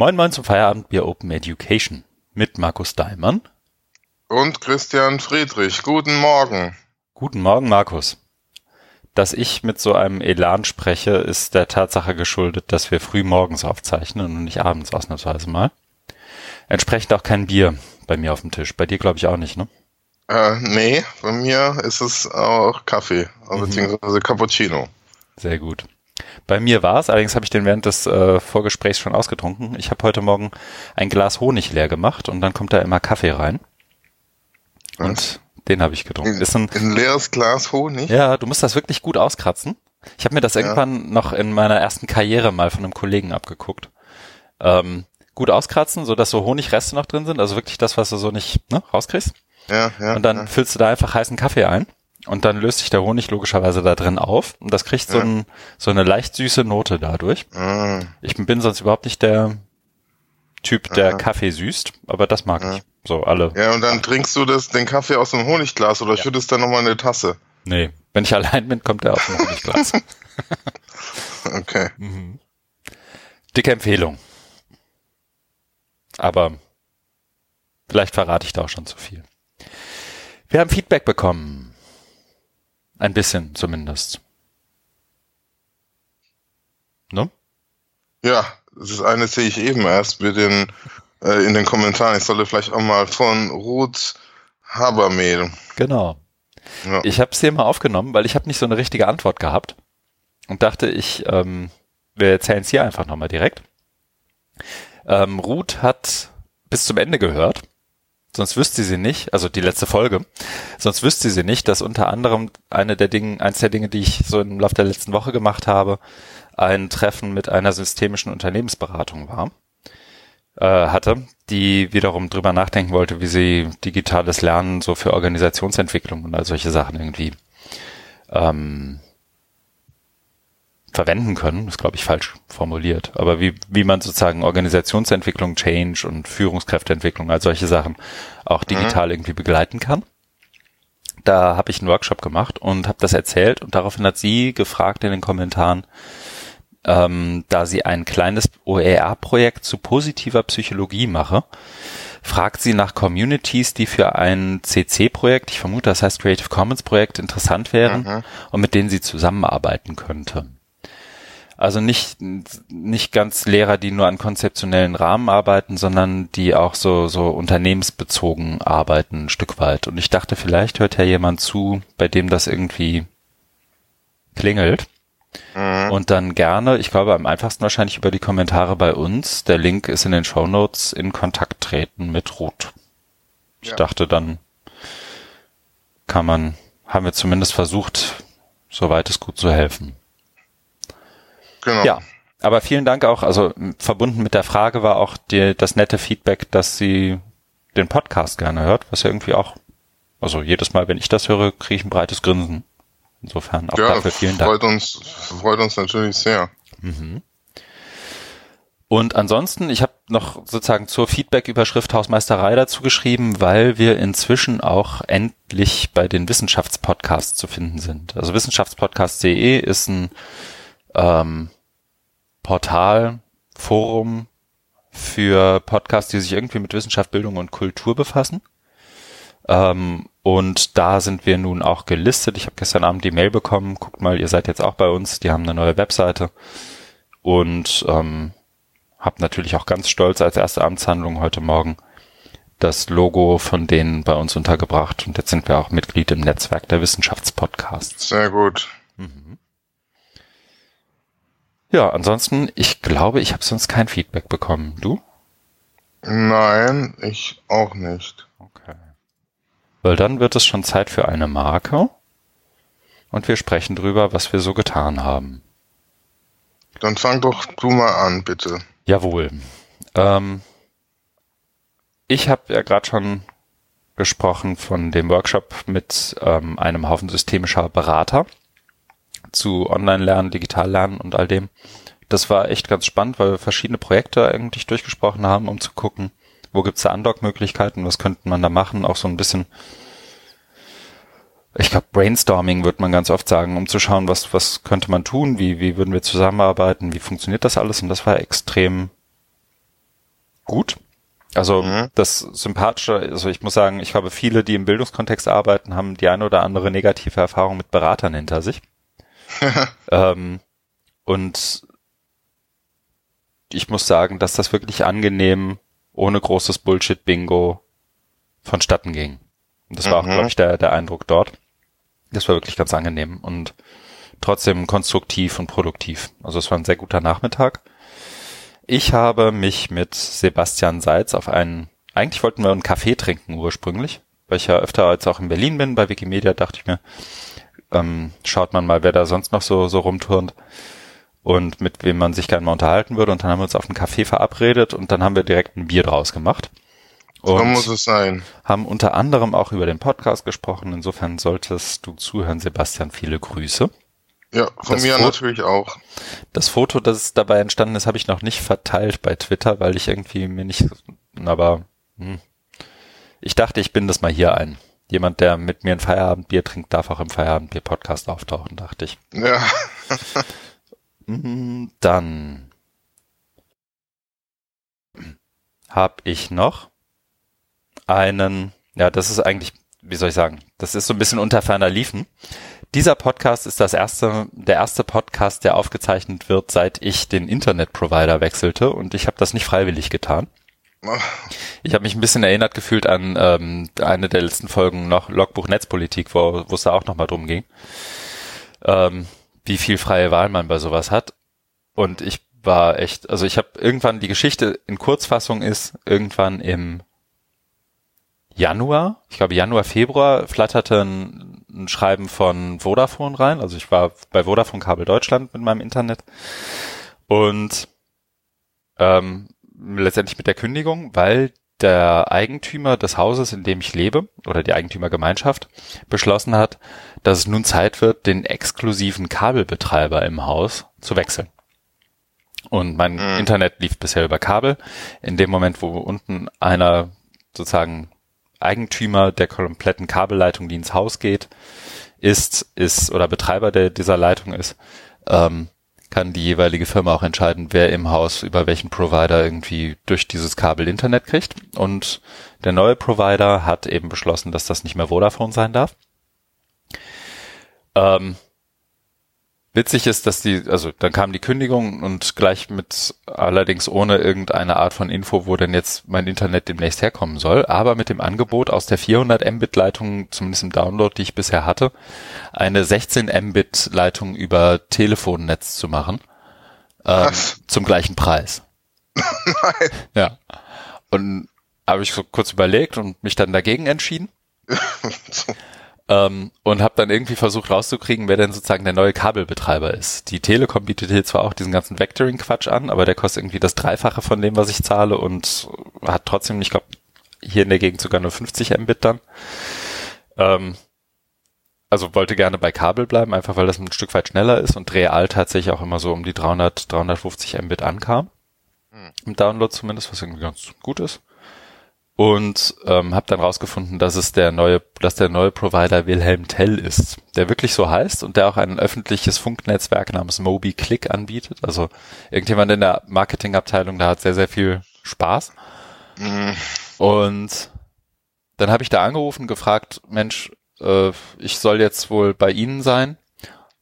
Moin Moin zum Feierabend Bier Open Education mit Markus Daimann. Und Christian Friedrich. Guten Morgen. Guten Morgen, Markus. Dass ich mit so einem Elan spreche, ist der Tatsache geschuldet, dass wir früh morgens aufzeichnen und nicht abends ausnahmsweise mal. Entsprechend auch kein Bier bei mir auf dem Tisch. Bei dir glaube ich auch nicht, ne? Äh, nee, bei mir ist es auch Kaffee, mhm. beziehungsweise Cappuccino. Sehr gut. Bei mir war es, allerdings habe ich den während des äh, Vorgesprächs schon ausgetrunken. Ich habe heute Morgen ein Glas Honig leer gemacht und dann kommt da immer Kaffee rein. Was? Und den habe ich getrunken. Ist ein, ein leeres Glas Honig? Ja, du musst das wirklich gut auskratzen. Ich habe mir das ja. irgendwann noch in meiner ersten Karriere mal von einem Kollegen abgeguckt. Ähm, gut auskratzen, so dass so Honigreste noch drin sind, also wirklich das, was du so nicht ne, rauskriegst. Ja, ja. Und dann ja. füllst du da einfach heißen Kaffee ein und dann löst sich der Honig logischerweise da drin auf und das kriegt so, ein, so eine leicht süße Note dadurch. Ah. Ich bin sonst überhaupt nicht der Typ, der Aha. Kaffee süßt, aber das mag ja. ich. So alle. Ja, und dann trinkst du das, den Kaffee aus dem Honigglas oder ja. schüttest dann nochmal eine Tasse? Nee, wenn ich allein bin, kommt der aus dem Honigglas. okay. Mhm. Dicke Empfehlung. Aber vielleicht verrate ich da auch schon zu viel. Wir haben Feedback bekommen. Ein bisschen zumindest. Ne? Ja, das ist eine sehe ich eben erst mit den äh, in den Kommentaren. Ich sollte vielleicht auch mal von Ruth Habermehl. Genau. Ja. Ich habe es hier mal aufgenommen, weil ich habe nicht so eine richtige Antwort gehabt und dachte, ich ähm, wir erzählen es hier einfach nochmal direkt. Ähm, Ruth hat bis zum Ende gehört sonst wüsste sie nicht, also die letzte Folge, sonst wüsste sie nicht, dass unter anderem eine der Dinge, eins der Dinge, die ich so im Laufe der letzten Woche gemacht habe, ein Treffen mit einer systemischen Unternehmensberatung war, äh, hatte, die wiederum drüber nachdenken wollte, wie sie digitales Lernen so für Organisationsentwicklung und all solche Sachen irgendwie ähm, verwenden können, ist glaube ich falsch formuliert, aber wie, wie man sozusagen Organisationsentwicklung, Change und Führungskräfteentwicklung, all solche Sachen auch mhm. digital mhm. irgendwie begleiten kann. Da habe ich einen Workshop gemacht und habe das erzählt und daraufhin hat sie gefragt in den Kommentaren, ähm, da sie ein kleines OER-Projekt zu positiver Psychologie mache, fragt sie nach Communities, die für ein CC-Projekt, ich vermute, das heißt Creative Commons Projekt, interessant wären mhm. und mit denen sie zusammenarbeiten könnte. Also nicht, nicht ganz Lehrer, die nur an konzeptionellen Rahmen arbeiten, sondern die auch so, so unternehmensbezogen arbeiten, ein Stück weit. Und ich dachte, vielleicht hört ja jemand zu, bei dem das irgendwie klingelt. Mhm. Und dann gerne, ich glaube am einfachsten wahrscheinlich über die Kommentare bei uns. Der Link ist in den Show Notes in Kontakt treten mit Ruth. Ich ja. dachte, dann kann man, haben wir zumindest versucht, soweit es gut zu helfen. Genau. Ja. Aber vielen Dank auch, also verbunden mit der Frage war auch die, das nette Feedback, dass sie den Podcast gerne hört, was ja irgendwie auch, also jedes Mal, wenn ich das höre, kriege ich ein breites Grinsen. Insofern auch ja, dafür vielen Dank. Freut uns, freut uns natürlich sehr. Mhm. Und ansonsten, ich habe noch sozusagen zur Feedback-Überschrift Hausmeisterei dazu geschrieben, weil wir inzwischen auch endlich bei den Wissenschaftspodcasts zu finden sind. Also wissenschaftspodcast.de ist ein ähm, Portal, Forum für Podcasts, die sich irgendwie mit Wissenschaft, Bildung und Kultur befassen. Ähm, und da sind wir nun auch gelistet. Ich habe gestern Abend die Mail bekommen. Guckt mal, ihr seid jetzt auch bei uns. Die haben eine neue Webseite. Und ähm, habe natürlich auch ganz stolz als erste Amtshandlung heute Morgen das Logo von denen bei uns untergebracht. Und jetzt sind wir auch Mitglied im Netzwerk der Wissenschaftspodcasts. Sehr gut. Ja, ansonsten, ich glaube, ich habe sonst kein Feedback bekommen. Du? Nein, ich auch nicht. Okay. Weil dann wird es schon Zeit für eine Marke und wir sprechen drüber, was wir so getan haben. Dann fang doch du mal an, bitte. Jawohl. Ähm, ich habe ja gerade schon gesprochen von dem Workshop mit ähm, einem Haufen systemischer Berater zu Online-Lernen, Digital-Lernen und all dem. Das war echt ganz spannend, weil wir verschiedene Projekte eigentlich durchgesprochen haben, um zu gucken, wo gibt's da Undock-Möglichkeiten, was könnte man da machen, auch so ein bisschen, ich glaube, Brainstorming wird man ganz oft sagen, um zu schauen, was, was könnte man tun, wie, wie würden wir zusammenarbeiten, wie funktioniert das alles und das war extrem gut. Also mhm. das Sympathische, also ich muss sagen, ich glaube, viele, die im Bildungskontext arbeiten, haben die eine oder andere negative Erfahrung mit Beratern hinter sich. ähm, und ich muss sagen, dass das wirklich angenehm, ohne großes Bullshit-Bingo vonstatten ging. Und das war mhm. auch, glaube ich, der, der Eindruck dort. Das war wirklich ganz angenehm und trotzdem konstruktiv und produktiv. Also es war ein sehr guter Nachmittag. Ich habe mich mit Sebastian Seitz auf einen, eigentlich wollten wir einen Kaffee trinken ursprünglich, weil ich ja öfter als auch in Berlin bin. Bei Wikimedia dachte ich mir, ähm, schaut man mal, wer da sonst noch so, so rumturnt und mit wem man sich gerne mal unterhalten würde. Und dann haben wir uns auf einen Kaffee verabredet und dann haben wir direkt ein Bier draus gemacht. Und so muss es sein. Haben unter anderem auch über den Podcast gesprochen. Insofern solltest du zuhören, Sebastian. Viele Grüße. Ja, von das mir Foto, natürlich auch. Das Foto, das dabei entstanden ist, habe ich noch nicht verteilt bei Twitter, weil ich irgendwie mir nicht, aber hm. ich dachte, ich bin das mal hier ein. Jemand, der mit mir ein Feierabendbier trinkt, darf auch im Feierabendbier-Podcast auftauchen, dachte ich. Ja. Hm, dann habe ich noch einen, ja, das ist eigentlich, wie soll ich sagen, das ist so ein bisschen unter ferner Liefen. Dieser Podcast ist das erste, der erste Podcast, der aufgezeichnet wird, seit ich den Internetprovider wechselte und ich habe das nicht freiwillig getan. Ich habe mich ein bisschen erinnert gefühlt an ähm, eine der letzten Folgen noch Logbuch Netzpolitik, wo es da auch nochmal drum ging, ähm, wie viel freie Wahl man bei sowas hat. Und ich war echt, also ich habe irgendwann die Geschichte in Kurzfassung ist irgendwann im Januar, ich glaube Januar, Februar, flatterte ein, ein, Schreiben von Vodafone rein. Also ich war bei Vodafone Kabel Deutschland mit meinem Internet und ähm, letztendlich mit der Kündigung, weil der Eigentümer des Hauses, in dem ich lebe, oder die Eigentümergemeinschaft, beschlossen hat, dass es nun Zeit wird, den exklusiven Kabelbetreiber im Haus zu wechseln. Und mein mhm. Internet lief bisher über Kabel. In dem Moment, wo unten einer sozusagen Eigentümer der kompletten Kabelleitung, die ins Haus geht, ist, ist oder Betreiber der, dieser Leitung ist, ähm, kann die jeweilige Firma auch entscheiden, wer im Haus über welchen Provider irgendwie durch dieses Kabel Internet kriegt. Und der neue Provider hat eben beschlossen, dass das nicht mehr Vodafone sein darf. Ähm, Witzig ist, dass die, also dann kam die Kündigung und gleich mit, allerdings ohne irgendeine Art von Info, wo denn jetzt mein Internet demnächst herkommen soll, aber mit dem Angebot aus der 400 Mbit Leitung, zumindest im Download, die ich bisher hatte, eine 16 Mbit Leitung über Telefonnetz zu machen, ähm, zum gleichen Preis. Nein. Ja. Und habe ich so kurz überlegt und mich dann dagegen entschieden. Ähm, und habe dann irgendwie versucht rauszukriegen, wer denn sozusagen der neue Kabelbetreiber ist. Die Telekom bietet hier zwar auch diesen ganzen Vectoring-Quatsch an, aber der kostet irgendwie das Dreifache von dem, was ich zahle und hat trotzdem, ich glaube, hier in der Gegend sogar nur 50 Mbit dann. Ähm, also wollte gerne bei Kabel bleiben, einfach weil das ein Stück weit schneller ist und real tatsächlich auch immer so um die 300, 350 Mbit ankam. Hm. Im Download zumindest, was irgendwie ganz gut ist und ähm, habe dann rausgefunden, dass es der neue, dass der neue Provider Wilhelm Tell ist, der wirklich so heißt und der auch ein öffentliches Funknetzwerk namens Moby Click anbietet. Also irgendjemand in der Marketingabteilung, da hat sehr sehr viel Spaß. Mhm. Und dann habe ich da angerufen, gefragt, Mensch, äh, ich soll jetzt wohl bei Ihnen sein.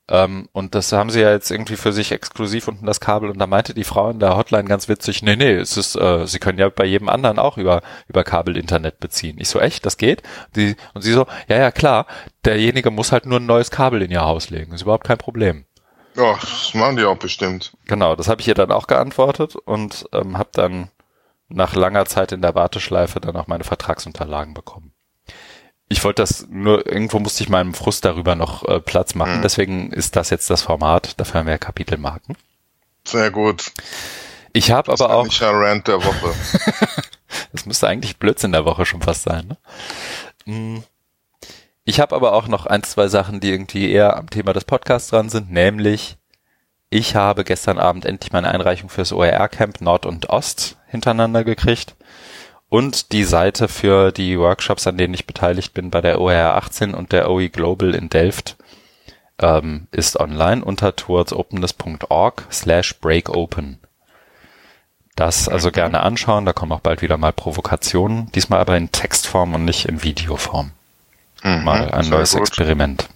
Ähm, und das haben sie ja jetzt irgendwie für sich exklusiv unten das Kabel. Und da meinte die Frau in der Hotline ganz witzig, nee, nee, es ist, äh, sie können ja bei jedem anderen auch über, über Kabel Internet beziehen. Ich so, echt, das geht? Die, und sie so, ja, ja, klar, derjenige muss halt nur ein neues Kabel in ihr Haus legen. Ist überhaupt kein Problem. Ja, das machen die auch bestimmt. Genau, das habe ich ihr dann auch geantwortet und ähm, habe dann nach langer Zeit in der Warteschleife dann auch meine Vertragsunterlagen bekommen ich wollte das nur, irgendwo musste ich meinem Frust darüber noch äh, Platz machen. Mhm. Deswegen ist das jetzt das Format. Dafür haben wir Kapitelmarken. Sehr gut. Ich habe aber auch. Nicht Rant der Woche. das müsste eigentlich Blödsinn der Woche schon fast sein. Ne? Hm. Ich habe aber auch noch ein, zwei Sachen, die irgendwie eher am Thema des Podcasts dran sind, nämlich ich habe gestern Abend endlich meine Einreichung fürs OER-Camp Nord und Ost hintereinander gekriegt. Und die Seite für die Workshops, an denen ich beteiligt bin bei der OER 18 und der OE Global in Delft, ähm, ist online unter towardsopenness.org slash breakopen. Das also gerne anschauen, da kommen auch bald wieder mal Provokationen, diesmal aber in Textform und nicht in Videoform. Mhm, mal ein neues gut. Experiment.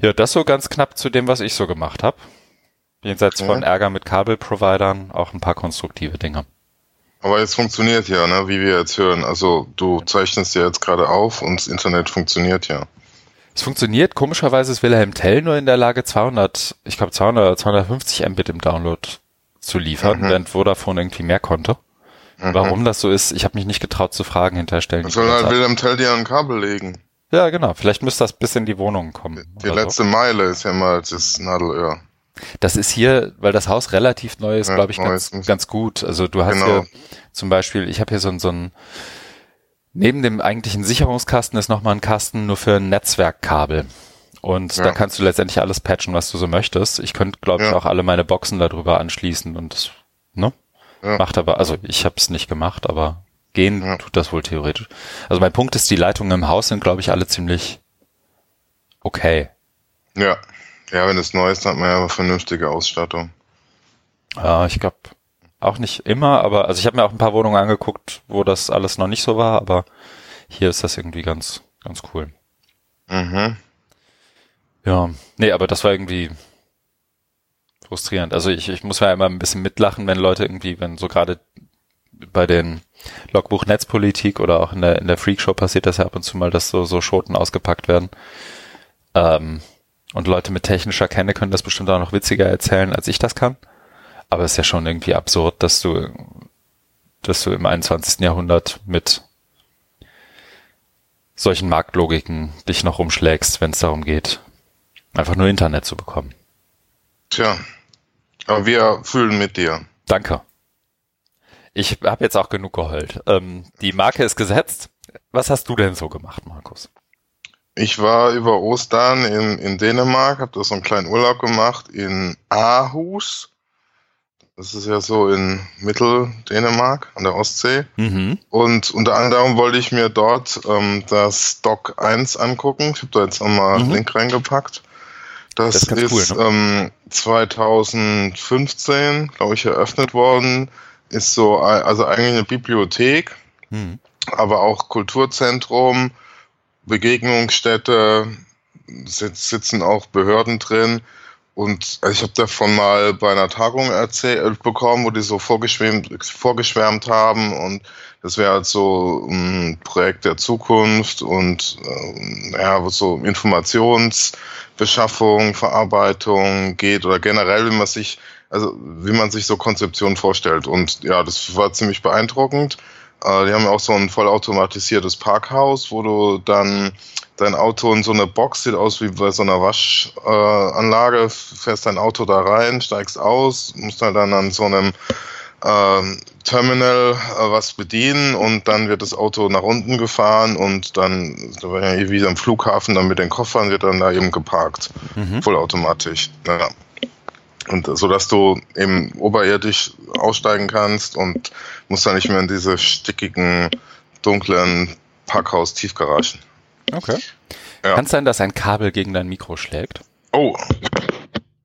Ja, das so ganz knapp zu dem, was ich so gemacht habe. Jenseits okay. von Ärger mit Kabelprovidern auch ein paar konstruktive Dinge. Aber jetzt funktioniert ja, ne, wie wir jetzt hören. Also du zeichnest ja jetzt gerade auf und das Internet funktioniert ja. Es funktioniert. Komischerweise ist Wilhelm Tell nur in der Lage 200, ich glaube 200, 250 Mbit im Download zu liefern, mhm. während Vodafone irgendwie mehr konnte. Mhm. Warum das so ist, ich habe mich nicht getraut zu fragen, hinterstellen. Soll halt Wilhelm Tell dir ein Kabel legen. Ja, genau. Vielleicht müsste das bis in die Wohnung kommen. Die letzte so. Meile ist ja mal das Nadelöhr. Das ist hier, weil das Haus relativ neu ist, ja, glaube ich, ganz, ganz gut. Also du hast genau. hier zum Beispiel, ich habe hier so, ein so ein Neben dem eigentlichen Sicherungskasten ist nochmal ein Kasten nur für ein Netzwerkkabel. Und ja. da kannst du letztendlich alles patchen, was du so möchtest. Ich könnte, glaube ich, ja. auch alle meine Boxen darüber anschließen und das, ne? Macht aber, also ich habe es nicht gemacht, aber gehen tut das wohl theoretisch. Also mein Punkt ist, die Leitungen im Haus sind, glaube ich, alle ziemlich okay. Ja. Ja, wenn es neu ist, hat man ja eine vernünftige Ausstattung. Ja, ich glaube, auch nicht immer, aber also ich habe mir auch ein paar Wohnungen angeguckt, wo das alles noch nicht so war, aber hier ist das irgendwie ganz, ganz cool. Mhm. Ja, nee, aber das war irgendwie frustrierend. Also ich, ich muss ja immer ein bisschen mitlachen, wenn Leute irgendwie, wenn so gerade bei den Logbuch Netzpolitik oder auch in der, in der Freakshow passiert das ja ab und zu mal, dass so, so Schoten ausgepackt werden. Ähm, und Leute mit technischer Kenne können das bestimmt auch noch witziger erzählen, als ich das kann. Aber es ist ja schon irgendwie absurd, dass du, dass du im 21. Jahrhundert mit solchen Marktlogiken dich noch umschlägst, wenn es darum geht, einfach nur Internet zu bekommen. Tja, aber wir fühlen mit dir. Danke. Ich habe jetzt auch genug geheult. Ähm, die Marke ist gesetzt. Was hast du denn so gemacht, Markus? Ich war über Ostern in, in Dänemark, habe da so einen kleinen Urlaub gemacht in Aarhus. Das ist ja so in Mitteldänemark an der Ostsee. Mhm. Und unter anderem wollte ich mir dort ähm, das Dock 1 angucken. Ich habe da jetzt nochmal mhm. Link reingepackt. Das, das ist, ist cool, ne? ähm, 2015, glaube ich, eröffnet worden. Ist so, also eigentlich eine Bibliothek, mhm. aber auch Kulturzentrum, Begegnungsstätte, sitzen auch Behörden drin. Und ich habe davon mal bei einer Tagung erzählt bekommen, wo die so vorgeschwärmt, vorgeschwärmt haben und das wäre halt so ein Projekt der Zukunft und äh, ja, wo so Informationsbeschaffung, Verarbeitung geht oder generell, wie man sich, also wie man sich so Konzeptionen vorstellt. Und ja, das war ziemlich beeindruckend. Äh, die haben auch so ein vollautomatisiertes Parkhaus, wo du dann dein Auto in so eine Box, sieht aus wie bei so einer Waschanlage, äh, fährst dein Auto da rein, steigst aus, musst halt dann an so einem äh, Terminal äh, was bedienen und dann wird das Auto nach unten gefahren und dann, da war ja wie am Flughafen, dann mit den Koffern wird dann da eben geparkt, mhm. vollautomatisch. Ja. Und so dass du eben oberirdisch aussteigen kannst und musst dann nicht mehr in diese stickigen, dunklen Parkhaus-Tiefgaragen. Okay. Ja. Kann es sein, dass ein Kabel gegen dein Mikro schlägt? Oh,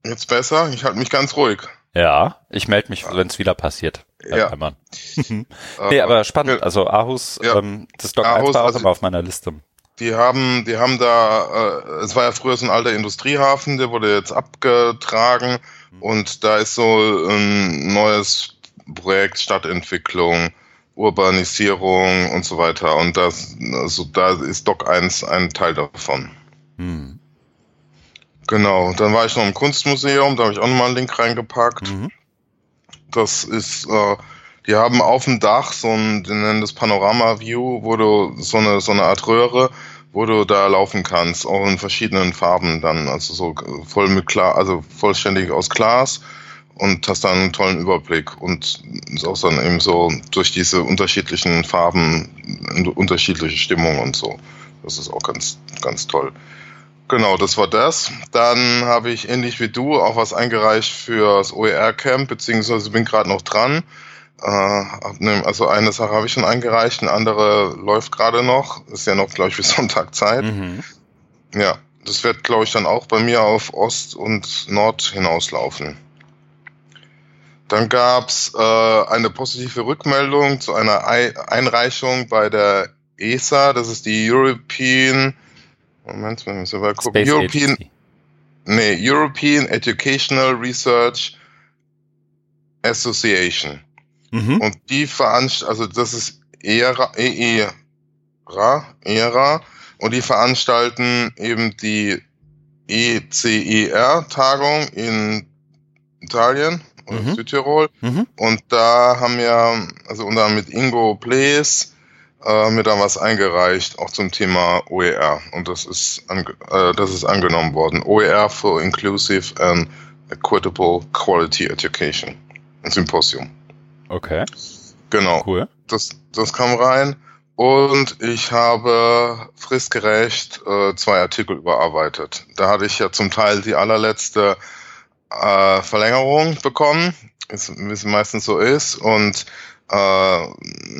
jetzt besser? Ich halte mich ganz ruhig. Ja, ich melde mich, wenn es wieder passiert. Ja. nee, aber spannend. Also Aarhus, ja. ähm, das Doc Aarhus, 1 war auch also, immer auf meiner Liste. Die haben, die haben da, äh, es war ja früher so ein alter Industriehafen, der wurde jetzt abgetragen mhm. und da ist so ein neues Projekt Stadtentwicklung Urbanisierung und so weiter. Und das, also da ist Doc 1 ein Teil davon. Hm. Genau, dann war ich noch im Kunstmuseum, da habe ich auch nochmal einen Link reingepackt. Mhm. Das ist, äh, die haben auf dem Dach so ein, die nennen das Panorama-View, wo du so eine, so eine Art Röhre, wo du da laufen kannst, auch in verschiedenen Farben dann, also so voll mit klar, also vollständig aus Glas und hast dann einen tollen Überblick und ist auch dann eben so durch diese unterschiedlichen Farben unterschiedliche Stimmung und so. Das ist auch ganz, ganz toll. Genau, das war das. Dann habe ich ähnlich wie du auch was eingereicht für das OER-Camp, beziehungsweise bin gerade noch dran. Äh, ne, also eine Sache habe ich schon eingereicht, eine andere läuft gerade noch. Ist ja noch, glaube ich, bis Sonntag Zeit. Mhm. Ja, das wird, glaube ich, dann auch bei mir auf Ost und Nord hinauslaufen. Dann gab's äh, eine positive Rückmeldung zu einer Ei Einreichung bei der ESA, das ist die European, Moment, wir müssen mal gucken, Space European, Agency. nee, European Educational Research Association. Mhm. Und die veranstaltet, also das ist ERA, EERA, ERA, und die veranstalten eben die ECER-Tagung in Italien Mhm. Südtirol. Mhm. Und da haben wir, also unter anderem mit Ingo Plees, äh, wir da was eingereicht, auch zum Thema OER. Und das ist, ange äh, das ist angenommen worden. OER for Inclusive and Equitable Quality Education. Ein Symposium. Okay, Genau cool. das, das kam rein. Und ich habe fristgerecht äh, zwei Artikel überarbeitet. Da hatte ich ja zum Teil die allerletzte äh, Verlängerung bekommen, ist- wie es meistens so ist. Und äh,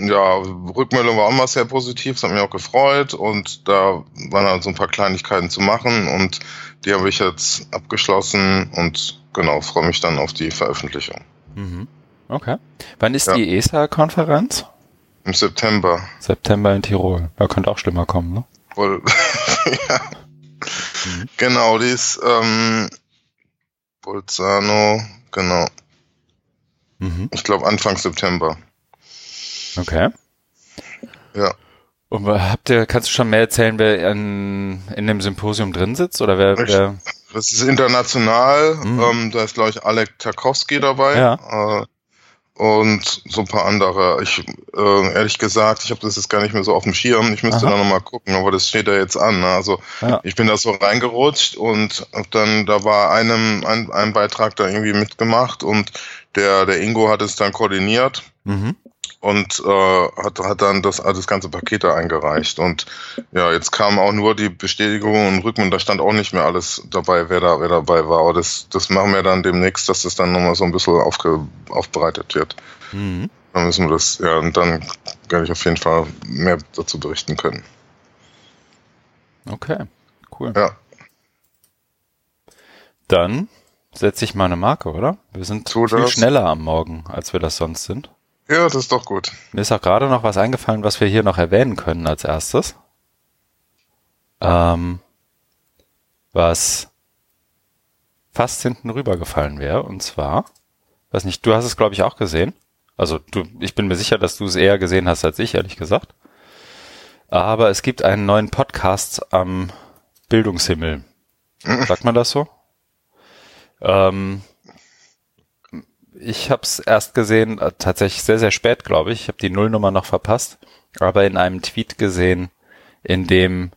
ja, Rückmeldung war auch mal sehr positiv, das hat mich auch gefreut. Und da waren halt so ein paar Kleinigkeiten zu machen. Und die habe ich jetzt abgeschlossen und genau, freue mich dann auf die Veröffentlichung. Mhm. Okay. Wann ist Ja. die ESA-Konferenz? Im September. September in Tirol. Da könnte auch schlimmer kommen, ne? Wohl, ja. Mhm. Genau, die ist ähm, Bolzano, genau. Mhm. Ich glaube Anfang September. Okay. Ja. Und habt ihr, kannst du schon mehr erzählen, wer in, in dem Symposium drin sitzt? Oder wer, wer Das ist international. Mhm. Ähm, da ist, glaube ich, Alek Tarkowski dabei. Ja. Äh, und so ein paar andere. Ich, äh, ehrlich gesagt, ich habe das jetzt gar nicht mehr so auf dem Schirm. Ich müsste Aha. da nochmal gucken, aber das steht da jetzt an. Ne? Also Ja. ich bin da so reingerutscht und hab dann, da war einem ein, ein Beitrag da irgendwie mitgemacht und der, der Ingo hat es dann koordiniert. Mhm. Und äh, hat, hat dann das, das ganze Paket da eingereicht. Und ja, jetzt kam auch nur die Bestätigung und Rückmeldung, da stand auch nicht mehr alles dabei, wer da wer dabei war. Aber das, das machen wir dann demnächst, dass das dann nochmal so ein bisschen aufge, aufbereitet wird. Mhm. Dann müssen wir das, ja, und dann werde ich auf jeden Fall mehr dazu berichten können. Okay, cool. Ja, Dann setze ich mal eine Marke, oder? Wir sind viel schneller am Morgen, als wir das sonst sind. Ja, das ist doch gut. Mir ist auch gerade noch was eingefallen, was wir hier noch erwähnen können als erstes. Ähm, was fast hinten rübergefallen wäre. Und zwar, weiß nicht, du hast es, glaube ich, auch gesehen. Also du, ich bin mir sicher, dass du es eher gesehen hast als ich, ehrlich gesagt. Aber es gibt einen neuen Podcast am Bildungshimmel. Sagt man das so? Ähm, ich habe es erst gesehen, äh, tatsächlich sehr, sehr spät, glaube ich. Ich habe die Nullnummer noch verpasst, aber in einem Tweet gesehen, in dem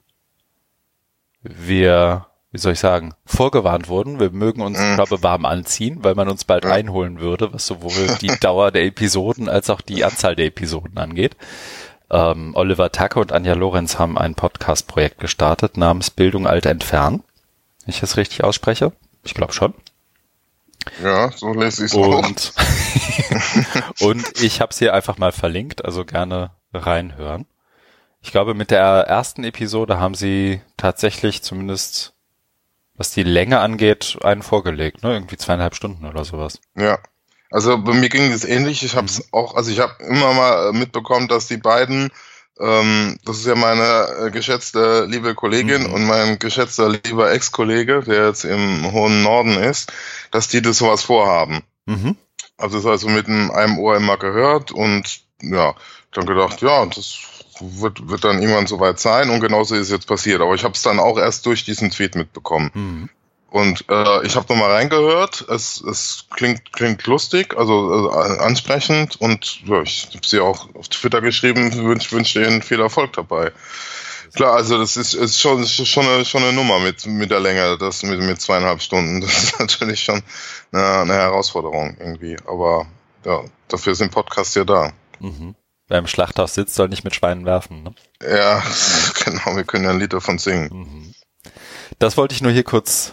wir, wie soll ich sagen, vorgewarnt wurden. Wir mögen uns, Mhm. glaube warm anziehen, weil man uns bald Ja. einholen würde, was sowohl die Dauer der Episoden als auch die Anzahl der Episoden angeht. Ähm, Oliver Tacke und Anja Lorenz haben ein Podcast-Projekt gestartet namens Bildung alt entfernen. Wenn ich das richtig ausspreche? Ich glaube schon. Ja, so lese ich es. Und, und ich habe es hier einfach mal verlinkt, also gerne reinhören. Ich glaube, mit der ersten Episode haben sie tatsächlich zumindest, was die Länge angeht, einen vorgelegt, ne? Irgendwie zweieinhalb Stunden oder sowas. Ja. Also bei mir ging es ähnlich. Ich habe es auch, also ich habe immer mal äh, mitbekommen, dass die beiden, ähm, das ist ja meine äh, geschätzte liebe Kollegin Mhm. und mein geschätzter lieber Ex-Kollege, der jetzt im hohen Norden ist, dass die das sowas vorhaben. Mhm. Also das also mit einem, einem Ohr immer gehört und ja, dann gedacht, ja, das wird, wird dann irgendwann soweit sein und genauso ist es jetzt passiert. Aber ich habe es dann auch erst durch diesen Tweet mitbekommen. Mhm. Und äh, ich habe nochmal reingehört. Es, es klingt, klingt lustig, also äh, ansprechend. Und ja, ich habe sie auch auf Twitter geschrieben, wünsche wünsch denen viel Erfolg dabei. Klar, also das ist, ist schon, schon, eine, schon eine Nummer mit, mit der Länge, das mit, mit zweieinhalb Stunden. Das ist natürlich schon eine, eine Herausforderung irgendwie. Aber ja, dafür sind Podcasts ja da. Mhm. Wer im Schlachthaus sitzt, soll nicht mit Schweinen werfen. Ne? Ja, genau, wir können ja ein Lied davon singen. Mhm. Das wollte ich nur hier kurz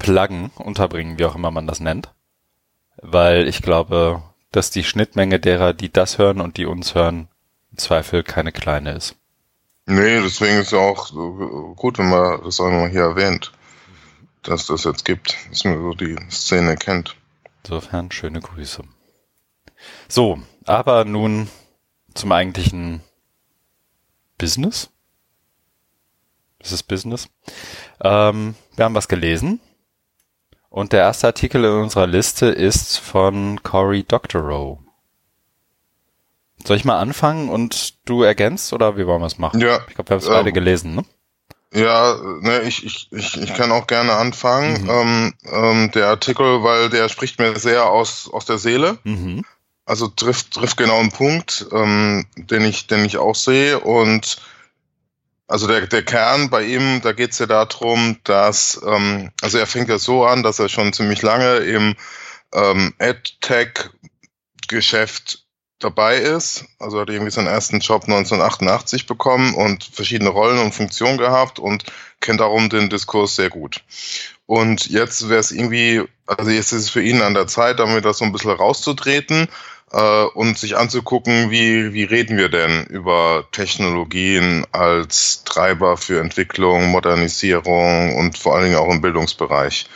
pluggen, unterbringen, wie auch immer man das nennt. Weil ich glaube, dass die Schnittmenge derer, die das hören und die uns hören, im Zweifel keine kleine ist. Nee, deswegen ist ja auch gut, wenn man das auch mal hier erwähnt, dass das jetzt gibt, dass man so die Szene kennt. Insofern schöne Grüße. So, aber nun zum eigentlichen Business. Das ist Business. Ähm, wir haben was gelesen. Und der erste Artikel in unserer Liste ist von Cory Doctorow. Soll ich mal anfangen und du ergänzt oder wie wollen wir es machen? Ja. Ich glaube, wir haben es äh, beide gelesen, ne? Ja, ne, ich, ich, ich, ich kann auch gerne anfangen. Mhm. Ähm, ähm, der Artikel, weil der spricht mir sehr aus, aus der Seele. Mhm. Also trifft, trifft genau einen Punkt, ähm, den, ich, den ich auch sehe. Und also der, der Kern bei ihm, da geht es ja darum, dass, ähm, also er fängt ja so an, dass er schon ziemlich lange im ähm, AdTech-Geschäft dabei ist. Also hat irgendwie seinen ersten Job 1988 bekommen und verschiedene Rollen und Funktionen gehabt und kennt darum den Diskurs sehr gut. Und jetzt wäre es irgendwie, also jetzt ist es für ihn an der Zeit, damit das so ein bisschen rauszutreten äh, und sich anzugucken, wie, wie reden wir denn über Technologien als Treiber für Entwicklung, Modernisierung und vor allen Dingen auch im Bildungsbereich.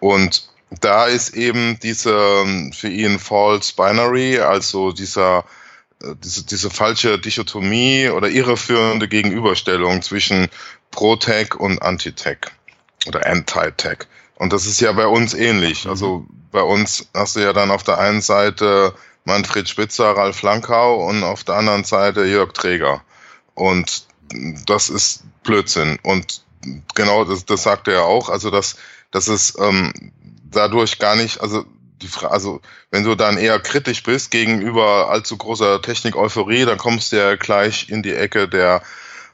Und da ist eben diese ähm, für ihn False Binary, also dieser äh, diese, diese falsche Dichotomie oder irreführende Gegenüberstellung zwischen Pro-Tech und Anti-Tech oder Anti-Tech. Und das ist ja bei uns ähnlich. Mhm. Also bei uns hast du ja dann auf der einen Seite Manfred Spitzer, Ralf Lankau und auf der anderen Seite Jörg Träger. Und das ist Blödsinn. Und genau das, das sagt er auch. Also das, das ist ähm, dadurch gar nicht, also die also wenn du dann eher kritisch bist gegenüber allzu großer Technik-Euphorie, dann kommst du ja gleich in die Ecke der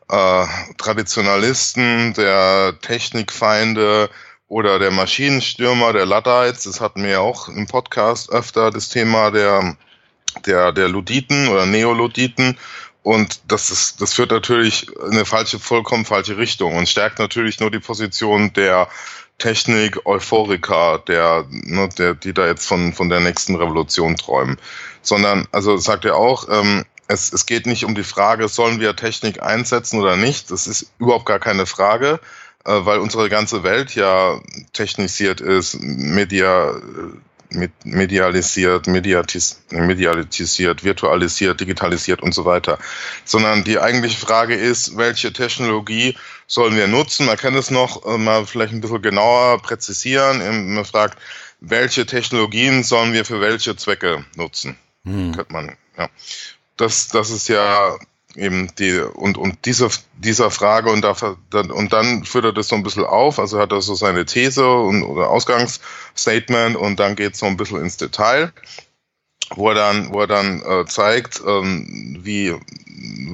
äh, Traditionalisten, der Technikfeinde oder der Maschinenstürmer, der Luddites. Das hatten wir ja auch im Podcast öfter, das Thema der, der, der Luditen oder Neoluditen. Und das ist, das führt natürlich in eine falsche, vollkommen falsche Richtung und stärkt natürlich nur die Position der Technik, Euphoriker, der, ne, der, die da jetzt von, von der nächsten Revolution träumen. Sondern, also sagt er auch, ähm, es, es geht nicht um die Frage, sollen wir Technik einsetzen oder nicht. Das ist überhaupt gar keine Frage, äh, weil unsere ganze Welt ja technisiert ist, media, medialisiert, mediatis, medialisiert, virtualisiert, digitalisiert und so weiter. Sondern die eigentliche Frage ist, welche Technologie sollen wir nutzen? Man kann es noch äh, mal vielleicht ein bisschen genauer präzisieren. Man fragt, welche Technologien sollen wir für welche Zwecke nutzen? Hm. Könnte man, ja. Das, das ist ja eben die, und, und diese, dieser Frage und, da, und dann führt er das so ein bisschen auf, also hat er so seine These und, oder Ausgangsstatement und dann geht so ein bisschen ins Detail, wo er dann, wo er dann äh, zeigt, ähm, wie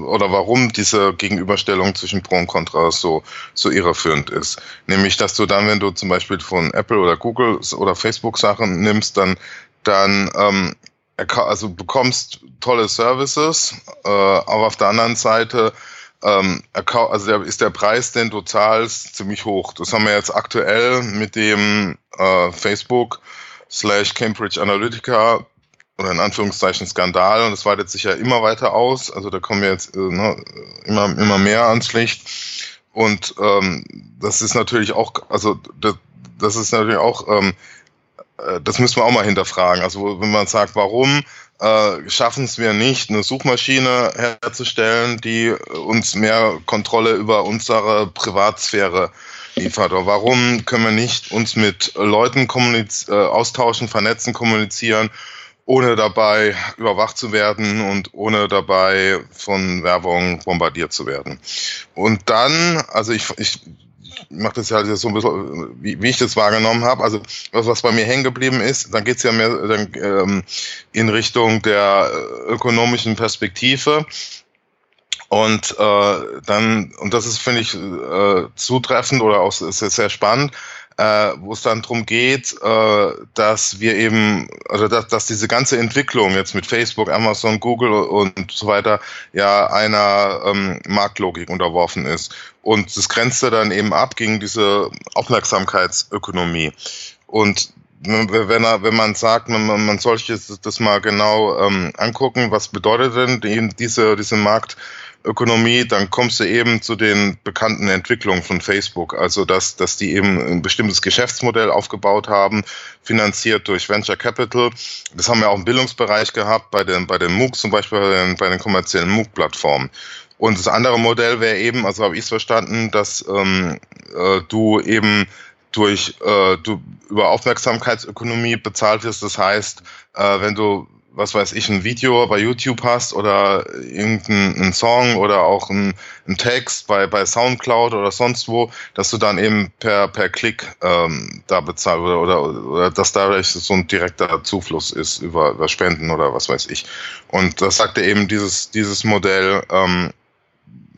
oder warum diese Gegenüberstellung zwischen Pro und Contra so, so irreführend ist. Nämlich, dass du dann, wenn du zum Beispiel von Apple oder Google oder Facebook Sachen nimmst, dann, dann ähm, also bekommst tolle Services, äh, aber auf der anderen Seite ähm, also ist der Preis, den du zahlst, ziemlich hoch. Das haben wir jetzt aktuell mit dem äh, Facebook slash Cambridge Analytica oder in Anführungszeichen Skandal und das weitet sich ja immer weiter aus. Also da kommen wir jetzt äh, ne, immer, immer mehr ans Licht. Und ähm, das ist natürlich auch, also das, das ist natürlich auch ähm, äh, das müssen wir auch mal hinterfragen. Also wenn man sagt, warum äh, schaffen es wir nicht, eine Suchmaschine herzustellen, die uns mehr Kontrolle über unsere Privatsphäre liefert? Oder warum können wir nicht uns mit Leuten äh, austauschen, vernetzen, kommunizieren, ohne dabei überwacht zu werden und ohne dabei von Werbung bombardiert zu werden? Und dann, also ich, ich mache das ja so ein bisschen, wie, wie ich das wahrgenommen habe. Also was, was bei mir hängen geblieben ist, dann geht's ja mehr dann, ähm, in Richtung der äh, ökonomischen Perspektive. Und äh, dann, und das ist, finde ich, äh, zutreffend oder auch sehr, sehr spannend, äh, wo es dann darum geht, äh, dass wir eben, also dass, dass diese ganze Entwicklung jetzt mit Facebook, Amazon, Google und so weiter ja einer ähm, Marktlogik unterworfen ist. Und das grenzte dann eben ab gegen diese Aufmerksamkeitsökonomie. Und wenn, er, wenn man sagt, man, man soll sich das, mal genau ähm, angucken, was bedeutet denn die, diese, diese Markt Ökonomie, dann kommst du eben zu den bekannten Entwicklungen von Facebook. Also dass, dass die eben ein bestimmtes Geschäftsmodell aufgebaut haben, finanziert durch Venture Capital. Das haben wir auch im Bildungsbereich gehabt, bei den, bei den MOOCs zum Beispiel, bei den, bei den kommerziellen MOOC-Plattformen. Und das andere Modell wäre eben, also habe ich es verstanden, dass ähm, äh, du eben durch äh, du über Aufmerksamkeitsökonomie bezahlt wirst. Das heißt, äh, wenn du was weiß ich, ein Video bei YouTube hast oder irgendeinen Song oder auch ein, ein, Text bei, bei Soundcloud oder sonst wo, dass du dann eben per, per Klick ähm, da bezahlst oder, oder, oder dass dadurch so ein direkter Zufluss ist über, über Spenden oder was weiß ich. Und das sagte eben dieses, dieses Modell, ähm,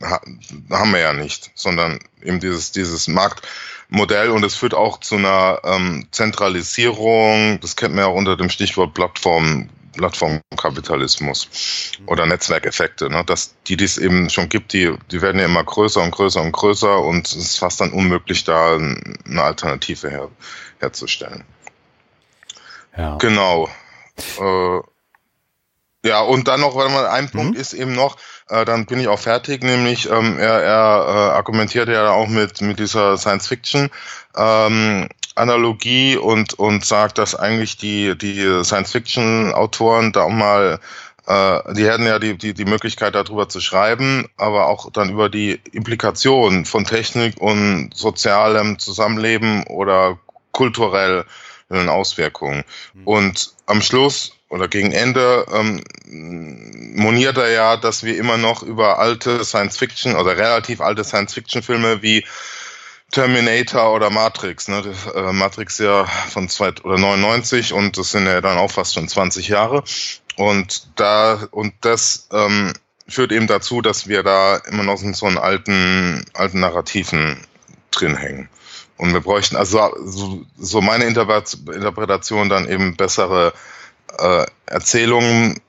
ha, haben wir ja nicht, sondern eben dieses, dieses Marktmodell und es führt auch zu einer ähm, Zentralisierung, das kennt man ja auch unter dem Stichwort Plattform Plattformkapitalismus oder Netzwerkeffekte, ne? dass die, die es eben schon gibt, die, die werden ja immer größer und größer und größer und es ist fast dann unmöglich, da eine Alternative her, herzustellen. Ja. Genau. Äh, ja, und dann noch, weil man ein Punkt mhm. ist eben noch, äh, dann bin ich auch fertig, nämlich ähm, er, er äh, argumentiert ja auch mit, mit dieser Science Fiction ähm, Analogie und, und sagt, dass eigentlich die, die Science-Fiction-Autoren da auch mal, äh, die hätten ja die, die, die Möglichkeit darüber zu schreiben, aber auch dann über die Implikation von Technik und sozialem Zusammenleben oder kulturellen Auswirkungen. Mhm. Und am Schluss oder gegen Ende ähm, moniert er ja, dass wir immer noch über alte Science-Fiction oder relativ alte Science-Fiction-Filme wie Terminator oder Matrix, ne? Äh, Matrix ja von zwei, oder 99 und das sind ja dann auch fast schon 20 Jahre. Und da, und das ähm, führt eben dazu, dass wir da immer noch in so einen alten, alten Narrativen drin hängen. Und wir bräuchten also so, so meine Interpretation dann eben bessere äh, Erzählungen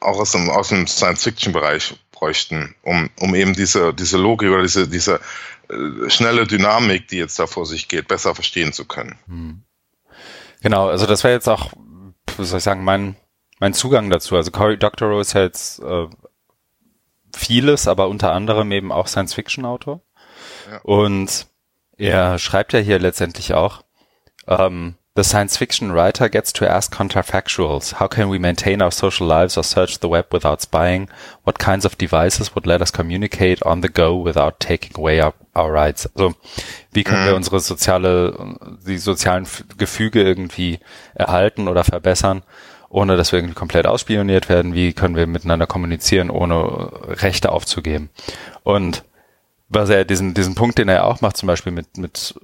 auch aus dem, aus dem Science-Fiction-Bereich bräuchten, um, um eben diese, diese Logik oder diese, diese äh, schnelle Dynamik, die jetzt da vor sich geht, besser verstehen zu können. Hm. Genau, also das wäre jetzt auch, wie soll ich sagen, mein, mein Zugang dazu. Also Cory Doctorow ist ja jetzt äh, vieles, aber unter anderem eben auch Science-Fiction-Autor. Ja. Und er schreibt ja hier letztendlich auch, ähm, The science fiction writer gets to ask counterfactuals. How can we maintain our social lives or search the web without spying? What kinds of devices would let us communicate on the go without taking away our, our rights? Also, wie können wir mhm. unsere soziale, die sozialen Gefüge irgendwie erhalten oder verbessern, ohne dass wir irgendwie komplett ausspioniert werden? Wie können wir miteinander kommunizieren, ohne Rechte aufzugeben? Und was er diesen, diesen Punkt, den er auch macht, zum Beispiel mit, mit,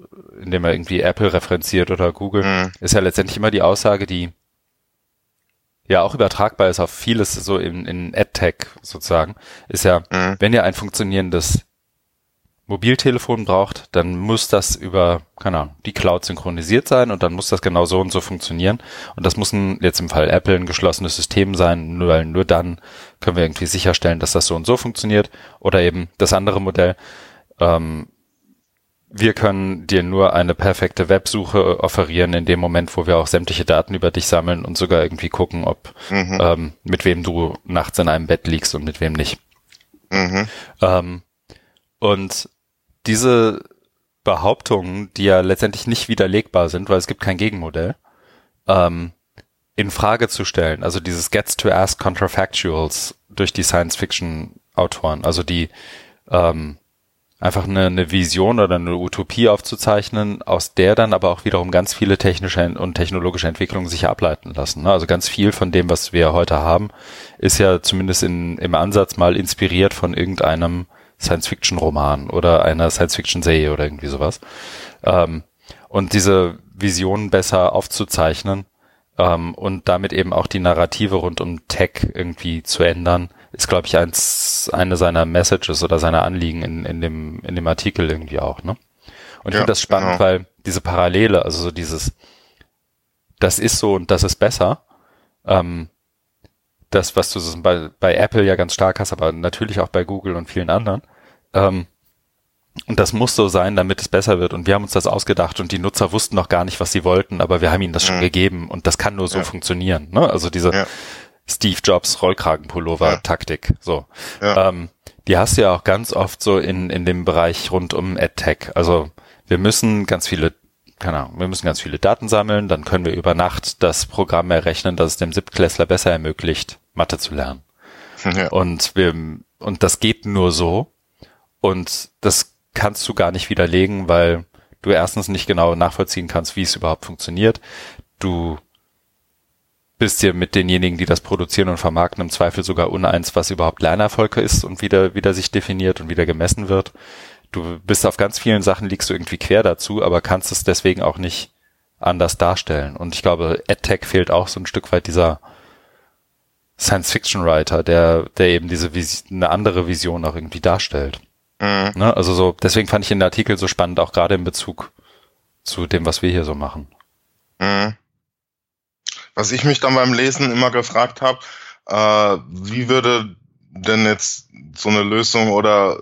indem er irgendwie Apple referenziert oder Google, mhm. ist ja letztendlich immer die Aussage, die ja auch übertragbar ist auf vieles so in, in AdTech sozusagen, ist ja, mhm. wenn ihr ein funktionierendes Mobiltelefon braucht, dann muss das über, keine Ahnung, die Cloud synchronisiert sein und dann muss das genau so und so funktionieren. Und das muss ein, jetzt im Fall Apple ein geschlossenes System sein, nur, weil nur dann können wir irgendwie sicherstellen, dass das so und so funktioniert. Oder eben das andere Modell, ähm, wir können dir nur eine perfekte Websuche offerieren in dem Moment, wo wir auch sämtliche Daten über dich sammeln und sogar irgendwie gucken, ob mhm. ähm, mit wem du nachts in einem Bett liegst und mit wem nicht. Mhm. Ähm, und diese Behauptungen, die ja letztendlich nicht widerlegbar sind, weil es gibt kein Gegenmodell, ähm, in Frage zu stellen. Also dieses Gets to Ask Counterfactuals durch die Science-Fiction-Autoren, also die ähm, einfach eine, eine Vision oder eine Utopie aufzuzeichnen, aus der dann aber auch wiederum ganz viele technische und technologische Entwicklungen sich ableiten lassen. Ne? Also ganz viel von dem, was wir heute haben, ist ja zumindest in, im Ansatz mal inspiriert von irgendeinem Science-Fiction-Roman oder einer Science-Fiction-Serie oder irgendwie sowas. Ähm, und diese Visionen besser aufzuzeichnen ähm, und damit eben auch die Narrative rund um Tech irgendwie zu ändern, ist, glaube ich, eins, eine seiner Messages oder seiner Anliegen in, in, dem, in dem Artikel irgendwie auch. Ne? Und ich ja, finde das spannend, genau. weil diese Parallele, also so dieses, das ist so und das ist besser, ähm, das, was du bei, bei Apple ja ganz stark hast, aber natürlich auch bei Google und vielen anderen, ähm, und das muss so sein, damit es besser wird. Und wir haben uns das ausgedacht und die Nutzer wussten noch gar nicht, was sie wollten, aber wir haben ihnen das schon mhm. gegeben und das kann nur so ja. funktionieren. Ne? Also diese ja. Steve Jobs Rollkragenpullover-Taktik. So. Ja. Ähm, die hast du ja auch ganz oft so in, in dem Bereich rund um AdTech. Also wir müssen ganz viele, keine Ahnung, wir müssen ganz viele Daten sammeln, dann können wir über Nacht das Programm errechnen, das es dem Siebtklässler besser ermöglicht, Mathe zu lernen. Ja. Und wir, und das geht nur so. Und das kannst du gar nicht widerlegen, weil du erstens nicht genau nachvollziehen kannst, wie es überhaupt funktioniert. Du bist dir mit denjenigen, die das produzieren und vermarkten, im Zweifel sogar uneins, was überhaupt Lernerfolg ist und wieder, wieder sich definiert und wieder gemessen wird. Du bist auf ganz vielen Sachen liegst du irgendwie quer dazu, aber kannst es deswegen auch nicht anders darstellen. Und ich glaube, EdTech fehlt auch so ein Stück weit dieser Science-Fiction-Writer, der, der eben diese Vis eine andere Vision auch irgendwie darstellt. Mhm. Ne? Also so, deswegen fand ich den Artikel so spannend, auch gerade in Bezug zu dem, was wir hier so machen. Mhm. Was ich mich dann beim Lesen immer gefragt habe, äh, wie würde denn jetzt so eine Lösung oder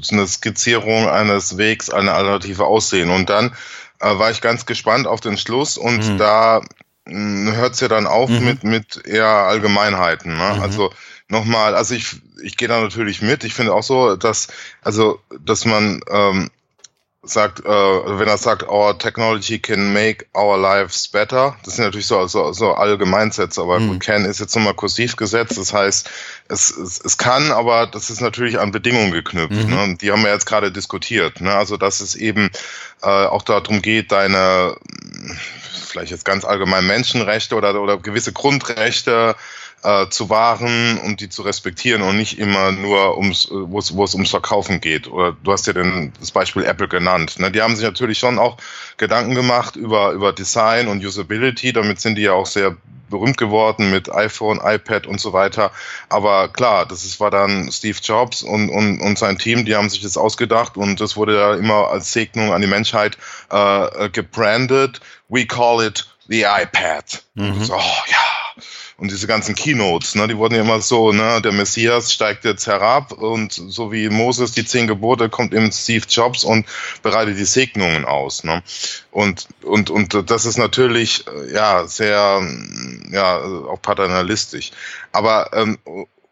so eine Skizzierung eines Wegs, eine Alternative aussehen? Und dann äh, war ich ganz gespannt auf den Schluss und mhm. da hm, hört es ja dann auf mhm. mit, mit eher Allgemeinheiten. Ne? Mhm. Also nochmal, also ich, ich gehe da natürlich mit. Ich finde auch so, dass, also, dass man ähm, sagt, äh, wenn er sagt, our technology can make our lives better, das sind natürlich so, so, so Allgemeinsätze, aber mhm. can ist jetzt nochmal kursiv gesetzt, das heißt, es, es, es kann, aber das ist natürlich an Bedingungen geknüpft. Mhm. Ne? Die haben wir jetzt gerade diskutiert. Ne? Also, dass es eben äh, auch darum geht, deine vielleicht jetzt ganz allgemein Menschenrechte oder, oder gewisse Grundrechte äh, zu wahren und die zu respektieren und nicht immer nur ums, wo es, wo es ums Verkaufen geht. Oder du hast ja den, das Beispiel Apple genannt. Ne? Die haben sich natürlich schon auch Gedanken gemacht über, über Design und Usability. Damit sind die ja auch sehr berühmt geworden mit iPhone, iPad und so weiter. Aber klar, das ist, war dann Steve Jobs und, und, und sein Team, die haben sich das ausgedacht und das wurde ja immer als Segnung an die Menschheit äh, gebrandet. We call it the iPad. Mhm. So, ja, und diese ganzen Keynotes, ne, die wurden ja immer so, ne, der Messias steigt jetzt herab und so wie Moses die zehn Gebote kommt eben Steve Jobs und bereitet die Segnungen aus, ne. Und, und, und das ist natürlich, äh, ja, sehr, ja, auch paternalistisch. Aber, ähm,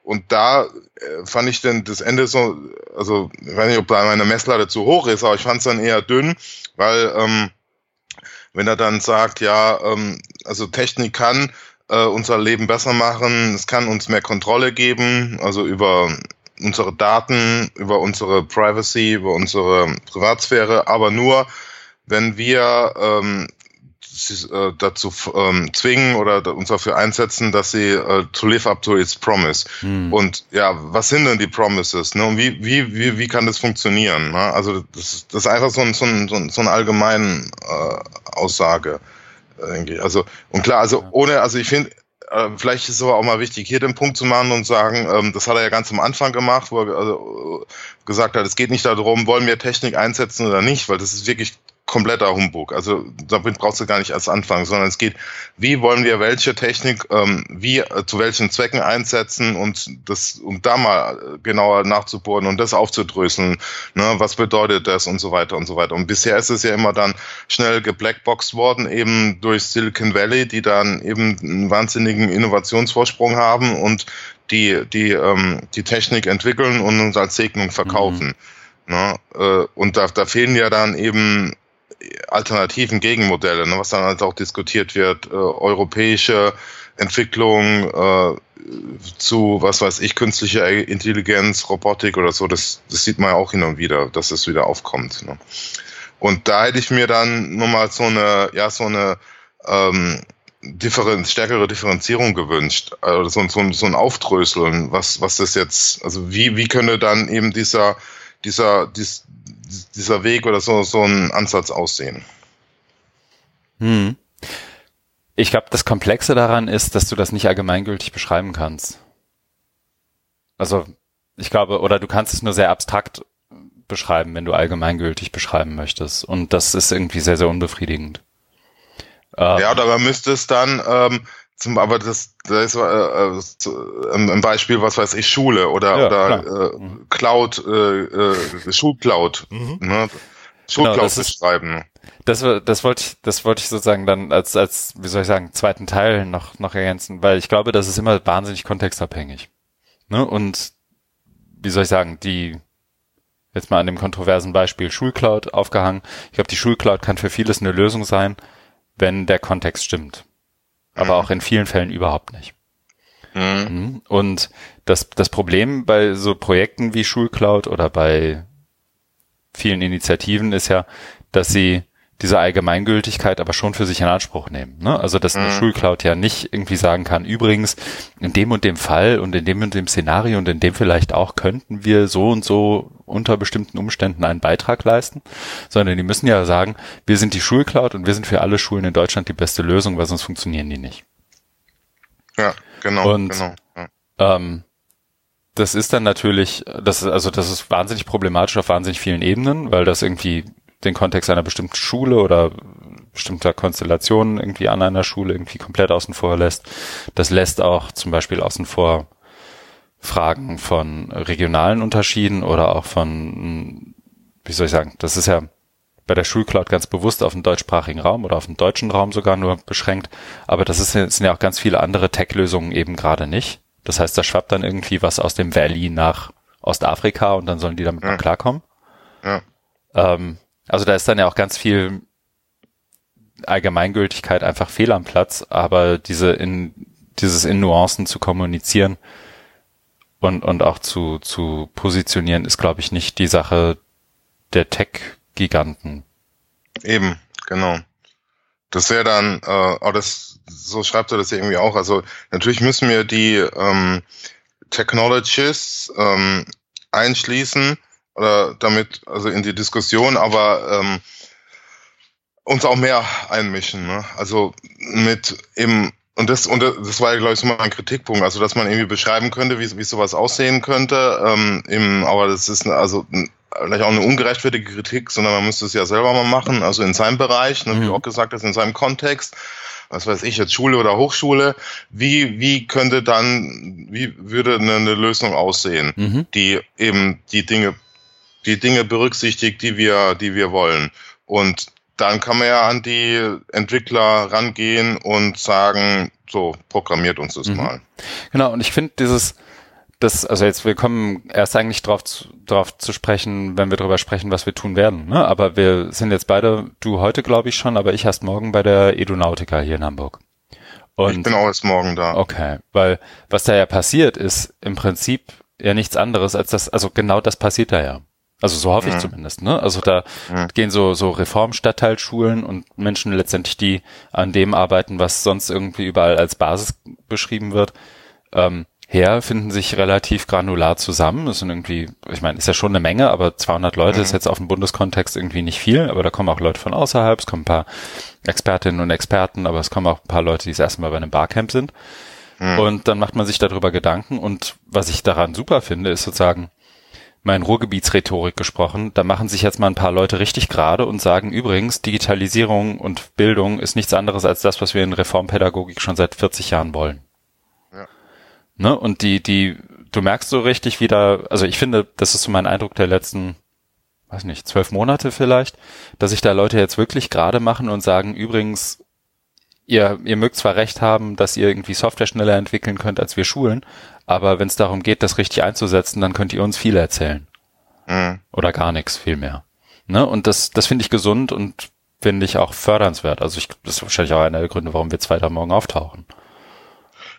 und da äh, fand ich denn das Ende so, also ich weiß nicht, ob da meine Messlatte zu hoch ist, aber ich fand es dann eher dünn, weil ähm, wenn er dann sagt, ja, ähm, also Technik kann äh, unser Leben besser machen. Es kann uns mehr Kontrolle geben, also über unsere Daten, über unsere Privacy, über unsere Privatsphäre, aber nur, wenn wir ähm, sie, äh, dazu ähm, zwingen oder uns dafür einsetzen, dass sie äh, to live up to its promise. Hm. Und ja, was sind denn die Promises? Ne? Und wie, wie, wie, wie kann das funktionieren? Ne? Also das, das ist einfach so, ein, so, ein, so eine allgemeine äh, Aussage. Irgendwie. Also, und klar, also ohne, also ich finde, äh, vielleicht ist es aber auch mal wichtig, hier den Punkt zu machen und sagen, ähm, das hat er ja ganz am Anfang gemacht, wo er also, gesagt hat, es geht nicht darum, wollen wir Technik einsetzen oder nicht, weil das ist wirklich kompletter Humbug. Also damit brauchst du gar nicht als Anfang, sondern es geht, wie wollen wir welche Technik, ähm, wie äh, zu welchen Zwecken einsetzen und das, um da mal äh, genauer nachzubohren und das aufzudröseln, ne, was bedeutet das und so weiter und so weiter. Und bisher ist es ja immer dann schnell geblackboxt worden, eben durch Silicon Valley, die dann eben einen wahnsinnigen Innovationsvorsprung haben und die, die, ähm, die Technik entwickeln und uns als Segnung verkaufen. Mhm. Ne? Äh, und da, da fehlen ja dann eben alternativen Gegenmodelle, ne, was dann halt auch diskutiert wird, äh, europäische Entwicklung äh, zu, was weiß ich, künstlicher Intelligenz, Robotik oder so, das, das sieht man ja auch hin und wieder, dass es wieder aufkommt. Ne. Und da hätte ich mir dann nochmal so eine, ja, so eine ähm, differen stärkere Differenzierung gewünscht, also so, so, so ein Aufdröseln, was, was das jetzt, also wie, wie könnte dann eben dieser, dieser, dies, dieser Weg oder so, so ein Ansatz aussehen. Hm. Ich glaube, das Komplexe daran ist, dass du das nicht allgemeingültig beschreiben kannst. Also, ich glaube, oder du kannst es nur sehr abstrakt beschreiben, wenn du allgemeingültig beschreiben möchtest. Und das ist irgendwie sehr, sehr unbefriedigend. Ja, oder man müsste es dann ähm, zum, aber das, das ist äh, äh, ein Beispiel, was weiß ich, Schule oder, ja, oder äh, mhm. Cloud, äh, äh, Schulcloud, mhm. ne? Schulcloud genau, beschreiben. Das, das wollte ich, das wollte ich sozusagen dann als, als, wie soll ich sagen, zweiten Teil noch, noch ergänzen, weil ich glaube, das ist immer wahnsinnig kontextabhängig. Ne? Und wie soll ich sagen, die jetzt mal an dem kontroversen Beispiel Schulcloud aufgehangen. Ich glaube, die Schulcloud kann für vieles eine Lösung sein, wenn der Kontext stimmt. Aber mhm. auch in vielen Fällen überhaupt nicht. Mhm. mhm. Und das, das Problem bei so Projekten wie Schulcloud oder bei vielen Initiativen ist ja, dass sie diese Allgemeingültigkeit aber schon für sich in Anspruch nehmen. Ne? Also dass eine mhm. Schulcloud ja nicht irgendwie sagen kann, übrigens, in dem und dem Fall und in dem und dem Szenario und in dem vielleicht auch könnten wir so und so unter bestimmten Umständen einen Beitrag leisten, sondern die müssen ja sagen, wir sind die Schulcloud und wir sind für alle Schulen in Deutschland die beste Lösung, weil sonst funktionieren die nicht. Ja, genau. Und genau, ja. Ähm, das ist dann natürlich, das ist, also das ist wahnsinnig problematisch auf wahnsinnig vielen Ebenen, weil das irgendwie den Kontext einer bestimmten Schule oder bestimmter Konstellationen irgendwie an einer Schule irgendwie komplett außen vor lässt. Das lässt auch zum Beispiel außen vor Fragen von regionalen Unterschieden oder auch von, wie soll ich sagen, das ist ja bei der Schulcloud ganz bewusst auf den deutschsprachigen Raum oder auf den deutschen Raum sogar nur beschränkt. Aber das ist, sind ja auch ganz viele andere Tech-Lösungen eben gerade nicht. Das heißt, da schwappt dann irgendwie was aus dem Valley nach Ostafrika und dann sollen die damit ja. mal klarkommen. Ja. Ähm, also da ist dann ja auch ganz viel Allgemeingültigkeit einfach fehl am Platz, aber diese in, dieses in Nuancen zu kommunizieren und, und auch zu, zu positionieren, ist, glaube ich, nicht die Sache der Tech-Giganten. Eben, genau. Das wäre dann, äh, oh, das, so schreibt er das irgendwie auch. Also natürlich müssen wir die ähm, Technologies ähm, einschließen, oder damit, also in die Diskussion, aber ähm, uns auch mehr einmischen. Ne? Also mit eben, und das, und das war ja, glaube ich, so mein Kritikpunkt, also dass man irgendwie beschreiben könnte, wie, wie sowas aussehen könnte. Ähm, im, aber das ist also vielleicht auch eine ungerechtfertige Kritik, sondern man müsste es ja selber mal machen, also in seinem Bereich, ne, wie mhm. auch gesagt hast, in seinem Kontext was weiß ich, jetzt Schule oder Hochschule, wie, wie könnte dann, wie würde eine, eine Lösung aussehen, mhm. die eben die Dinge die Dinge berücksichtigt, die wir, die wir wollen. Und dann kann man ja an die Entwickler rangehen und sagen, so, programmiert uns das mhm. mal. Genau, und ich finde dieses, das, also jetzt, wir kommen erst eigentlich drauf zu, drauf zu sprechen, wenn wir darüber sprechen, was wir tun werden. Ne? Aber wir sind jetzt beide, du heute glaube ich schon, aber ich erst morgen bei der Edunautica hier in Hamburg. Und, ich bin auch erst morgen da. Okay, weil was da ja passiert, ist im Prinzip ja nichts anderes als das, also genau das passiert da ja. Also so hoffe ich mhm. zumindest. Ne? Also da mhm. gehen so, so Reformstadtteilschulen und Menschen letztendlich, die an dem arbeiten, was sonst irgendwie überall als Basis beschrieben wird, ähm, her, finden sich relativ granular zusammen. Das sind irgendwie, ich meine, ist ja schon eine Menge, aber 200 Leute mhm. ist jetzt auf dem Bundeskontext irgendwie nicht viel, aber da kommen auch Leute von außerhalb, es kommen ein paar Expertinnen und Experten, aber es kommen auch ein paar Leute, die das erste Mal bei einem Barcamp sind. Mhm. Und dann macht man sich darüber Gedanken und was ich daran super finde, ist sozusagen, mein Ruhrgebietsrhetorik gesprochen. Da machen sich jetzt mal ein paar Leute richtig gerade und sagen übrigens, Digitalisierung und Bildung ist nichts anderes als das, was wir in Reformpädagogik schon seit 40 Jahren wollen. Ja. Ne? Und die, die, du merkst so richtig wieder, also ich finde, das ist so mein Eindruck der letzten, weiß nicht, zwölf Monate vielleicht, dass sich da Leute jetzt wirklich gerade machen und sagen, übrigens, ihr, ihr mögt zwar recht haben, dass ihr irgendwie Software schneller entwickeln könnt als wir Schulen, aber wenn es darum geht, das richtig einzusetzen, dann könnt ihr uns viel erzählen. Mhm. Oder gar nichts, viel mehr. Ne? Und das, das finde ich gesund und finde ich auch fördernswert. Also ich, das ist wahrscheinlich auch einer der Gründe, warum wir zweiter morgen auftauchen.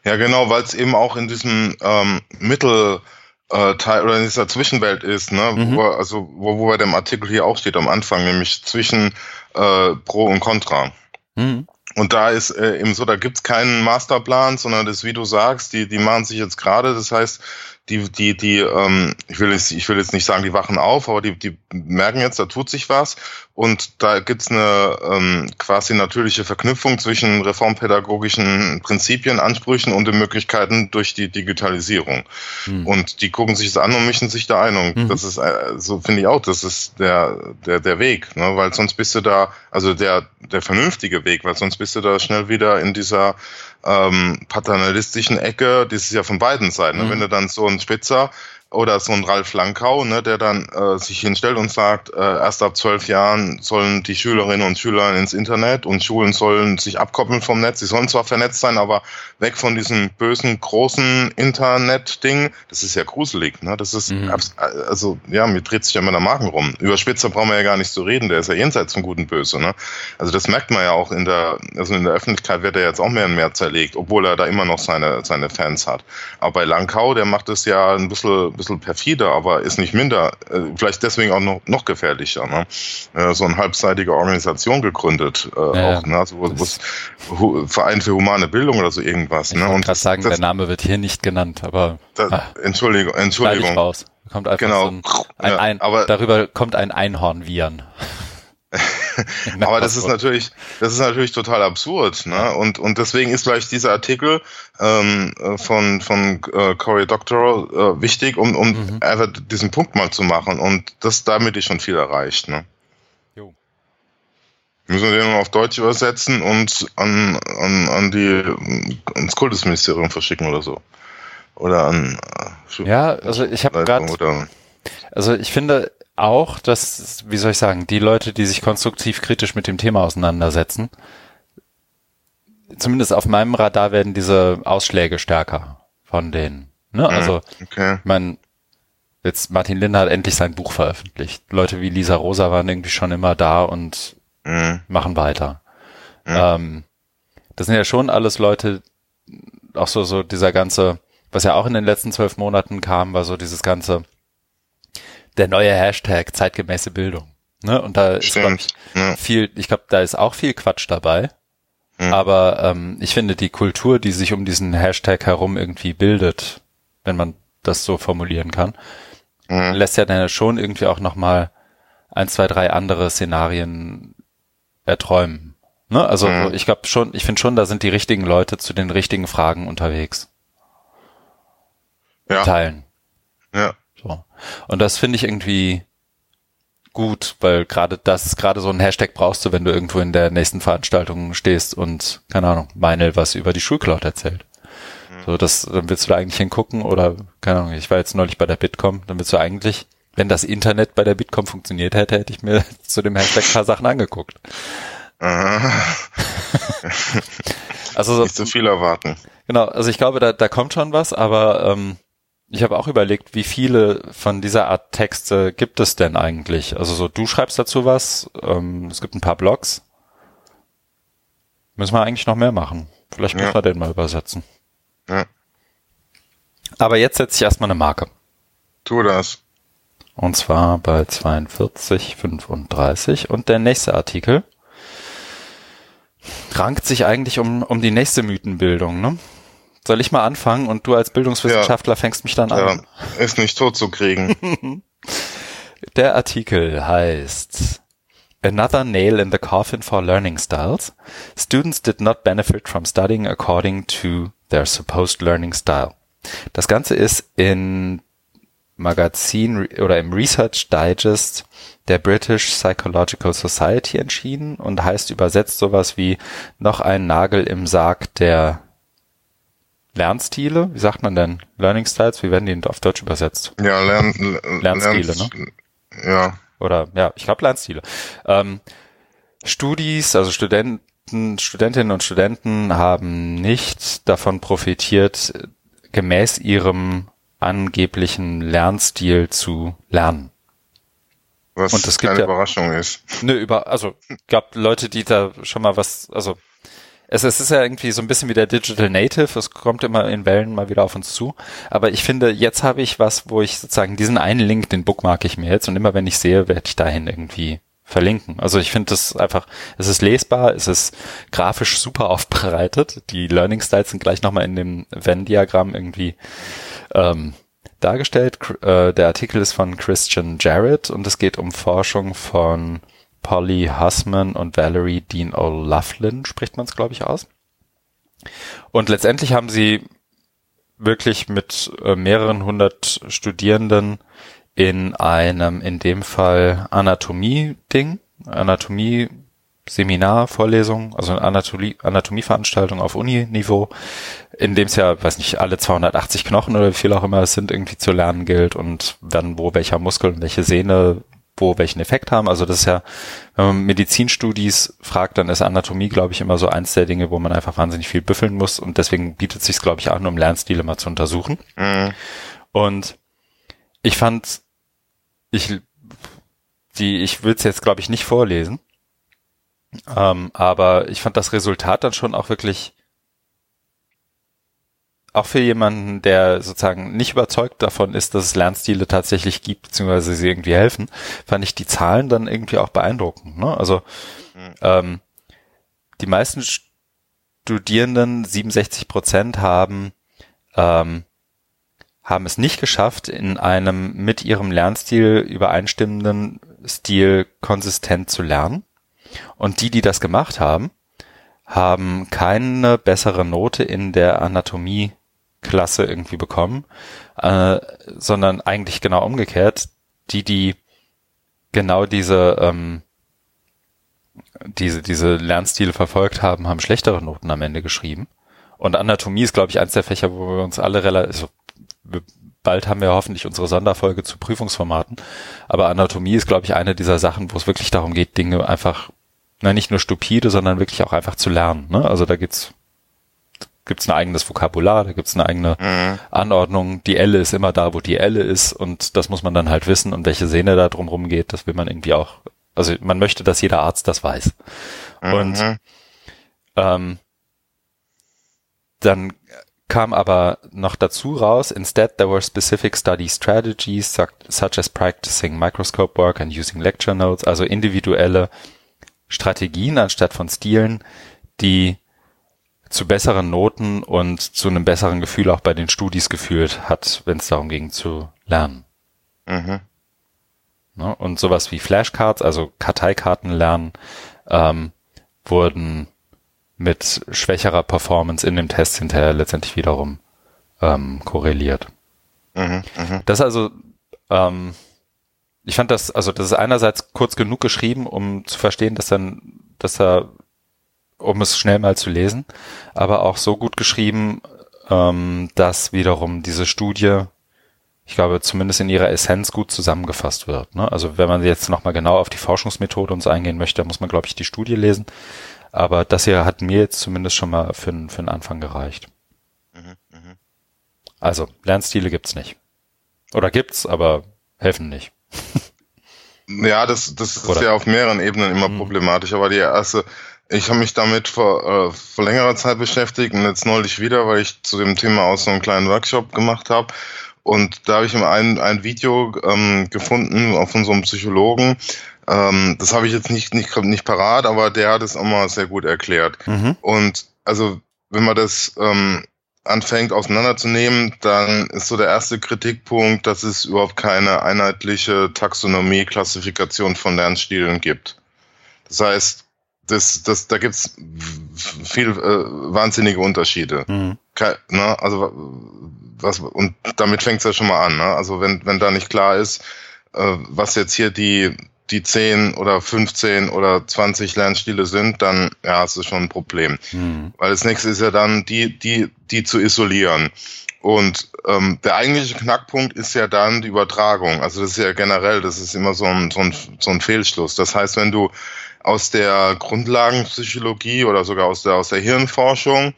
Ja, genau, weil es eben auch in diesem ähm, Mittel äh, Teil oder in dieser Zwischenwelt ist, ne, mhm. wo, also wo, wo bei dem Artikel hier auch steht am Anfang, nämlich zwischen äh, Pro und Contra. Mhm. Und da ist äh, eben so, da gibt's keinen Masterplan, sondern das, wie du sagst, die, die machen sich jetzt gerade, das heißt, die, die, die, ähm, ich will jetzt, ich will jetzt nicht sagen, die wachen auf, aber die, die merken jetzt, da tut sich was und da gibt's eine ähm, quasi natürliche Verknüpfung zwischen reformpädagogischen Prinzipien, Ansprüchen und den Möglichkeiten durch die Digitalisierung. Mhm. Und die gucken sich das an und mischen sich da ein. Und mhm. das ist, äh, so finde ich auch, das ist der, der, der Weg, ne? weil sonst bist du da, also der, der vernünftige Weg, weil sonst bist du da schnell wieder in dieser ähm, paternalistischen Ecke, das ist ja von beiden Seiten. Ne? Mhm. Wenn du dann so ein Spitzer oder so ein Ralf Lankau, ne, der dann äh, sich hinstellt und sagt, äh, erst ab zwölf Jahren sollen die Schülerinnen und Schüler ins Internet und Schulen sollen sich abkoppeln vom Netz. Sie sollen zwar vernetzt sein, aber weg von diesem bösen, großen Internet-Ding. Das ist ja gruselig. Ne? Das ist, mhm. also ja, mir dreht sich ja immer der Magen rum. Über Spitzer brauchen wir ja gar nicht zu reden, der ist ja jenseits von Gut und Böse. Ne? Also das merkt man ja auch in der, also in der Öffentlichkeit wird er jetzt auch mehr und mehr zerlegt, obwohl er da immer noch seine, seine Fans hat. Aber bei Lankau, der macht es ja ein bisschen, bisschen bisschen perfider, aber ist nicht minder, äh, vielleicht deswegen auch noch, noch gefährlicher. Ne? Äh, so eine halbseitige Organisation gegründet, äh, ja, auch, ne? also, wo, wo Verein für humane Bildung oder so irgendwas. Ich ne? Und gerade sagen, das, der Name wird hier nicht genannt, aber das, ah, Entschuldigung, Entschuldigung. Raus. Kommt einfach genau. so ein, ein, ja, ein aber, darüber kommt ein Einhorn wiehern. Aber das ist natürlich, das ist natürlich total absurd, ne? Und und deswegen ist vielleicht dieser Artikel ähm, von von äh, Cory Doctorow äh, wichtig, um um mhm. einfach diesen Punkt mal zu machen. Und das damit ist schon viel erreicht, ne? Jo. Müssen wir den auf Deutsch übersetzen und an an an die ans Kultusministerium verschicken oder so? Oder an äh, ja, also ich habe gerade also ich finde, auch, dass, wie soll ich sagen, die Leute, die sich konstruktiv kritisch mit dem Thema auseinandersetzen, zumindest auf meinem Radar werden diese Ausschläge stärker von denen. Ne? Mhm, also, okay. man, jetzt Martin Linder hat endlich sein Buch veröffentlicht. Leute wie Lisa Rosa waren irgendwie schon immer da und mhm. machen weiter. Mhm. Ähm, das sind ja schon alles Leute, auch so, so dieser ganze, was ja auch in den letzten zwölf Monaten kam, war so dieses ganze, der neue Hashtag zeitgemäße Bildung. Ne? Und da ist ich, ja. viel, ich glaube, da ist auch viel Quatsch dabei. Mhm. Aber ähm, ich finde die Kultur, die sich um diesen Hashtag herum irgendwie bildet, wenn man das so formulieren kann, mhm. lässt ja dann schon irgendwie auch nochmal ein, zwei, drei andere Szenarien erträumen. Ne? Also mhm. ich glaube schon, ich finde schon, da sind die richtigen Leute zu den richtigen Fragen unterwegs. Ja. Teilen. Ja. So. Und das finde ich irgendwie gut, weil gerade das, gerade so ein Hashtag brauchst du, wenn du irgendwo in der nächsten Veranstaltung stehst und, keine Ahnung, Meinel was über die Schulcloud erzählt. Mhm. So, das, dann willst du da eigentlich hingucken oder, keine Ahnung, ich war jetzt neulich bei der Bitkom, dann willst du eigentlich, wenn das Internet bei der Bitkom funktioniert hätte, hätte ich mir zu dem Hashtag ein paar Sachen angeguckt. also nicht so viel erwarten. Genau, also ich glaube, da, da kommt schon was, aber ähm, ich habe auch überlegt, wie viele von dieser Art Texte gibt es denn eigentlich? Also so, du schreibst dazu was, ähm, es gibt ein paar Blogs. Müssen wir eigentlich noch mehr machen. Vielleicht müssen ja. wir den mal übersetzen. Ja. Aber jetzt setze ich erstmal eine Marke. Tu das. Und zwar bei 42, 35. Und der nächste Artikel rankt sich eigentlich um, um die nächste Mythenbildung, ne? Soll ich mal anfangen und du als Bildungswissenschaftler ja. fängst mich dann an? Ja, ist nicht tot zu kriegen. Der Artikel heißt Another Nail in the Coffin for Learning Styles. Students did not benefit from studying according to their supposed learning style. Das Ganze ist in Magazin oder im Research Digest der British Psychological Society entschieden und heißt übersetzt sowas wie noch ein Nagel im Sarg der Lernstile, wie sagt man denn? Learning Styles, wie werden die auf Deutsch übersetzt? Ja, Lern, Lernstile, Lern, ne? Ja. Oder ja, ich glaube Lernstile. Ähm, Studis, also Studenten, Studentinnen und Studenten haben nicht davon profitiert, gemäß ihrem angeblichen Lernstil zu lernen. Was und das keine ja, Überraschung ist. Nö, über, also gab Leute, die da schon mal was, also es, es ist ja irgendwie so ein bisschen wie der Digital Native, es kommt immer in Wellen mal wieder auf uns zu. Aber ich finde, jetzt habe ich was, wo ich sozusagen diesen einen Link, den bookmark ich mir jetzt und immer wenn ich sehe, werde ich dahin irgendwie verlinken. Also ich finde das einfach, es ist lesbar, es ist grafisch super aufbereitet. Die Learning Styles sind gleich nochmal in dem Venn-Diagramm irgendwie ähm, dargestellt. Äh, der Artikel ist von Christian Jarrett und es geht um Forschung von Polly Hussman und Valerie Dean O'Loughlin, spricht man es, glaube ich, aus. Und letztendlich haben sie wirklich mit äh, mehreren hundert Studierenden in einem, in dem Fall Anatomie-Ding, Anatomie Seminar, Vorlesung, also eine Anatomie, Anatomie-Veranstaltung auf Uni-Niveau, in dem es ja, weiß nicht, alle 280 Knochen oder wie viel auch immer es sind, irgendwie zu lernen gilt und dann wo welcher Muskel und welche Sehne wo welchen Effekt haben. Also das ist ja, wenn man Medizinstudis fragt, dann ist Anatomie, glaube ich, immer so eins der Dinge, wo man einfach wahnsinnig viel büffeln muss und deswegen bietet sich glaube ich, an, um Lernstile mal zu untersuchen. Mhm. Und ich fand, ich, die, ich will es jetzt, glaube ich, nicht vorlesen, ähm, aber ich fand das Resultat dann schon auch wirklich auch für jemanden, der sozusagen nicht überzeugt davon ist, dass es Lernstile tatsächlich gibt, beziehungsweise sie irgendwie helfen, fand ich die Zahlen dann irgendwie auch beeindruckend. Ne? Also ähm, die meisten Studierenden, 67 Prozent, haben ähm, haben es nicht geschafft, in einem mit ihrem Lernstil übereinstimmenden Stil konsistent zu lernen. Und die, die das gemacht haben, haben keine bessere Note in der Anatomie-Klasse irgendwie bekommen, äh, sondern eigentlich genau umgekehrt. Die, die genau diese ähm, diese diese Lernstile verfolgt haben, haben schlechtere Noten am Ende geschrieben. Und Anatomie ist, glaube ich, eins der Fächer, wo wir uns alle relativ, also bald haben wir hoffentlich unsere Sonderfolge zu Prüfungsformaten. Aber Anatomie ist, glaube ich, eine dieser Sachen, wo es wirklich darum geht, Dinge einfach na, nicht nur stupide, sondern wirklich auch einfach zu lernen. Ne? Also da gibt's gibt's ein eigenes Vokabular, da gibt's eine eigene mhm. Anordnung. Die Elle ist immer da, wo die Elle ist und das muss man dann halt wissen und welche Sehne da drumherum geht, das will man irgendwie auch, also man möchte, dass jeder Arzt das weiß. Mhm. Und ähm, dann kam aber noch dazu raus, instead there were specific study strategies such as practicing microscope work and using lecture notes, also individuelle Strategien anstatt von Stilen, die zu besseren Noten und zu einem besseren Gefühl auch bei den Studis geführt hat, wenn es darum ging zu lernen. Mhm. Ne? Und sowas wie Flashcards, also Karteikarten lernen, ähm, wurden mit schwächerer Performance in dem Test hinterher letztendlich wiederum ähm, korreliert. Mhm, mh. Das also ähm, ich fand das, also das ist einerseits kurz genug geschrieben, um zu verstehen, dass dann, dass er, um es schnell mal zu lesen, aber auch so gut geschrieben, ähm, dass wiederum diese Studie, ich glaube, zumindest in ihrer Essenz gut zusammengefasst wird. Ne? Also wenn man jetzt nochmal genau auf die Forschungsmethode uns eingehen möchte, muss man, glaube ich, die Studie lesen. Aber das hier hat mir jetzt zumindest schon mal für, für einen Anfang gereicht. Mhm, mh. Also, Lernstile gibt's nicht. Oder gibt's, aber helfen nicht. Ja, das, das ist Oder? ja auf mehreren Ebenen immer mhm. problematisch, aber die erste, ich habe mich damit vor, äh, vor längerer Zeit beschäftigt und jetzt neulich wieder, weil ich zu dem Thema auch so einen kleinen Workshop gemacht habe. Und da habe ich ein, ein Video ähm, gefunden so einem Psychologen. Ähm, das habe ich jetzt nicht, nicht, nicht parat, aber der hat es auch mal sehr gut erklärt. Mhm. Und also, wenn man das ähm, anfängt auseinanderzunehmen, dann ist so der erste Kritikpunkt, dass es überhaupt keine einheitliche Taxonomie, Klassifikation von Lernstilen gibt. Das heißt, das, das, da gibt's viel äh, wahnsinnige Unterschiede. Mhm. Ke ne? Also was und damit fängt's ja schon mal an. Ne? Also wenn wenn da nicht klar ist, äh, was jetzt hier die die 10 oder 15 oder 20 Lernstile sind, dann ja, ist es schon ein Problem. Mhm. Weil das nächste ist ja dann, die, die, die zu isolieren. Und ähm, der eigentliche Knackpunkt ist ja dann die Übertragung. Also das ist ja generell, das ist immer so ein, so ein, so ein Fehlschluss. Das heißt, wenn du aus der Grundlagenpsychologie oder sogar aus der, aus der Hirnforschung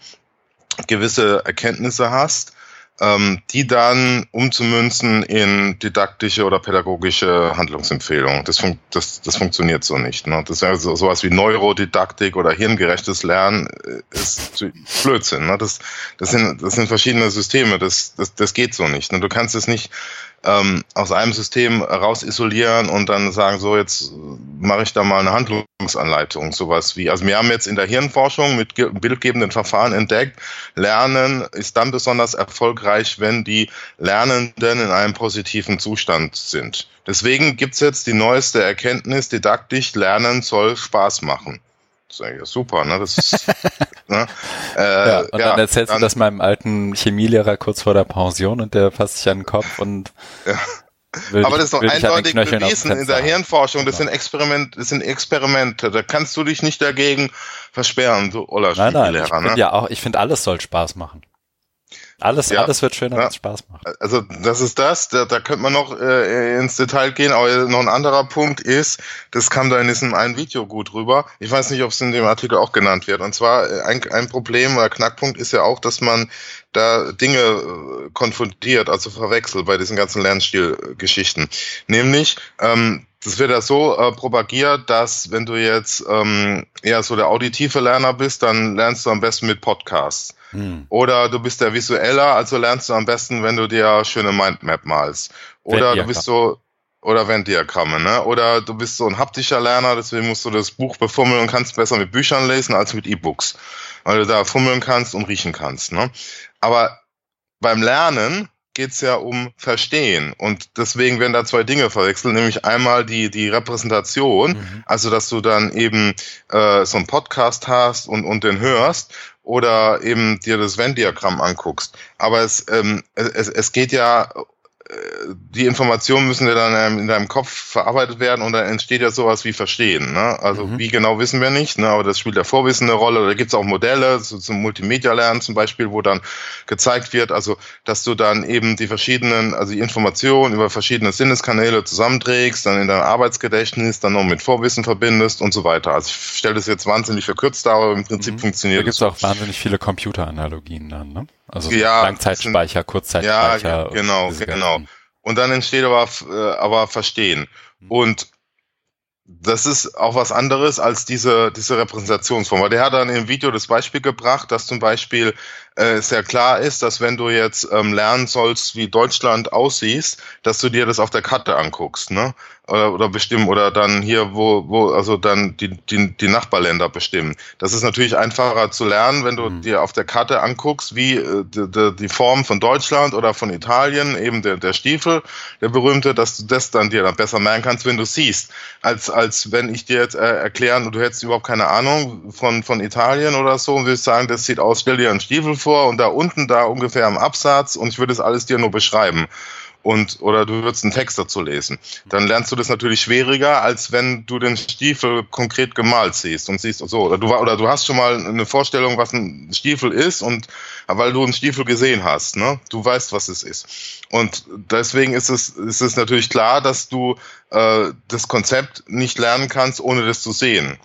gewisse Erkenntnisse hast, die dann umzumünzen in didaktische oder pädagogische Handlungsempfehlungen. Das, fun das, das funktioniert so nicht. Ne? Das wäre so, sowas wie Neurodidaktik oder hirngerechtes Lernen äh, ist Blödsinn. Ne? Das, das, sind, das sind verschiedene Systeme. Das, das, das geht so nicht. Ne? Du kannst es nicht ähm, aus einem System raus isolieren und dann sagen, so jetzt mache ich da mal eine Handlungsanleitung, sowas wie, also wir haben jetzt in der Hirnforschung mit bildgebenden Verfahren entdeckt, Lernen ist dann besonders erfolgreich, wenn die Lernenden in einem positiven Zustand sind. Deswegen gibt's jetzt die neueste Erkenntnis, didaktisch Lernen soll Spaß machen. Eigentlich super, ne? Das ne? Äh, ja, und ja, dann erzählst dann, du das meinem alten Chemielehrer kurz vor der Pension und der fasst sich an den Kopf und ja. Aber das ist doch eindeutig bewiesen in der Hirnforschung. Das sind, Experiment, das sind Experimente. Da kannst du dich nicht dagegen versperren, so Ola Nein, nein, ich ne? ja auch, ich finde, alles soll Spaß machen. Alles, ja, alles wird schöner, wenn es Spaß macht. Also das ist das, da, da könnte man noch äh, ins Detail gehen, aber noch ein anderer Punkt ist, das kam da in diesem einen Video gut rüber. Ich weiß nicht, ob es in dem Artikel auch genannt wird. Und zwar äh, ein, ein Problem oder Knackpunkt ist ja auch, dass man da Dinge äh, konfundiert, also verwechselt bei diesen ganzen Lernstilgeschichten. Nämlich, ähm, das wird ja so äh, propagiert, dass wenn du jetzt ähm, eher so der auditive Lerner bist, dann lernst du am besten mit Podcasts. Hm. Oder du bist der visueller, also lernst du am besten, wenn du dir schöne Mindmap malst. Oder du bist so, oder Venn-Diagramme, ne? Oder du bist so ein haptischer Lerner, deswegen musst du das Buch befummeln und kannst besser mit Büchern lesen als mit E-Books. Weil du da fummeln kannst und riechen kannst, ne? Aber beim Lernen geht's ja um Verstehen. Und deswegen werden da zwei Dinge verwechselt, nämlich einmal die, die Repräsentation, mhm. also dass du dann eben äh, so einen Podcast hast und, und den hörst oder eben dir das Venn-Diagramm anguckst. Aber es, ähm, es, es geht ja die Informationen müssen ja dann in deinem Kopf verarbeitet werden und dann entsteht ja sowas wie Verstehen. Ne? Also mhm. wie genau wissen wir nicht, ne? aber das spielt ja Vorwissen eine Rolle. Da gibt es auch Modelle so zum Multimedia-Lernen zum Beispiel, wo dann gezeigt wird, also dass du dann eben die verschiedenen, also die Informationen über verschiedene Sinneskanäle zusammenträgst, dann in dein Arbeitsgedächtnis, dann noch mit Vorwissen verbindest und so weiter. Also ich stelle das jetzt wahnsinnig verkürzt dar, aber im Prinzip mhm. funktioniert Da gibt es auch wahnsinnig viele Computeranalogien dann, ne? Also ja, Langzeitspeicher, Kurzzeitspeicher. Ja, genau, genau. Und dann entsteht aber, äh, aber Verstehen. Mhm. Und das ist auch was anderes als diese, diese Repräsentationsform. Weil der hat dann im Video das Beispiel gebracht, dass zum Beispiel äh, sehr klar ist, dass wenn du jetzt ähm, lernen sollst, wie Deutschland aussieht, dass du dir das auf der Karte anguckst, ne? Oder, oder bestimmen, oder dann hier, wo, wo, also dann die, die, die Nachbarländer bestimmen. Das ist natürlich einfacher zu lernen, wenn du mhm. dir auf der Karte anguckst, wie äh, die, die, die Form von Deutschland oder von Italien, eben der, der Stiefel, der berühmte, dass du das dann dir dann besser merken kannst, wenn du siehst, als, als wenn ich dir jetzt äh, erklären du hättest überhaupt keine Ahnung von, von Italien oder so und willst sagen, das sieht aus, stell dir einen Stiefel vor, vor und da unten, da ungefähr am Absatz und ich würde es alles dir nur beschreiben. Und, oder du würdest einen Text dazu lesen. Dann lernst du das natürlich schwieriger, als wenn du den Stiefel konkret gemalt siehst und siehst so. Oder du, oder du hast schon mal eine Vorstellung, was ein Stiefel ist und weil du einen Stiefel gesehen hast, ne? Du weißt, was es ist. Und deswegen ist es, ist es natürlich klar, dass du äh, das Konzept nicht lernen kannst, ohne das zu sehen.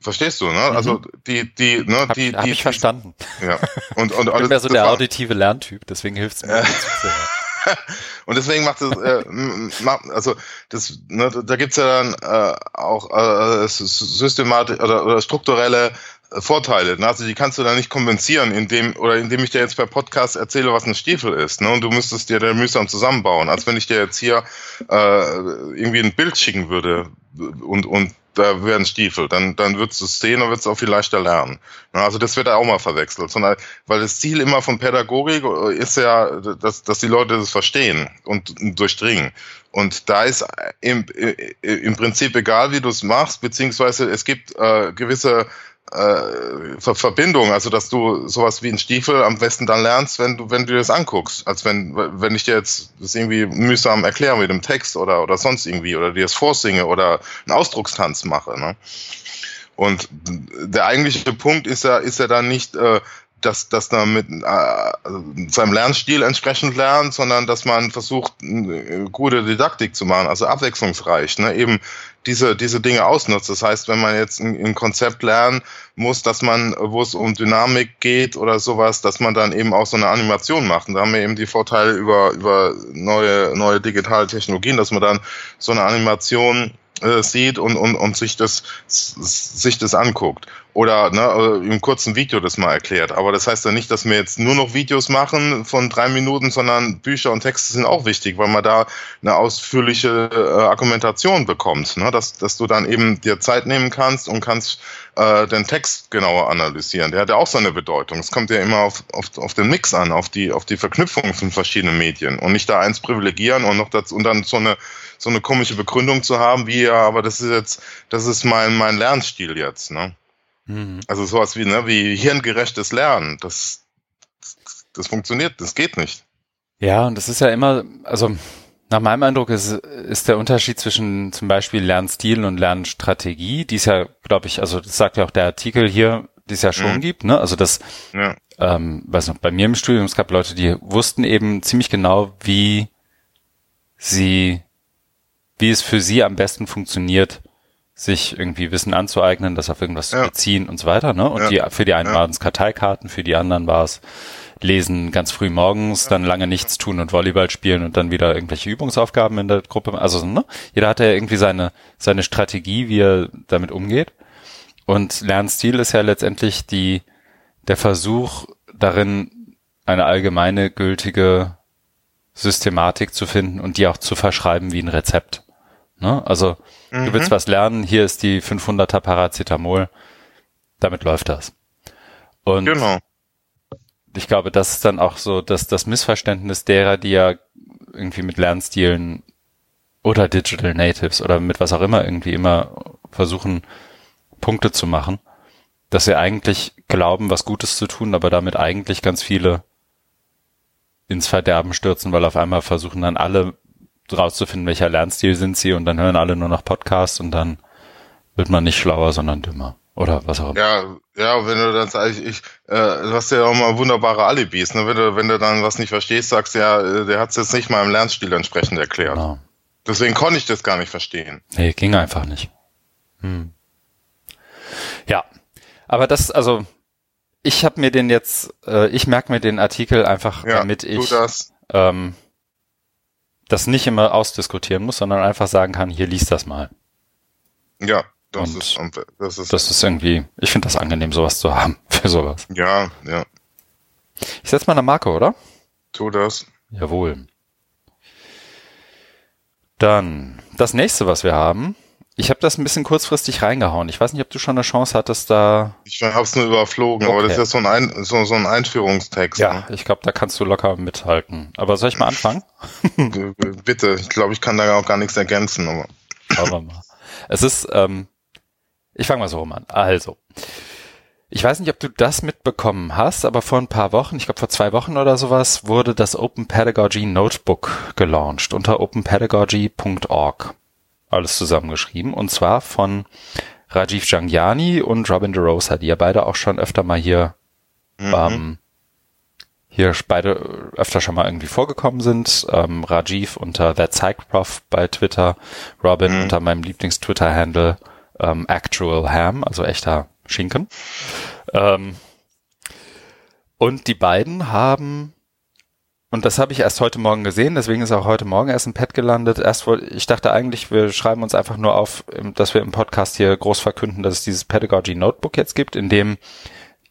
Verstehst du, ne? Mhm. Also die, die, ne, hab, die, hab die, ich verstanden. Ja. Und, und ich bin mehr so der auditive Lerntyp, deswegen hilft es mir. und deswegen macht es, äh, also das, ne, da gibt's ja dann äh, auch äh, systematisch oder, oder strukturelle Vorteile. Ne? Also die kannst du da nicht kompensieren, indem oder indem ich dir jetzt per Podcast erzähle, was ein Stiefel ist. Ne? Und du müsstest dir da mühsam zusammenbauen, als wenn ich dir jetzt hier äh, irgendwie ein Bild schicken würde und und da wären Stiefel, dann, dann würdest du es sehen und würdest auch viel leichter lernen. Also das wird auch mal verwechselt, sondern weil das Ziel immer von Pädagogik ist ja, dass, dass die Leute das verstehen und durchdringen. Und da ist im, im Prinzip egal, wie du es machst, beziehungsweise es gibt äh, gewisse äh, Verbindung, also dass du sowas wie ein Stiefel am besten dann lernst, wenn du, wenn du das anguckst, als wenn, wenn ich dir jetzt das irgendwie mühsam erkläre mit einem Text oder, oder sonst irgendwie oder dir das vorsinge oder einen Ausdruckstanz mache. Ne? Und der eigentliche Punkt ist ja, ist ja dann nicht, äh, dass, dass man mit äh, seinem Lernstil entsprechend lernt, sondern dass man versucht, eine gute Didaktik zu machen, also abwechslungsreich, ne? eben diese, diese Dinge ausnutzt. Das heißt, wenn man jetzt ein, ein Konzept lernen muss, dass man, wo es um Dynamik geht oder sowas, dass man dann eben auch so eine Animation macht. Und da haben wir eben die Vorteile über, über neue, neue digitale Technologien, dass man dann so eine Animation äh, sieht und, und, und sich das sich das anguckt oder ne, äh, im kurzen Video das mal erklärt. Aber das heißt ja nicht, dass wir jetzt nur noch Videos machen von drei Minuten, sondern Bücher und Texte sind auch wichtig, weil man da eine ausführliche äh, Argumentation bekommt, ne? dass, dass du dann eben dir Zeit nehmen kannst und kannst äh, den Text genauer analysieren. Der hat ja auch seine Bedeutung. Es kommt ja immer auf, auf, auf den Mix an, auf die, auf die Verknüpfung von verschiedenen Medien und nicht da eins privilegieren und noch dazu und dann so eine so eine komische Begründung zu haben, wie ja, aber das ist jetzt, das ist mein, mein Lernstil jetzt, ne? Mhm. Also sowas wie, ne, wie hirngerechtes Lernen, das, das funktioniert, das geht nicht. Ja, und das ist ja immer, also Nach meinem Eindruck ist, ist der Unterschied zwischen zum Beispiel Lernstil und Lernstrategie, die es ja, glaube ich, also das sagt ja auch der Artikel hier, die es ja schon mhm. gibt, ne? Also das, ja. ähm, weiß noch, bei mir im Studium, es gab Leute, die wussten eben ziemlich genau, wie sie, wie es für sie am besten funktioniert, sich irgendwie Wissen anzueignen, das auf irgendwas ja. zu beziehen und so weiter, ne? Und ja. die, für die einen waren es Karteikarten, für die anderen war es lesen ganz früh morgens, dann lange nichts tun und Volleyball spielen und dann wieder irgendwelche Übungsaufgaben in der Gruppe. Also ne? jeder hat ja irgendwie seine seine Strategie, wie er damit umgeht. Und Lernstil ist ja letztendlich die der Versuch darin eine allgemeine gültige Systematik zu finden und die auch zu verschreiben wie ein Rezept. Ne? Also mhm. du willst mhm. was lernen, hier ist die 500er Paracetamol, damit läuft das. Und genau ich glaube, das ist dann auch so dass das Missverständnis derer, die ja irgendwie mit Lernstilen oder Digital Natives oder mit was auch immer irgendwie immer versuchen, Punkte zu machen, dass sie eigentlich glauben, was Gutes zu tun, aber damit eigentlich ganz viele ins Verderben stürzen, weil auf einmal versuchen dann alle rauszufinden, welcher Lernstil sind sie und dann hören alle nur noch Podcasts und dann wird man nicht schlauer, sondern dümmer. Oder was auch immer. Ja, ja, wenn du dann sagst, ich, äh, du hast ja auch mal wunderbare Alibis, ne? Wenn du, wenn du dann was nicht verstehst, sagst ja, äh, der hat es jetzt nicht mal im Lernstil entsprechend erklärt. Genau. Deswegen konnte ich das gar nicht verstehen. Nee, ging einfach nicht. Hm. Ja, aber das, also ich habe mir den jetzt, äh, ich merke mir den Artikel einfach, ja, damit ich das. Ähm, das nicht immer ausdiskutieren muss, sondern einfach sagen kann, hier liest das mal. Ja, das, ist, das ist, das ist irgendwie, ich finde das angenehm, sowas zu haben für sowas. Ja, ja. Ich setze mal eine Marke, oder? Tu das. Jawohl. Dann das nächste, was wir haben. Ich habe das ein bisschen kurzfristig reingehauen. Ich weiß nicht, ob du schon eine Chance hattest, da. Ich habe es nur überflogen, okay. aber das ist ja so ein, ein so, so ein Einführungstext. Ja, ne? ich glaube, da kannst du locker mithalten. Aber soll ich mal anfangen? Bitte, ich glaube, ich kann da auch gar nichts ergänzen. Aber. Schauen wir mal. Es ist ähm, ich fange mal so rum an. Also, ich weiß nicht, ob du das mitbekommen hast, aber vor ein paar Wochen, ich glaube vor zwei Wochen oder sowas, wurde das Open Pedagogy Notebook gelauncht unter openpedagogy.org. Alles zusammengeschrieben und zwar von Rajiv Jangiani und Robin DeRosa, die ja beide auch schon öfter mal hier mhm. ähm, hier beide öfter schon mal irgendwie vorgekommen sind. Ähm, Rajiv unter That Psychprof bei Twitter, Robin mhm. unter meinem Lieblings-Twitter-Handle ähm, Actual Ham, also echter Schinken. Ähm, und die beiden haben, und das habe ich erst heute Morgen gesehen, deswegen ist auch heute Morgen erst ein Pad gelandet. Erst wollte, ich dachte eigentlich, wir schreiben uns einfach nur auf, dass wir im Podcast hier groß verkünden, dass es dieses Pedagogy Notebook jetzt gibt, in dem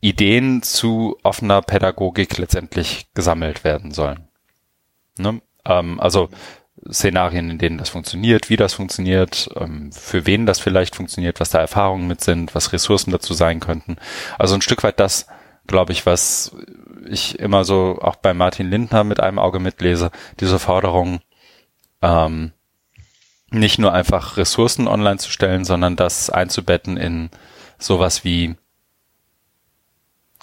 Ideen zu offener Pädagogik letztendlich gesammelt werden sollen. Ne? Ähm, also Szenarien, in denen das funktioniert, wie das funktioniert, ähm, für wen das vielleicht funktioniert, was da Erfahrungen mit sind, was Ressourcen dazu sein könnten. Also ein Stück weit das, glaube ich, was ich immer so auch bei Martin Lindner mit einem Auge mitlese, diese Forderung, ähm, nicht nur einfach Ressourcen online zu stellen, sondern das einzubetten in sowas wie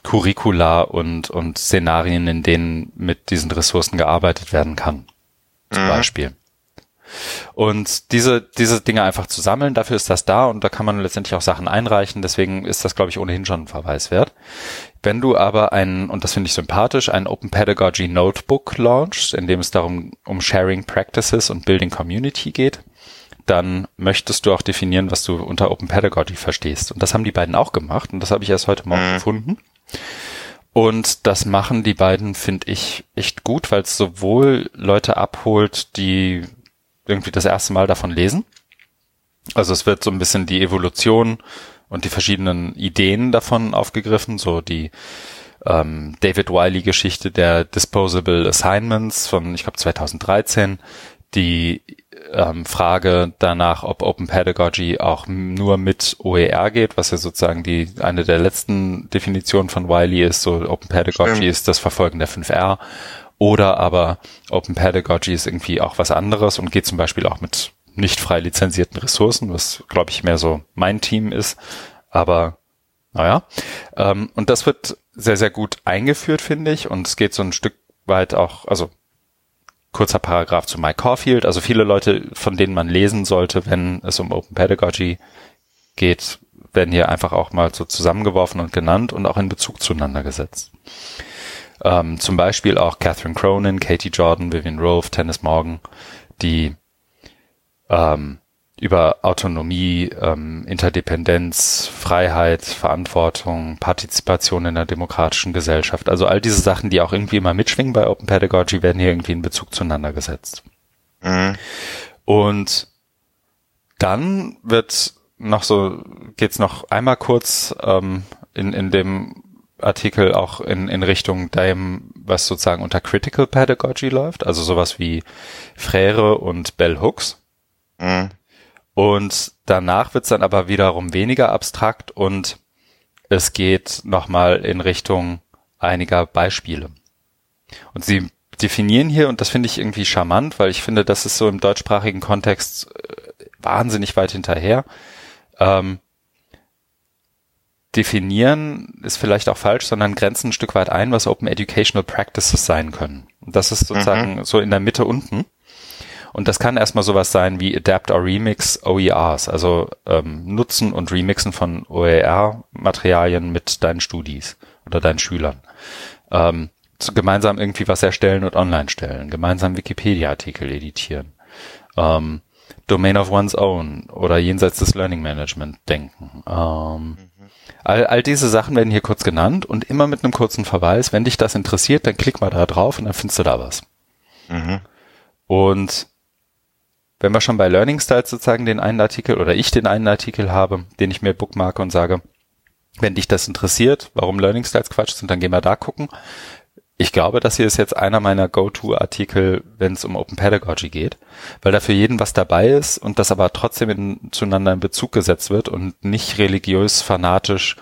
Curricula und, und Szenarien, in denen mit diesen Ressourcen gearbeitet werden kann zum mhm. Beispiel. Und diese, diese Dinge einfach zu sammeln, dafür ist das da und da kann man letztendlich auch Sachen einreichen, deswegen ist das, glaube ich, ohnehin schon ein Verweis wert. Wenn du aber ein, und das finde ich sympathisch, ein Open Pedagogy Notebook launchst, in dem es darum um Sharing Practices und Building Community geht, dann möchtest du auch definieren, was du unter Open Pedagogy verstehst. Und das haben die beiden auch gemacht und das habe ich erst heute Morgen mhm. gefunden. Und das machen die beiden, finde ich, echt gut, weil es sowohl Leute abholt, die irgendwie das erste Mal davon lesen. Also es wird so ein bisschen die Evolution und die verschiedenen Ideen davon aufgegriffen, so die ähm, David Wiley-Geschichte der Disposable Assignments von, ich glaube, 2013, die ähm, Frage danach, ob Open Pedagogy auch nur mit OER geht, was ja sozusagen die eine der letzten Definitionen von Wiley ist. So Open Pedagogy Stimmt. ist das Verfolgen der 5R. Oder aber Open Pedagogy ist irgendwie auch was anderes und geht zum Beispiel auch mit nicht frei lizenzierten Ressourcen, was glaube ich mehr so mein Team ist. Aber naja. Ähm, und das wird sehr, sehr gut eingeführt, finde ich. Und es geht so ein Stück weit auch, also kurzer Paragraph zu Mike Caulfield. Also viele Leute, von denen man lesen sollte, wenn es um Open Pedagogy geht, werden hier einfach auch mal so zusammengeworfen und genannt und auch in Bezug zueinander gesetzt. Ähm, zum Beispiel auch Catherine Cronin, Katie Jordan, Vivian Rove, Tennis Morgan, die ähm, über Autonomie, ähm, Interdependenz, Freiheit, Verantwortung, Partizipation in der demokratischen Gesellschaft. Also all diese Sachen, die auch irgendwie immer mitschwingen bei Open Pedagogy, werden hier irgendwie in Bezug zueinander gesetzt. Mhm. Und dann wird noch so, geht's noch einmal kurz ähm, in, in dem Artikel auch in, in Richtung dem, was sozusagen unter Critical Pedagogy läuft, also sowas wie Frere und Bell Hooks. Mhm. Und danach wird's dann aber wiederum weniger abstrakt und es geht nochmal in Richtung einiger Beispiele. Und sie definieren hier, und das finde ich irgendwie charmant, weil ich finde, das ist so im deutschsprachigen Kontext äh, wahnsinnig weit hinterher. Ähm, definieren ist vielleicht auch falsch, sondern grenzen ein Stück weit ein, was Open Educational Practices sein können. Das ist sozusagen mhm. so in der Mitte unten. Und das kann erstmal sowas sein wie Adapt or Remix OERs, also ähm, Nutzen und Remixen von OER-Materialien mit deinen Studis oder deinen Schülern. Ähm, zu, gemeinsam irgendwie was erstellen und online stellen, gemeinsam Wikipedia-Artikel editieren, ähm, Domain of One's Own oder jenseits des Learning Management denken. Ähm. All, all diese Sachen werden hier kurz genannt und immer mit einem kurzen Verweis. Wenn dich das interessiert, dann klick mal da drauf und dann findest du da was. Mhm. Und wenn wir schon bei Learning Styles sozusagen den einen Artikel oder ich den einen Artikel habe, den ich mir bookmarke und sage, wenn dich das interessiert, warum Learning Styles Quatsch sind, dann gehen wir da gucken. Ich glaube, das hier ist jetzt einer meiner Go-To-Artikel, wenn es um Open Pedagogy geht, weil da für jeden was dabei ist und das aber trotzdem in, zueinander in Bezug gesetzt wird und nicht religiös, fanatisch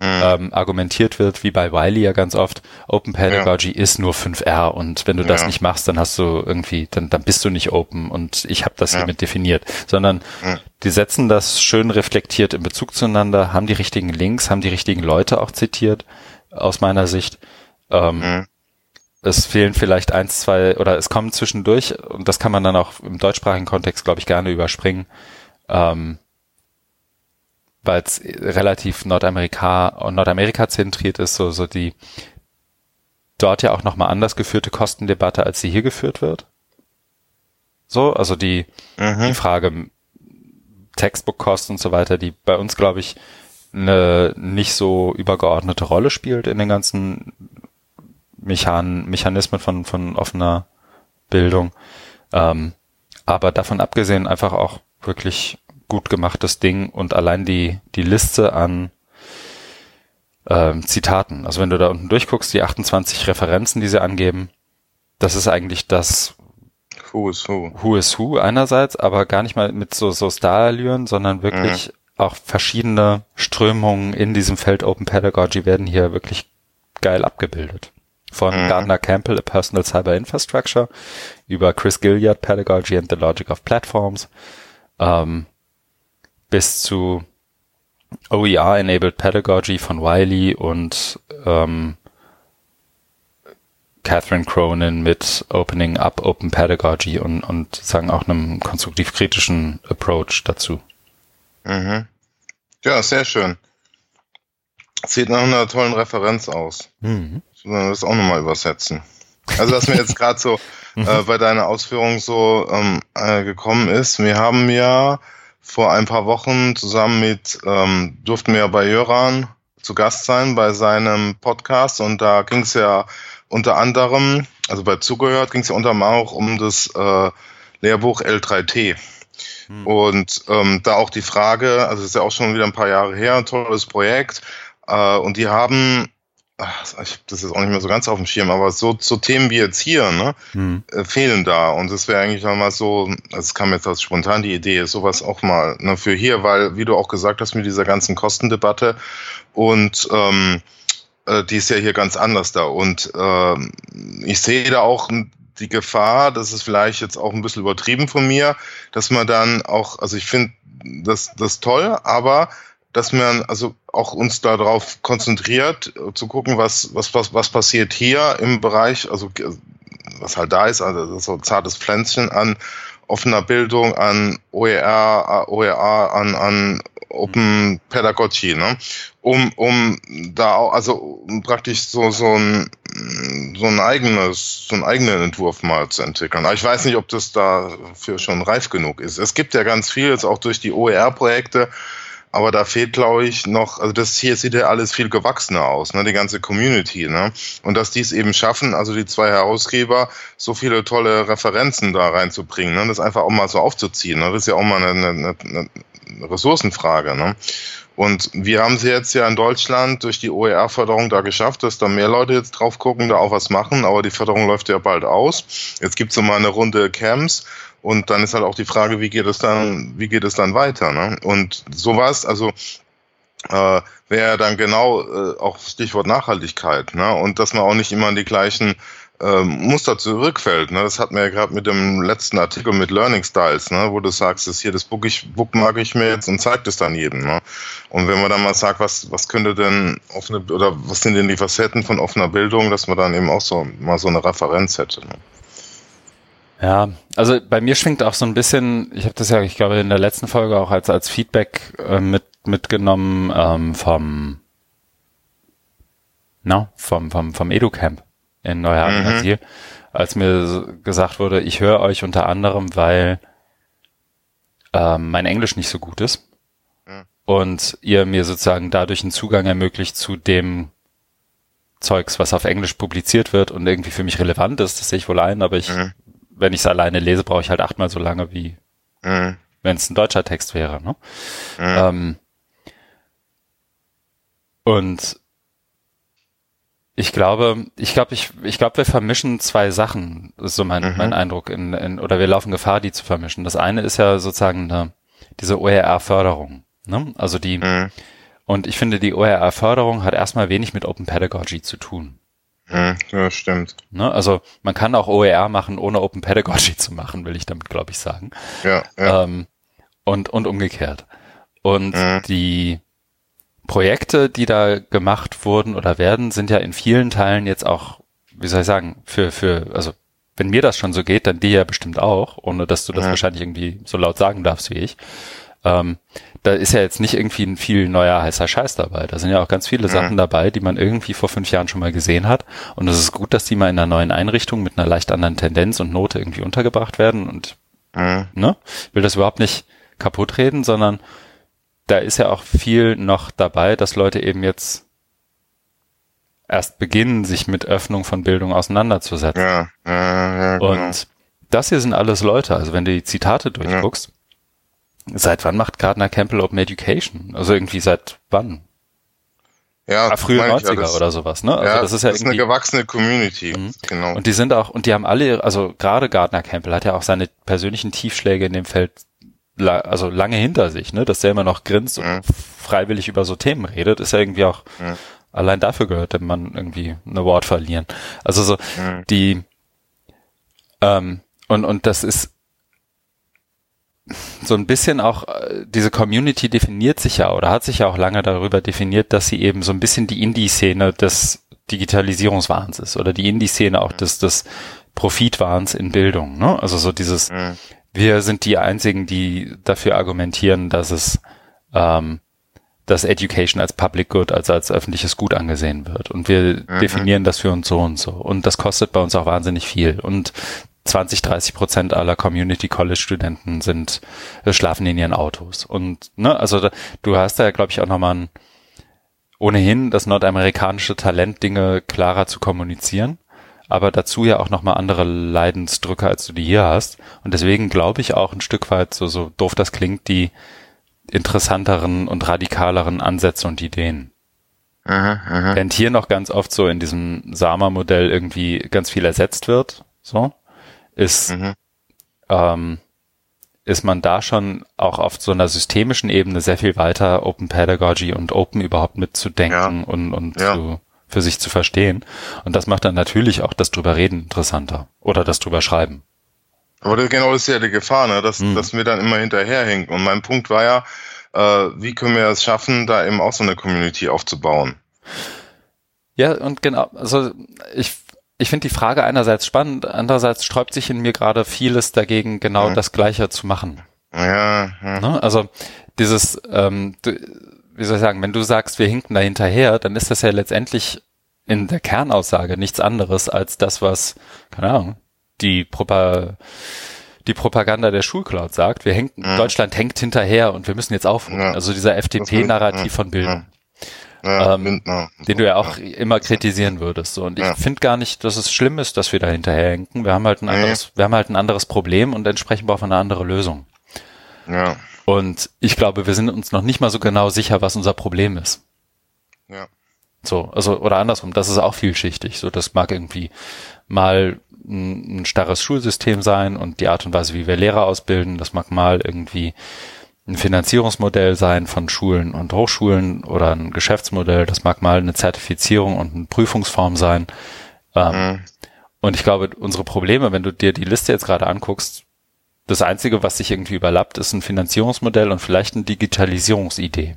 mhm. ähm, argumentiert wird, wie bei Wiley ja ganz oft, Open Pedagogy ja. ist nur 5R und wenn du das nicht machst, dann hast du irgendwie, dann, dann bist du nicht open und ich habe das ja. hiermit definiert, sondern mhm. die setzen das schön reflektiert in Bezug zueinander, haben die richtigen Links, haben die richtigen Leute auch zitiert, aus meiner Sicht. Ähm, mhm. Es fehlen vielleicht eins, zwei, oder es kommen zwischendurch, und das kann man dann auch im deutschsprachigen Kontext, glaube ich, gerne überspringen, ähm, weil es relativ Nordamerika Nordamerika zentriert ist, so, so die dort ja auch nochmal anders geführte Kostendebatte, als sie hier geführt wird. So, also die, mhm. die Frage Textbook-Kosten und so weiter, die bei uns, glaube ich, eine nicht so übergeordnete Rolle spielt in den ganzen Mechan Mechanismen von, von offener Bildung. Ähm, aber davon abgesehen einfach auch wirklich gut gemachtes Ding und allein die, die Liste an ähm, Zitaten. Also wenn du da unten durchguckst, die 28 Referenzen, die sie angeben, das ist eigentlich das Who is Who. Who is Who einerseits, aber gar nicht mal mit so, so Star-Allüren, sondern wirklich mhm. auch verschiedene Strömungen in diesem Feld Open Pedagogy werden hier wirklich geil abgebildet. Von mhm. Gardner Campbell, A Personal Cyber Infrastructure, über Chris Gilliard, Pedagogy and the Logic of Platforms, ähm, bis zu OER-Enabled Pedagogy von Wiley und ähm, Catherine Cronin mit Opening Up Open Pedagogy und, und sagen auch einem konstruktiv-kritischen Approach dazu. Mhm. Ja, sehr schön. Sieht nach einer tollen Referenz aus. Mhm. Das auch nochmal übersetzen. Also, was mir jetzt gerade so äh, bei deiner Ausführung so ähm, äh, gekommen ist, wir haben ja vor ein paar Wochen zusammen mit, ähm, durften wir bei Jöran zu Gast sein bei seinem Podcast und da ging es ja unter anderem, also bei Zugehört ging es ja unter anderem auch um das äh, Lehrbuch L3T. Hm. Und ähm, da auch die Frage, also ist ja auch schon wieder ein paar Jahre her, ein tolles Projekt. Äh, und die haben ach, ich habe das jetzt auch nicht mehr so ganz auf dem Schirm, aber so, so Themen wie jetzt hier, ne, mhm. äh, fehlen da. Und das wäre eigentlich nochmal so, also es kam jetzt als spontan die Idee, sowas auch mal ne, für hier, weil, wie du auch gesagt hast, mit dieser ganzen Kostendebatte und ähm, äh, die ist ja hier ganz anders da. Und äh, ich sehe da auch die Gefahr, das ist vielleicht jetzt auch ein bisschen übertrieben von mir, dass man dann auch, also ich finde das, das toll, aber dass man also auch uns darauf konzentriert, zu gucken, was, was, was, was passiert hier im Bereich, also was halt da ist, also so ein zartes Pflänzchen an offener Bildung, an OER, OER, an, an Open Pedagogy, ne? Um, um da auch, also praktisch so, so ein, so ein eigenes, so einen eigenen Entwurf mal zu entwickeln. Aber ich weiß nicht, ob das dafür schon reif genug ist. Es gibt ja ganz viel, jetzt auch durch die OER-Projekte, aber da fehlt, glaube ich, noch, also das hier sieht ja alles viel gewachsener aus, ne, die ganze Community, ne? Und dass die es eben schaffen, also die zwei Herausgeber, so viele tolle Referenzen da reinzubringen, ne, das einfach auch mal so aufzuziehen. Ne? Das ist ja auch mal eine, eine, eine Ressourcenfrage. Ne? Und wir haben sie jetzt ja in Deutschland durch die OER-Förderung da geschafft, dass da mehr Leute jetzt drauf gucken, da auch was machen, aber die Förderung läuft ja bald aus. Jetzt gibt es mal eine Runde Camps und dann ist halt auch die Frage, wie geht es dann, wie geht es dann weiter? Ne? Und sowas, also äh, wäre dann genau äh, auch Stichwort Nachhaltigkeit, ne? Und dass man auch nicht immer an die gleichen ähm, Muster zurückfällt. Ne? Das hat mir ja gerade mit dem letzten Artikel mit Learning Styles, ne? wo du sagst, das hier, das book ich, bookmark ich mir jetzt und zeig das dann jedem. Ne? Und wenn man dann mal sagt, was, was könnte denn offene, oder was sind denn die Facetten von offener Bildung, dass man dann eben auch so mal so eine Referenz hätte. Ne? Ja, also bei mir schwingt auch so ein bisschen, ich habe das ja, ich glaube, in der letzten Folge auch als, als Feedback äh, mit, mitgenommen ähm, vom, na, vom, vom, vom EduCamp in Neuhagen mhm. als mir gesagt wurde, ich höre euch unter anderem, weil ähm, mein Englisch nicht so gut ist mhm. und ihr mir sozusagen dadurch einen Zugang ermöglicht zu dem Zeugs, was auf Englisch publiziert wird und irgendwie für mich relevant ist, das sehe ich wohl ein, aber ich, mhm. Wenn ich es alleine lese, brauche ich halt achtmal so lange wie mhm. wenn es ein deutscher Text wäre. Ne? Mhm. Ähm, und ich glaube, ich glaube, ich, ich glaube, wir vermischen zwei Sachen, ist so mein, mhm. mein Eindruck, in, in, oder wir laufen Gefahr, die zu vermischen. Das eine ist ja sozusagen eine, diese OER-Förderung. Ne? Also die, mhm. und ich finde, die OER-Förderung hat erstmal wenig mit Open Pedagogy zu tun. Ja, stimmt. Ne? Also man kann auch OER machen, ohne Open Pedagogy zu machen, will ich damit, glaube ich, sagen. Ja, ja. Ähm, und, und umgekehrt. Und mhm. die, Projekte, die da gemacht wurden oder werden, sind ja in vielen Teilen jetzt auch, wie soll ich sagen, für, für, also wenn mir das schon so geht, dann dir ja bestimmt auch, ohne dass du das ja. wahrscheinlich irgendwie so laut sagen darfst wie ich. Ähm, da ist ja jetzt nicht irgendwie ein viel neuer heißer Scheiß dabei. Da sind ja auch ganz viele ja. Sachen dabei, die man irgendwie vor fünf Jahren schon mal gesehen hat. Und es ist gut, dass die mal in einer neuen Einrichtung mit einer leicht anderen Tendenz und Note irgendwie untergebracht werden. Und ja. ne, will das überhaupt nicht kaputt reden, sondern da ist ja auch viel noch dabei, dass Leute eben jetzt erst beginnen, sich mit Öffnung von Bildung auseinanderzusetzen. Ja, ja, ja, genau. Und das hier sind alles Leute, also wenn du die Zitate durchguckst. Seit wann macht Gardner Campbell Open Education? Also irgendwie seit wann? Ja, ah, frühe 90er ja, oder sowas, ne? Also ja, das ist ja das ist eine gewachsene Community, mhm. genau. Und die sind auch, und die haben alle, also gerade Gardner Campbell hat ja auch seine persönlichen Tiefschläge in dem Feld la also lange hinter sich, ne, dass der immer noch grinst und mhm. freiwillig über so Themen redet, ist ja irgendwie auch mhm. allein dafür gehört man irgendwie ein Award verlieren. Also so mhm. die ähm, und und das ist so ein bisschen auch äh, diese Community definiert sich ja oder hat sich ja auch lange darüber definiert, dass sie eben so ein bisschen die Indie-Szene des Digitalisierungswahns ist oder die Indie-Szene auch des des Profitwahns in Bildung. Ne? Also so dieses mhm wir sind die einzigen, die dafür argumentieren, dass es ähm, dass Education als Public Good, also als öffentliches Gut angesehen wird. Und wir mhm. definieren das für uns so und so. Und das kostet bei uns auch wahnsinnig viel. Und 20, 30 Prozent aller Community College Studenten sind, äh, schlafen in ihren Autos. Und, ne, also da, du hast da ja, glaube ich, auch nochmal ein, ohnehin das nordamerikanische Talent, Dinge klarer zu kommunizieren aber dazu ja auch nochmal andere Leidensdrücke, als du die hier hast. Und deswegen glaube ich auch ein Stück weit, so, so doof das klingt, die interessanteren und radikaleren Ansätze und Ideen. Aha, aha. Während hier noch ganz oft so in diesem Sama-Modell irgendwie ganz viel ersetzt wird, so, ist, mhm. ähm, ist man da schon auch auf so einer systemischen Ebene sehr viel weiter, Open Pedagogy und Open überhaupt mitzudenken ja. und, und ja. zu, für sich zu verstehen. Und das macht dann natürlich auch das drüber reden interessanter oder das drüber schreiben. Aber das, genau das ist ja die Gefahr, ne? dass, hm. dass wir dann immer hinterherhinken. Und mein Punkt war ja, äh, wie können wir es schaffen, da eben auch so eine Community aufzubauen? Ja, und genau, also ich, ich finde die Frage einerseits spannend, andererseits sträubt sich in mir gerade vieles dagegen, genau ja. das Gleiche zu machen. Ja, ja. Ne? Also dieses, ähm, du, wie soll ich sagen, wenn du sagst, wir hinken da hinterher, dann ist das ja letztendlich in der Kernaussage nichts anderes als das, was, keine Ahnung, die Propa die Propaganda der Schulcloud sagt. Wir hängen, mhm. Deutschland hängt hinterher und wir müssen jetzt aufholen. Ja. Also dieser FDP-Narrativ von Bildung. Ja, ähm, den du ja auch immer kritisieren würdest. So. Und ich finde gar nicht, dass es schlimm ist, dass wir da hinterherhinken. Wir haben halt ein anderes, wir haben halt ein anderes Problem und entsprechend brauchen wir eine andere Lösung. Ja. Und ich glaube, wir sind uns noch nicht mal so genau sicher, was unser Problem ist. Ja. So, also, oder andersrum, das ist auch vielschichtig. So, das mag irgendwie mal ein, ein starres Schulsystem sein und die Art und Weise, wie wir Lehrer ausbilden. Das mag mal irgendwie ein Finanzierungsmodell sein von Schulen und Hochschulen oder ein Geschäftsmodell. Das mag mal eine Zertifizierung und eine Prüfungsform sein. Ähm, mhm. Und ich glaube, unsere Probleme, wenn du dir die Liste jetzt gerade anguckst, das Einzige, was sich irgendwie überlappt, ist ein Finanzierungsmodell und vielleicht eine Digitalisierungsidee.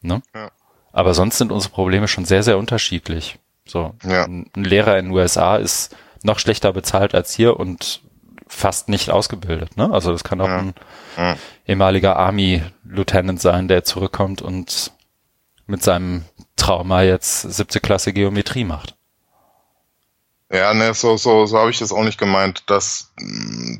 Ne? Ja. Aber sonst sind unsere Probleme schon sehr, sehr unterschiedlich. So, ja. ein Lehrer in den USA ist noch schlechter bezahlt als hier und fast nicht ausgebildet. Ne? Also das kann auch ja. ein ja. ehemaliger Army-Lieutenant sein, der zurückkommt und mit seinem Trauma jetzt siebte Klasse Geometrie macht. Ja, ne, so, so, so habe ich das auch nicht gemeint, dass,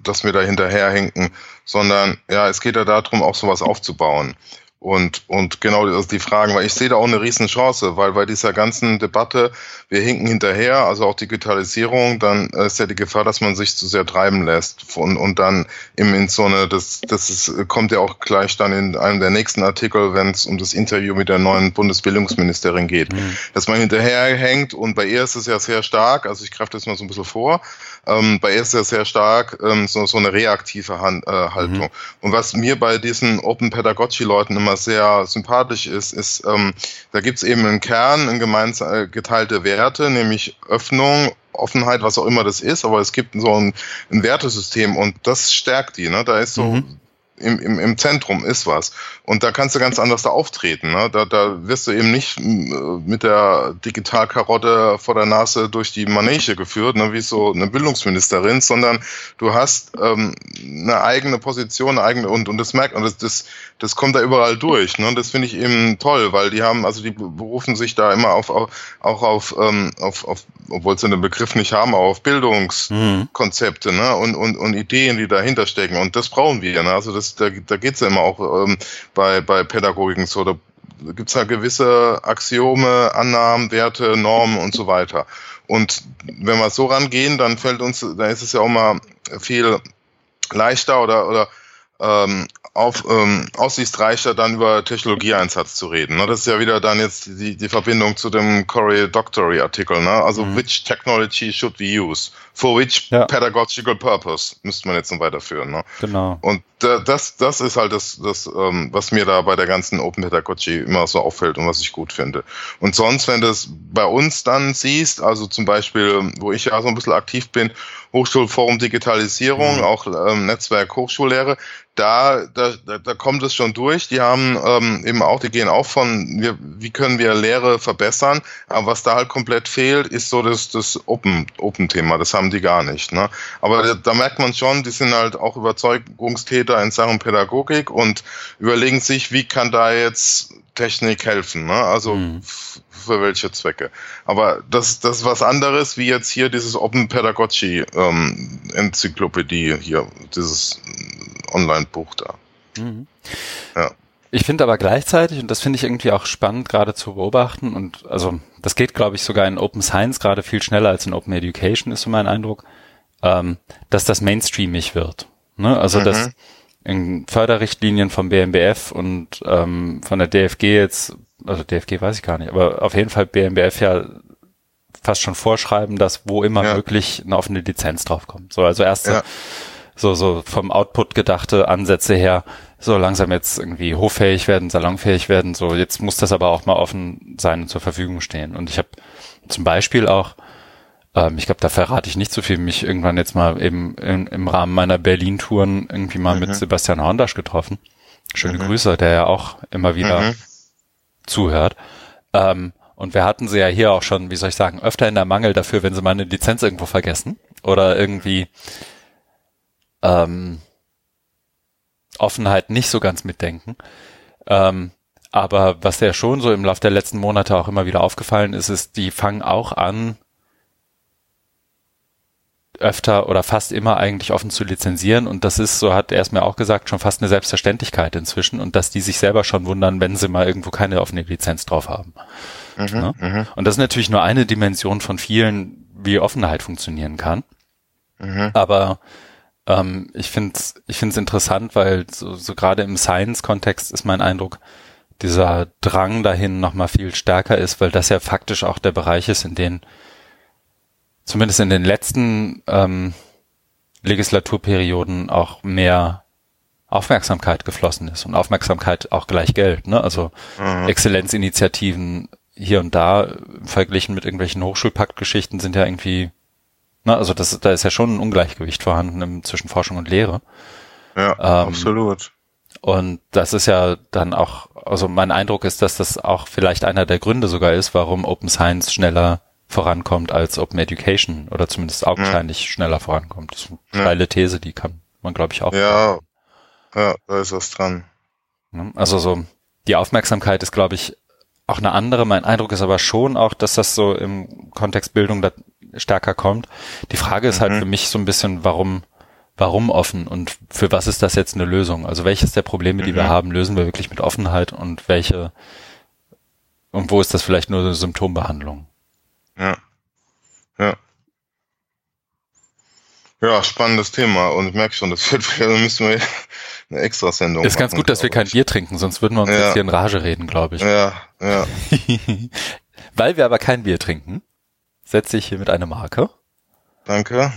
dass wir da hinterherhinken, sondern ja, es geht ja darum, auch sowas aufzubauen. Und, und genau also die Fragen, weil ich sehe da auch eine riesen Chance, weil bei dieser ganzen Debatte, wir hinken hinterher, also auch Digitalisierung, dann ist ja die Gefahr, dass man sich zu sehr treiben lässt. Und, und dann im, in so eine, das, das ist, kommt ja auch gleich dann in einem der nächsten Artikel, wenn es um das Interview mit der neuen Bundesbildungsministerin geht, mhm. dass man hinterherhängt und bei ihr ist es ja sehr stark, also ich greife das mal so ein bisschen vor, ähm, bei ihr ist ja sehr stark ähm, so, so eine reaktive Hand, äh, Haltung. Mhm. Und was mir bei diesen Open Pedagogy-Leuten immer sehr sympathisch ist, ist, ähm, da gibt's eben einen Kern, in gemeinsam äh, geteilte Werte, nämlich Öffnung, Offenheit, was auch immer das ist, aber es gibt so ein, ein Wertesystem und das stärkt die. Ne? Da ist so, mhm im, im, im Zentrum ist was. Und da kannst du ganz anders da auftreten. Ne? Da, da wirst du eben nicht mit der Digitalkarotte vor der Nase durch die Manege geführt, ne? wie so eine Bildungsministerin, sondern du hast ähm, eine eigene Position, eine eigene und, und das merkt und das, das, das kommt da überall durch. Ne? Und das finde ich eben toll, weil die haben, also die berufen sich da immer auf, auf auch auf, ähm, auf, auf obwohl sie den Begriff nicht haben, auf Bildungskonzepte mhm. ne? und, und, und Ideen, die dahinter stecken. Und das brauchen wir. Ne? Also das, da, da geht es ja immer auch ähm, bei, bei Pädagogiken so. Da gibt es ja gewisse Axiome, Annahmen, Werte, Normen und so weiter. Und wenn wir so rangehen, dann fällt uns, dann ist es ja auch mal viel leichter oder, oder ähm, auf, ähm, aussichtsreicher, dann über Technologieeinsatz zu reden. Ne? Das ist ja wieder dann jetzt die, die Verbindung zu dem Corey Doctory Artikel. Ne? Also, mhm. which technology should we use? For which ja. pedagogical purpose? Müsste man jetzt noch weiterführen. Ne? Genau. Und äh, das, das ist halt das, das ähm, was mir da bei der ganzen Open Pedagogy immer so auffällt und was ich gut finde. Und sonst, wenn du es bei uns dann siehst, also zum Beispiel, wo ich ja so ein bisschen aktiv bin, Hochschulforum Digitalisierung, mhm. auch ähm, Netzwerk Hochschullehre, da, da, da kommt es schon durch. Die haben ähm, eben auch, die gehen auch von, wir, wie können wir Lehre verbessern, aber was da halt komplett fehlt, ist so das, das Open, Open-Thema. Das haben die gar nicht. Ne? Aber da, da merkt man schon, die sind halt auch Überzeugungstäter in Sachen Pädagogik und überlegen sich, wie kann da jetzt Technik helfen, ne? Also mhm. Für welche Zwecke. Aber das, das ist was anderes, wie jetzt hier dieses Open Pedagogy ähm, Enzyklopädie hier, dieses Online-Buch da. Mhm. Ja. Ich finde aber gleichzeitig, und das finde ich irgendwie auch spannend gerade zu beobachten, und also das geht, glaube ich, sogar in Open Science gerade viel schneller als in Open Education, ist so mein Eindruck, ähm, dass das mainstreamig wird. Ne? Also mhm. dass in Förderrichtlinien vom BMBF und ähm, von der DFG jetzt, also DFG weiß ich gar nicht, aber auf jeden Fall BMBF ja fast schon vorschreiben, dass wo immer ja. möglich eine offene Lizenz draufkommt. So, also erste, ja. so, so vom Output gedachte Ansätze her, so langsam jetzt irgendwie hoffähig werden, salonfähig werden, so jetzt muss das aber auch mal offen sein und zur Verfügung stehen. Und ich habe zum Beispiel auch ähm, ich glaube, da verrate ich nicht so viel. Mich irgendwann jetzt mal eben in, im Rahmen meiner Berlin-Touren irgendwie mal mhm. mit Sebastian Horndasch getroffen. Schöne mhm. Grüße, der ja auch immer wieder mhm. Zuhört. Ähm, Und wir hatten sie ja hier auch schon, wie soll ich sagen, öfter in der Mangel dafür, wenn sie mal eine Lizenz irgendwo vergessen oder irgendwie ähm, Offenheit nicht so ganz mitdenken. Ähm, aber was ja schon so im Laufe der letzten Monate auch immer wieder aufgefallen ist, ist, die fangen auch an, öfter oder fast immer eigentlich offen zu lizenzieren und das ist, so hat er es mir auch gesagt, schon fast eine Selbstverständlichkeit inzwischen und dass die sich selber schon wundern, wenn sie mal irgendwo keine offene Lizenz drauf haben. Mhm, ne? Mhm. Und das ist natürlich nur eine Dimension von vielen, wie Offenheit funktionieren kann. Mhm. Aber ähm, ich finde es ich find's interessant, weil so, so gerade im Science-Kontext ist mein Eindruck, dieser Drang dahin nochmal viel stärker ist, weil das ja faktisch auch der Bereich ist, in den zumindest in den letzten ähm, Legislaturperioden auch mehr Aufmerksamkeit geflossen ist und Aufmerksamkeit auch gleich Geld. Ne? Also mhm. Exzellenzinitiativen hier und da verglichen mit irgendwelchen Hochschulpaktgeschichten sind ja irgendwie, ne, also das, da ist ja schon ein Ungleichgewicht vorhanden zwischen Forschung und Lehre. Ja, ähm, absolut. Und das ist ja dann auch, also mein Eindruck ist, dass das auch vielleicht einer der Gründe sogar ist, warum Open Science schneller vorankommt als Open Education oder zumindest augenscheinlich ja. schneller vorankommt. Das ist eine steile These, die kann man, glaube ich, auch. Ja, ja, da ist was dran. Also so, die Aufmerksamkeit ist, glaube ich, auch eine andere. Mein Eindruck ist aber schon auch, dass das so im Kontext Bildung da stärker kommt. Die Frage ist halt mhm. halt für mich so ein bisschen, warum, warum offen und für was ist das jetzt eine Lösung? Also welches der Probleme, die mhm. wir haben, lösen wir wirklich mit Offenheit und welche und wo ist das vielleicht nur eine Symptombehandlung? Ja. Ja. Ja, spannendes Thema und ich merke schon, das wird, da müssen wir eine Extrasendung Ist ganz gut, dass wir kein Bier trinken, sonst würden wir uns ja. jetzt hier in Rage reden, glaube ich. Ja, ja. Weil wir aber kein Bier trinken, setze ich hier mit einer Marke. Danke.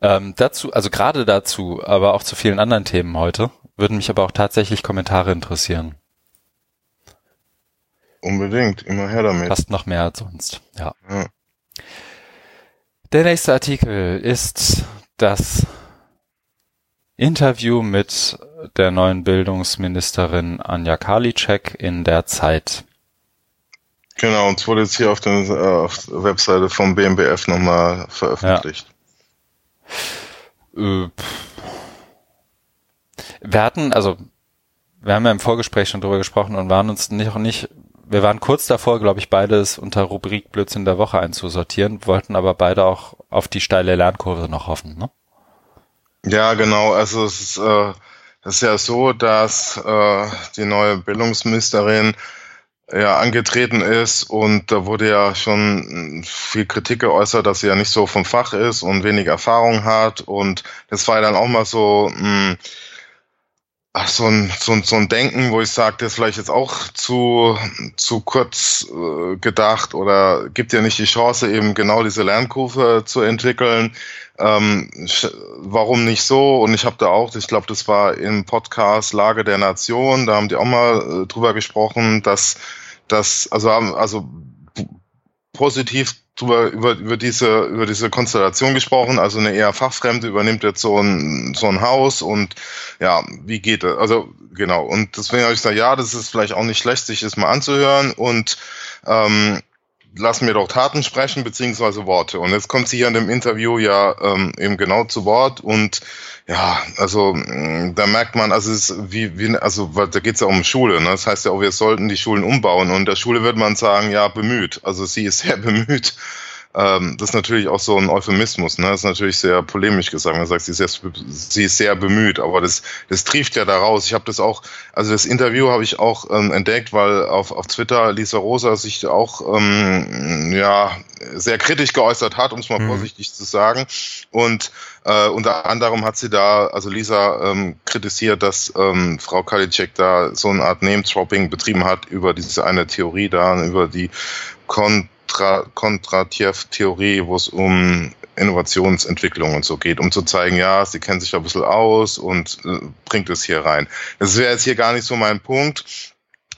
Ähm, dazu, also gerade dazu, aber auch zu vielen anderen Themen heute, würden mich aber auch tatsächlich Kommentare interessieren. Unbedingt, immer her damit. Fast noch mehr als sonst, ja. ja. Der nächste Artikel ist das Interview mit der neuen Bildungsministerin Anja Karliczek in der Zeit. Genau, und es wurde jetzt hier auf, den, äh, auf der Webseite vom BMBF nochmal veröffentlicht. Ja. Äh, wir hatten, also wir haben ja im Vorgespräch schon drüber gesprochen und waren uns nicht, auch nicht wir waren kurz davor, glaube ich, beides unter Rubrik Blödsinn der Woche einzusortieren, wollten aber beide auch auf die steile Lernkurve noch hoffen, ne? Ja, genau. Also es ist, äh, ist ja so, dass äh, die neue Bildungsministerin ja angetreten ist und da wurde ja schon viel Kritik geäußert, dass sie ja nicht so vom Fach ist und wenig Erfahrung hat und das war ja dann auch mal so mh, hm, ach, so, ein, so, ein, so ein Denken, wo ich sage, das ist vielleicht jetzt auch zu, zu kurz äh, gedacht oder gibt ja nicht die Chance, eben genau diese Lernkurve zu entwickeln. Ähm, warum nicht so? Und ich habe da auch, ich glaube, das war im Podcast Lage der Nation, da haben die auch mal äh, drüber gesprochen, dass dass also also positiv drüber, über, über, diese, über diese Konstellation gesprochen. Also eine eher Fachfremde übernimmt jetzt so ein, so ein Haus und ja, wie geht das? Also genau. Und deswegen habe ich gesagt, ja, das ist vielleicht auch nicht schlecht, sich das mal anzuhören und ähm, lassen wir doch Taten sprechen, beziehungsweise Worte. Und jetzt kommt sie hier in dem Interview ja ähm, eben genau zu Wort und ja, also mm, da merkt man, also es ist wie, wie also weil da geht es ja um Schule, ne? Das heißt ja auch, wir sollten die Schulen umbauen und der Schule wird man sagen, ja, bemüht. Also sie ist sehr bemüht. Ähm, das ist natürlich auch so ein Euphemismus, ne? Das ist natürlich sehr polemisch gesagt. Man sagt, sie ist sehr, sie ist sehr bemüht, aber das, das trieft ja daraus. Ich habe das auch, also das Interview habe ich auch ähm, entdeckt, weil auf, auf Twitter Lisa Rosa sich auch ähm, ja sehr kritisch geäußert hat, um es mal mhm. vorsichtig zu sagen. Und äh, unter anderem hat sie da, also Lisa ähm, kritisiert, dass ähm, Frau Kalicek da so eine Art Name-Dropping betrieben hat über diese eine Theorie da, über die Kon Kontratjew-Theorie, wo es um Innovationsentwicklung und so geht, um zu zeigen, ja, sie kennt sich ein bisschen aus und äh, bringt es hier rein. Das wäre jetzt hier gar nicht so mein Punkt.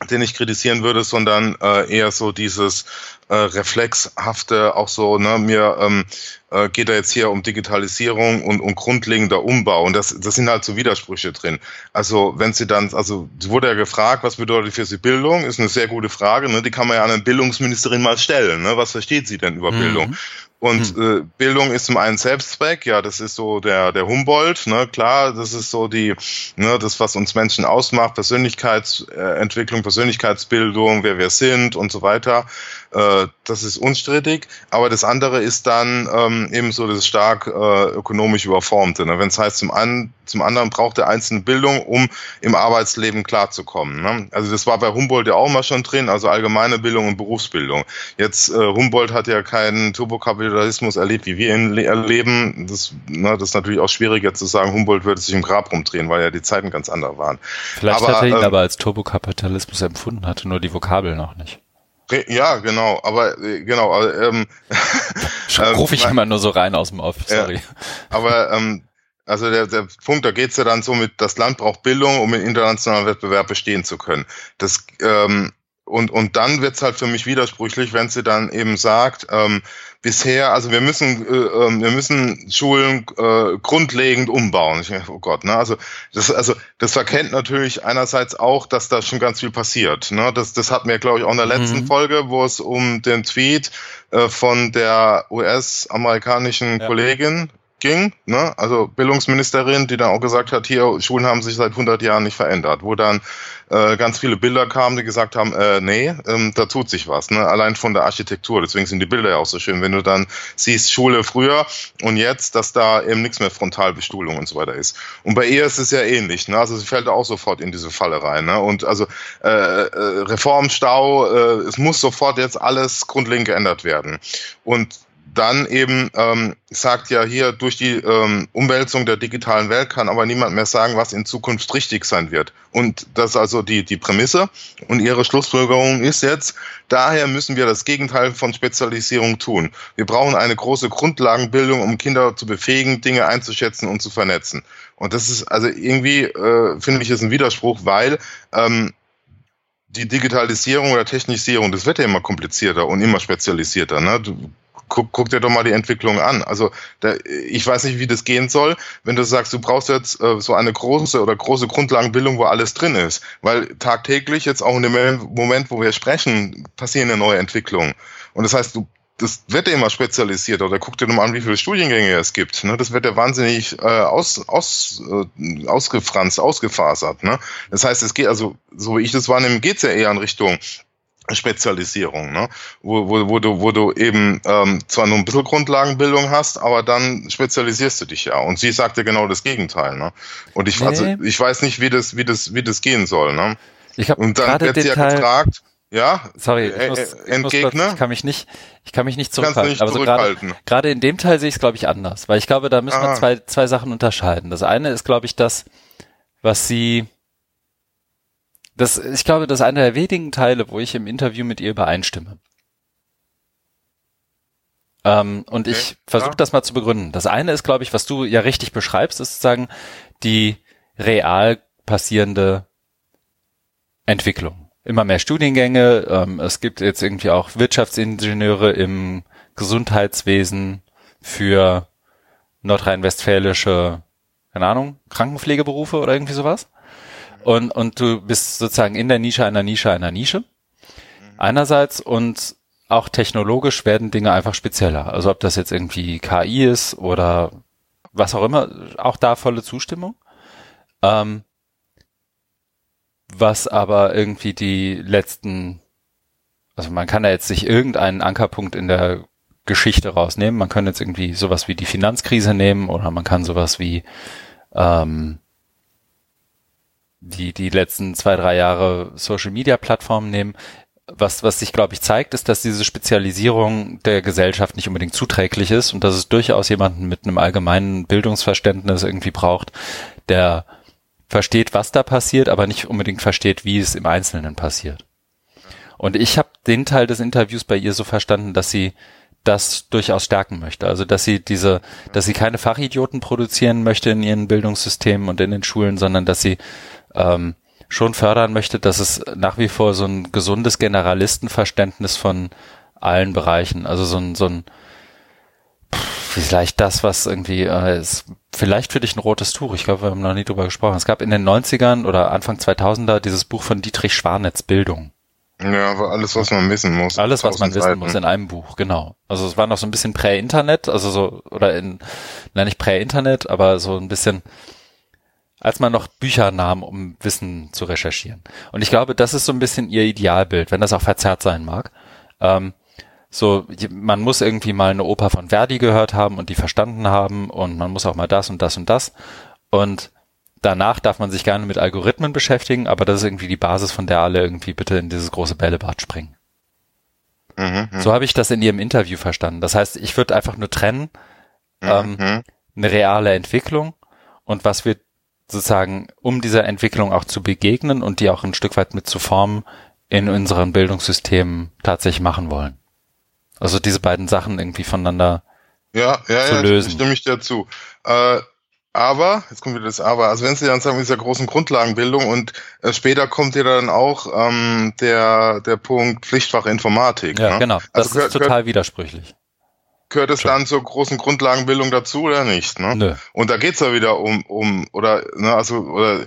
Den ich kritisieren würde, sondern äh, eher so dieses äh, reflexhafte, auch so, ne, mir ähm, äh, geht da jetzt hier um Digitalisierung und, und grundlegender Umbau. Und das, das sind halt so Widersprüche drin. Also wenn Sie dann, also wurde ja gefragt, was bedeutet für Sie Bildung? Ist eine sehr gute Frage. Ne? Die kann man ja an eine Bildungsministerin mal stellen. Ne? Was versteht sie denn über mhm. Bildung? Und hm. äh, Bildung ist zum einen Selbstzweck, ja, das ist so der der Humboldt, ne, klar, das ist so die, ne, das was uns Menschen ausmacht, Persönlichkeitsentwicklung, Persönlichkeitsbildung, wer wir sind und so weiter. Äh, das ist unstrittig. Aber das andere ist dann ähm, eben so das stark äh, ökonomisch überformte. Ne? Wenn es heißt, zum, einen, zum anderen braucht der Einzelne Bildung, um im Arbeitsleben klarzukommen. Ne? Also das war bei Humboldt ja auch mal schon drin, also allgemeine Bildung und Berufsbildung. Jetzt äh, Humboldt hat ja keinen Turbokapitalismus erlebt, wie wir ihn erleben. Das, ne, das ist natürlich auch schwieriger zu sagen, Humboldt würde sich im Grab rumdrehen, weil ja die Zeiten ganz andere waren. Vielleicht aber, hat er ihn ähm, aber als Turbokapitalismus empfunden, hatte nur die Vokabel noch nicht. Ja, genau, aber äh, genau. Ähm, ähm, Rufe ich immer nur so rein aus dem Off, sorry. Ja, aber ähm, also der, der Punkt, da geht's ja dann so mit, das Land braucht Bildung, um im internationalen Wettbewerb bestehen zu können. Das ähm, und, und dann wird's halt für mich widersprüchlich, wenn sie dann eben sagt, ähm, bisher, also wir müssen, äh, ähm, wir müssen Schulen äh, grundlegend umbauen. Ich, oh Gott, ne? Also das, also das verkennt natürlich einerseits auch, dass da schon ganz viel passiert. Ne? Das, das hatten wir, glaube ich, auch in der letzten mhm. Folge, wo es um den Tweet äh, von der US-amerikanischen ja. Kollegin ging, ne? also Bildungsministerin, die dann auch gesagt hat, hier, Schulen haben sich seit 100 Jahren nicht verändert, wo dann äh, ganz viele Bilder kamen, die gesagt haben, äh, nee, ähm, da tut sich was, ne? allein von der Architektur, deswegen sind die Bilder ja auch so schön, wenn du dann siehst, Schule früher und jetzt, dass da eben nichts mehr Frontalbestuhlung und so weiter ist. Und bei ihr ist es ja ähnlich, ne? also sie fällt auch sofort in diese Falle rein ne? und also äh, äh, Reformstau, äh, es muss sofort jetzt alles grundlegend geändert werden und dann eben ähm, sagt ja hier, durch die ähm, Umwälzung der digitalen Welt kann aber niemand mehr sagen, was in Zukunft richtig sein wird. Und das ist also die, die Prämisse. Und ihre Schlussfolgerung ist jetzt, daher müssen wir das Gegenteil von Spezialisierung tun. Wir brauchen eine große Grundlagenbildung, um Kinder zu befähigen, Dinge einzuschätzen und zu vernetzen. Und das ist also irgendwie, äh, finde ich, ist ein Widerspruch, weil ähm, die Digitalisierung oder Technisierung, das wird ja immer komplizierter und immer spezialisierter. Ne? Du guck, guck dir doch mal die Entwicklung an. Also da, ich weiß nicht, wie das gehen soll, wenn du sagst, du brauchst jetzt äh, so eine große oder große Grundlagenbildung, wo alles drin ist. Weil tagtäglich, jetzt auch in dem Moment, wo wir sprechen, passieren ja neue Entwicklungen. Und das heißt, du das wird ja immer spezialisiert oder guck dir doch mal an, wie viele Studiengänge es gibt. Ne? Das wird ja wahnsinnig äh, aus, aus, äh, ausgefranst, ausgefasert. Ne? Das heißt, es geht also, so wie ich das wahrnehme, geht es ja eher in Richtung Spezialisierung, ne? wo, wo, wo, du, wo du eben ähm, zwar nur ein bisschen Grundlagenbildung hast, aber dann spezialisierst du dich ja. Und sie sagte genau das Gegenteil. Ne? Und ich, also, nee. also, ich weiß nicht, wie das, wie das, wie das gehen soll. Ne? Ich Und dann wird sie ja Teil gefragt, ja, sorry, ich, muss, ich, muss kurz, ich kann mich nicht, ich kann mich nicht zurückhalten. Nicht aber so gerade, gerade in dem Teil sehe ich es, glaube ich, anders, weil ich glaube, da müssen Aha. wir zwei, zwei Sachen unterscheiden. Das eine ist, glaube ich, das, was sie das, ich glaube, das ist einer der wenigen Teile, wo ich im Interview mit ihr übereinstimme. Ähm, und okay, ich versuche das mal zu begründen. Das eine ist, glaube ich, was du ja richtig beschreibst, ist sozusagen die real passierende Entwicklung. Immer mehr Studiengänge. Ähm, es gibt jetzt irgendwie auch Wirtschaftsingenieure im Gesundheitswesen für nordrhein-westfälische, keine Ahnung, Krankenpflegeberufe oder irgendwie sowas. Und, und du bist sozusagen in der Nische einer Nische einer Nische. Einerseits und auch technologisch werden Dinge einfach spezieller. Also ob das jetzt irgendwie KI ist oder was auch immer, auch da volle Zustimmung. Ähm, was aber irgendwie die letzten, also man kann da jetzt sich irgendeinen Ankerpunkt in der Geschichte rausnehmen. Man kann jetzt irgendwie sowas wie die Finanzkrise nehmen oder man kann sowas wie ähm, die, die letzten zwei, drei Jahre Social Media Plattformen nehmen. Was, was sich, glaube ich, zeigt, ist, dass diese Spezialisierung der Gesellschaft nicht unbedingt zuträglich ist und dass es durchaus jemanden mit einem allgemeinen Bildungsverständnis irgendwie braucht, der versteht, was da passiert, aber nicht unbedingt versteht, wie es im Einzelnen passiert. Und ich habe den Teil des Interviews bei ihr so verstanden, dass sie das durchaus stärken möchte. Also dass sie diese, dass sie keine Fachidioten produzieren möchte in ihren Bildungssystemen und in den Schulen, sondern dass sie ähm, schon fördern möchte, dass es nach wie vor so ein gesundes Generalistenverständnis von allen Bereichen, also so ein, so ein vielleicht das, was irgendwie äh, ist, vielleicht für dich ein rotes Tuch. Ich glaube, wir haben noch nie drüber gesprochen. Es gab in den 90ern oder Anfang 2000er dieses Buch von Dietrich Schwarnetz, Bildung. Ja, aber alles, was man wissen muss. Alles, was man wissen Seiten. muss in einem Buch, genau. Also es war noch so ein bisschen Prä-Internet, also so, oder in, nein, nicht Prä-Internet, aber so ein bisschen, als man noch Bücher nahm, um Wissen zu recherchieren. Und ich glaube, das ist so ein bisschen ihr Idealbild, wenn das auch verzerrt sein mag. Ähm, so, man muss irgendwie mal eine Oper von Verdi gehört haben und die verstanden haben und man muss auch mal das und das und das. Und danach darf man sich gerne mit Algorithmen beschäftigen, aber das ist irgendwie die Basis, von der alle irgendwie bitte in dieses große Bällebad springen. Mhm, mhm. so habe ich das in ihrem Interview verstanden. Das heißt, ich würde einfach nur trennen, mhm, ähm, mhm. eine reale Entwicklung und was wir sozusagen, um dieser Entwicklung auch zu begegnen und die auch ein Stück weit mit zu formen, in unseren Bildungssystemen tatsächlich machen wollen. Also diese beiden Sachen irgendwie voneinander ja, ja, zu ja, lösen. stimme ich dir zu. Äh, aber, jetzt kommt wieder das Aber, also wenn Sie dann sagen, mit dieser großen Grundlagenbildung und äh, später kommt ja dann auch ähm, der, der Punkt Pflichtfach Informatik. Ja, ne? genau. Das also gehört, ist total gehört, widersprüchlich. Gehört es dann zur großen Grundlagenbildung dazu oder nicht? Ne? Nö. Und da geht's ja wieder um, um oder, ne, also, oder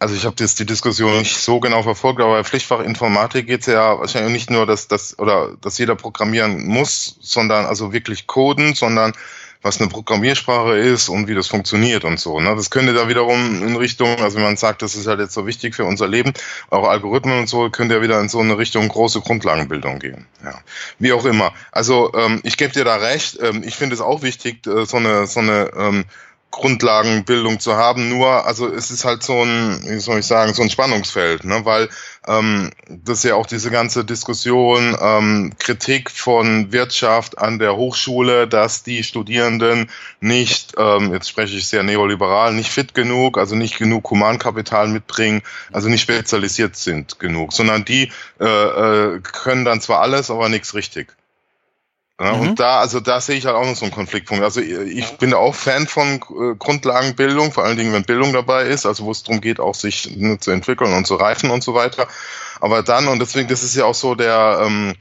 also ich habe jetzt die Diskussion nicht so genau verfolgt, aber bei Pflichtfach Informatik geht's ja wahrscheinlich nicht nur, dass das oder dass jeder programmieren muss, sondern also wirklich coden, sondern was eine Programmiersprache ist und wie das funktioniert und so. Ne? Das könnte da wiederum in Richtung, also wenn man sagt, das ist halt jetzt so wichtig für unser Leben, auch Algorithmen und so, könnte ja wieder in so eine Richtung große Grundlagenbildung gehen. Ja. Wie auch immer. Also ähm, ich gebe dir da recht. Ähm, ich finde es auch wichtig, äh, so eine so eine ähm, Grundlagenbildung zu haben. Nur, also es ist halt so ein, wie soll ich sagen, so ein Spannungsfeld, ne? weil ähm, das ist ja auch diese ganze Diskussion, ähm, Kritik von Wirtschaft an der Hochschule, dass die Studierenden nicht, ähm, jetzt spreche ich sehr neoliberal, nicht fit genug, also nicht genug Humankapital mitbringen, also nicht spezialisiert sind genug, sondern die äh, äh, können dann zwar alles, aber nichts richtig. Ja, mhm. Und da, also da sehe ich halt auch noch so einen Konfliktpunkt. Also ich bin auch Fan von äh, Grundlagenbildung, vor allen Dingen, wenn Bildung dabei ist, also wo es darum geht, auch sich ne, zu entwickeln und zu reifen und so weiter. Aber dann, und deswegen, das ist ja auch so der, ähm,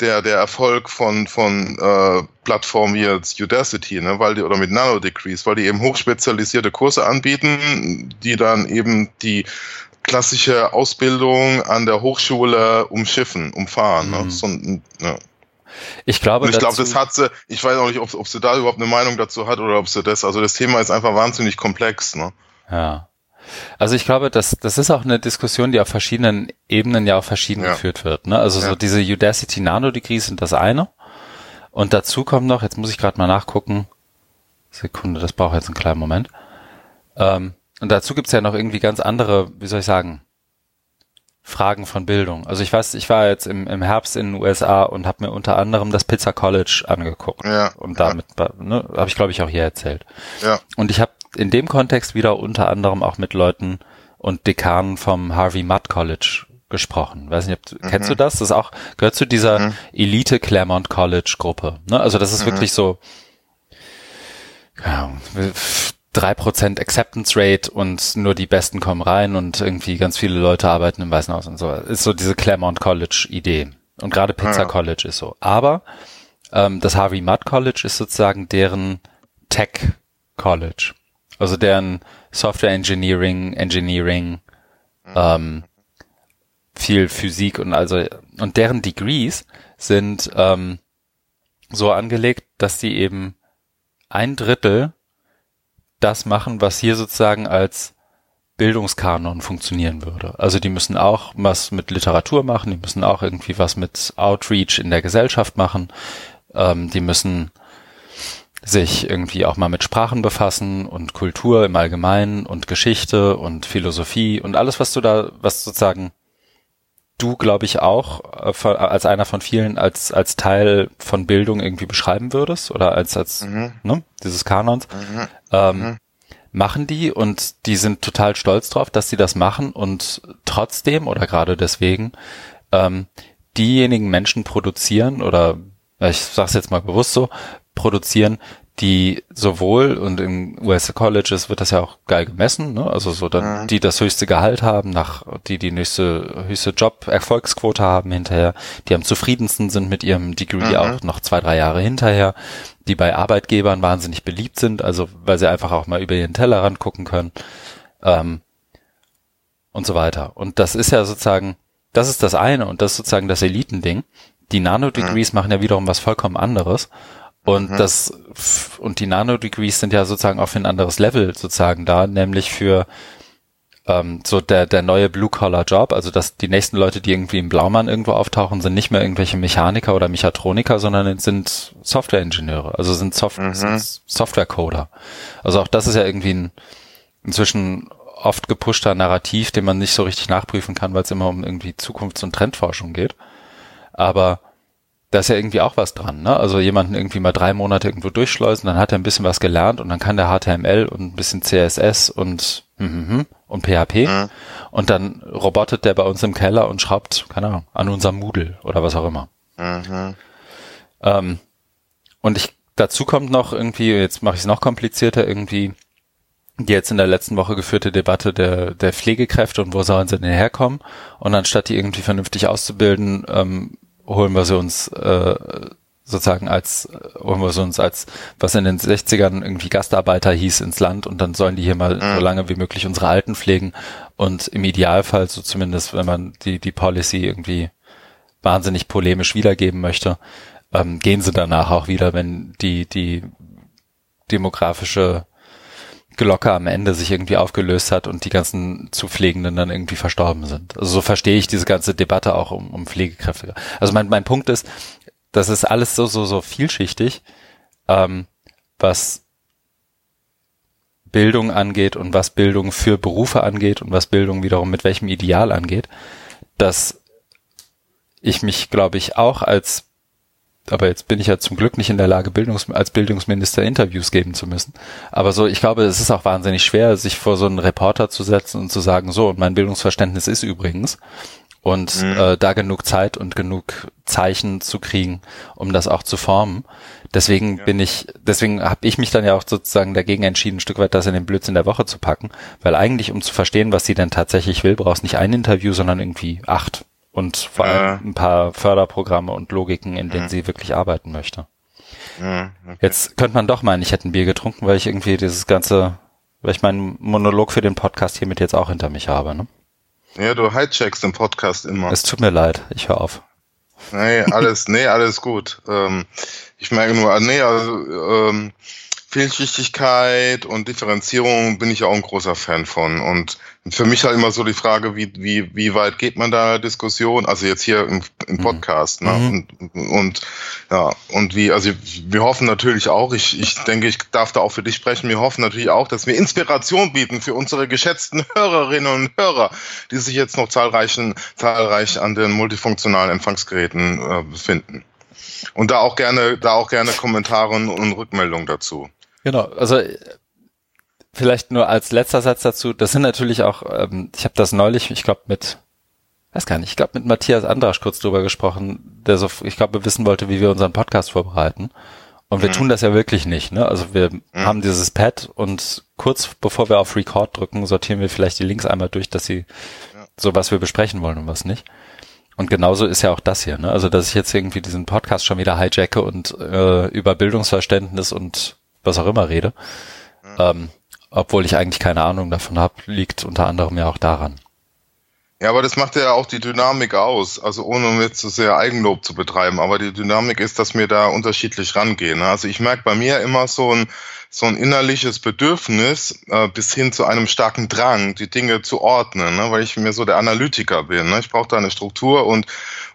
der, der Erfolg von, von äh, Plattformen wie jetzt Udacity, ne, weil die, oder mit Nano Degrees, weil die eben hochspezialisierte Kurse anbieten, die dann eben die klassische Ausbildung an der Hochschule umschiffen, umfahren. Ne? Mhm. Ne? So, ja. Ich glaube, und ich glaube, das hat sie, ich weiß auch nicht, ob, ob sie da überhaupt eine Meinung dazu hat oder ob sie das, also das Thema ist einfach wahnsinnig komplex, ne? Ja. Also ich glaube, das, das ist auch eine Diskussion, die auf verschiedenen Ebenen ja auch verschieden ja. geführt wird. Ne? Also ja. so diese Udacity Nano Degrees sind das eine. Und dazu kommt noch, jetzt muss ich gerade mal nachgucken. Sekunde, das braucht jetzt einen kleinen Moment. Ähm, und dazu gibt's ja noch irgendwie ganz andere, wie soll ich sagen, Fragen von Bildung. Also ich weiß, ich war jetzt im, im Herbst in den USA und habe mir unter anderem das Pizza College angeguckt. Ja, und damit ja. ne, habe ich, glaube ich, auch hier erzählt. Ja. Und ich habe in dem Kontext wieder unter anderem auch mit Leuten und Dekanen vom Harvey Mudd College gesprochen. Weiß nicht, ob, mhm. kennst du das? Das ist auch, gehört zu dieser mhm. Elite Claremont College Gruppe. Ne? Also das ist mhm. wirklich so, ja, drei Prozent Acceptance Rate und nur die Besten kommen rein und irgendwie ganz viele Leute arbeiten im Weißen Haus und so. Ist so diese Claremont College Idee. Und gerade Pizza ja. College ist so. Aber ähm, das Harvey Mudd College ist sozusagen deren Tech College. Also deren Software Engineering, Engineering, mhm. ähm, viel Physik und also und deren Degrees sind ähm, so angelegt, dass die eben ein Drittel das machen, was hier sozusagen als Bildungskanon funktionieren würde. Also die müssen auch was mit Literatur machen, die müssen auch irgendwie was mit Outreach in der Gesellschaft machen, ähm, die müssen sich irgendwie auch mal mit Sprachen befassen und Kultur im Allgemeinen und Geschichte und Philosophie und alles, was du da, was sozusagen du, glaube ich, auch äh, als einer von vielen als als Teil von Bildung irgendwie beschreiben würdest oder als als mhm. ne, dieses Kanons, mhm. Ähm, mhm. machen die und die sind total stolz drauf, dass sie das machen und trotzdem oder gerade deswegen ähm, diejenigen Menschen produzieren oder ich sag's jetzt mal bewusst so produzieren, die sowohl und in US Colleges wird das ja auch geil gemessen, ne? also so dann mhm. die das höchste Gehalt haben, nach die die nächste höchste Job Erfolgsquote haben hinterher, die am zufriedensten sind mit ihrem Degree mhm. auch noch zwei drei Jahre hinterher, die bei Arbeitgebern wahnsinnig beliebt sind, also weil sie einfach auch mal über ihren Tellerrand gucken können ähm, und so weiter. Und das ist ja sozusagen, das ist das eine und das ist sozusagen das Elitending. Die Nano-Degrees mhm. machen ja wiederum was vollkommen anderes. Und mhm. das, und die Nano-Degrees sind ja sozusagen auf ein anderes Level sozusagen da, nämlich für ähm, so der, der neue Blue-Collar-Job, also dass die nächsten Leute, die irgendwie im Blaumann irgendwo auftauchen, sind nicht mehr irgendwelche Mechaniker oder Mechatroniker, sondern sind Software-Ingenieure, also sind, Soft mhm. sind Software-Coder. Also auch das ist ja irgendwie ein inzwischen oft gepushter Narrativ, den man nicht so richtig nachprüfen kann, weil es immer um irgendwie Zukunfts- und Trendforschung geht. Aber da ist ja irgendwie auch was dran, ne? Also jemanden irgendwie mal drei Monate irgendwo durchschleusen, dann hat er ein bisschen was gelernt und dann kann der HTML und ein bisschen CSS und hm, hm, hm, und PHP mhm. und dann robotet der bei uns im Keller und schraubt, keine Ahnung, an unserem Moodle oder was auch immer. Mhm. Ähm, und ich dazu kommt noch irgendwie, jetzt mache ich es noch komplizierter, irgendwie die jetzt in der letzten Woche geführte Debatte der, der Pflegekräfte und wo sollen sie denn herkommen? Und anstatt die irgendwie vernünftig auszubilden, ähm, holen wir sie uns äh, sozusagen als, holen wir sie uns als, was in den 60ern irgendwie Gastarbeiter hieß, ins Land und dann sollen die hier mal mhm. so lange wie möglich unsere Alten pflegen und im Idealfall, so zumindest wenn man die, die Policy irgendwie wahnsinnig polemisch wiedergeben möchte, ähm, gehen sie danach auch wieder, wenn die, die demografische Glocke am Ende sich irgendwie aufgelöst hat und die ganzen Zupflegenden dann irgendwie verstorben sind. Also so verstehe ich diese ganze Debatte auch um, um Pflegekräfte. Also mein, mein Punkt ist, das ist alles so, so, so vielschichtig, ähm, was Bildung angeht und was Bildung für Berufe angeht und was Bildung wiederum mit welchem Ideal angeht, dass ich mich, glaube ich, auch als aber jetzt bin ich ja zum Glück nicht in der Lage, Bildungs als Bildungsminister Interviews geben zu müssen. Aber so, ich glaube, es ist auch wahnsinnig schwer, sich vor so einen Reporter zu setzen und zu sagen, so, mein Bildungsverständnis ist übrigens. Und mhm. äh, da genug Zeit und genug Zeichen zu kriegen, um das auch zu formen. Deswegen ja. bin ich, deswegen habe ich mich dann ja auch sozusagen dagegen entschieden, ein Stück weit das in den Blödsinn der Woche zu packen. Weil eigentlich, um zu verstehen, was sie denn tatsächlich will, brauchst nicht ein Interview, sondern irgendwie acht und vor allem ein paar Förderprogramme und Logiken, in denen sie wirklich arbeiten möchte. Okay. Jetzt könnte man doch meinen, ich hätte ein Bier getrunken, weil ich irgendwie dieses ganze, weil ich meinen Monolog für den Podcast hiermit jetzt auch hinter mich habe, ne? Ja, du hijackst den Podcast immer. Es tut mir leid, ich höre auf. Nee, alles, nee, alles gut. Ähm, ich merke nur, nee, also, ähm, Vielschichtigkeit und Differenzierung bin ich auch ein großer Fan von. Und für mich halt immer so die Frage, wie, wie, wie weit geht man da Diskussion? Also jetzt hier im, im mhm. Podcast, ne? Mhm. Und, und, ja, und wie, also wir hoffen natürlich auch, ich, ich denke, ich darf da auch für dich sprechen, wir hoffen natürlich auch, dass wir Inspiration bieten für unsere geschätzten Hörerinnen und Hörer, die sich jetzt noch zahlreichen, zahlreich an den multifunktionalen Empfangsgeräten äh, befinden. Und da auch gerne, da auch gerne Kommentare und Rückmeldungen dazu. Genau, also vielleicht nur als letzter Satz dazu, das sind natürlich auch, ähm, ich habe das neulich, ich glaube mit, weiß gar nicht, ich glaube mit Matthias Andrasch kurz drüber gesprochen, der so, ich glaube, wissen wollte, wie wir unseren Podcast vorbereiten. Und wir mhm. tun das ja wirklich nicht, ne? Also wir mhm. haben dieses Pad und kurz bevor wir auf Record drücken, sortieren wir vielleicht die Links einmal durch, dass sie ja. so was wir besprechen wollen und was nicht. Und genauso ist ja auch das hier, ne? Also dass ich jetzt irgendwie diesen Podcast schon wieder hijacke und äh, über Bildungsverständnis und was auch immer rede. Mhm. Ähm, obwohl ich eigentlich keine Ahnung davon habe, liegt unter anderem ja auch daran. Ja, aber das macht ja auch die Dynamik aus. Also ohne jetzt zu so sehr Eigenlob zu betreiben. Aber die Dynamik ist, dass wir da unterschiedlich rangehen. Also ich merke bei mir immer so ein, so ein innerliches Bedürfnis äh, bis hin zu einem starken Drang, die Dinge zu ordnen, ne? weil ich mir so der Analytiker bin. Ne? Ich brauche da eine Struktur und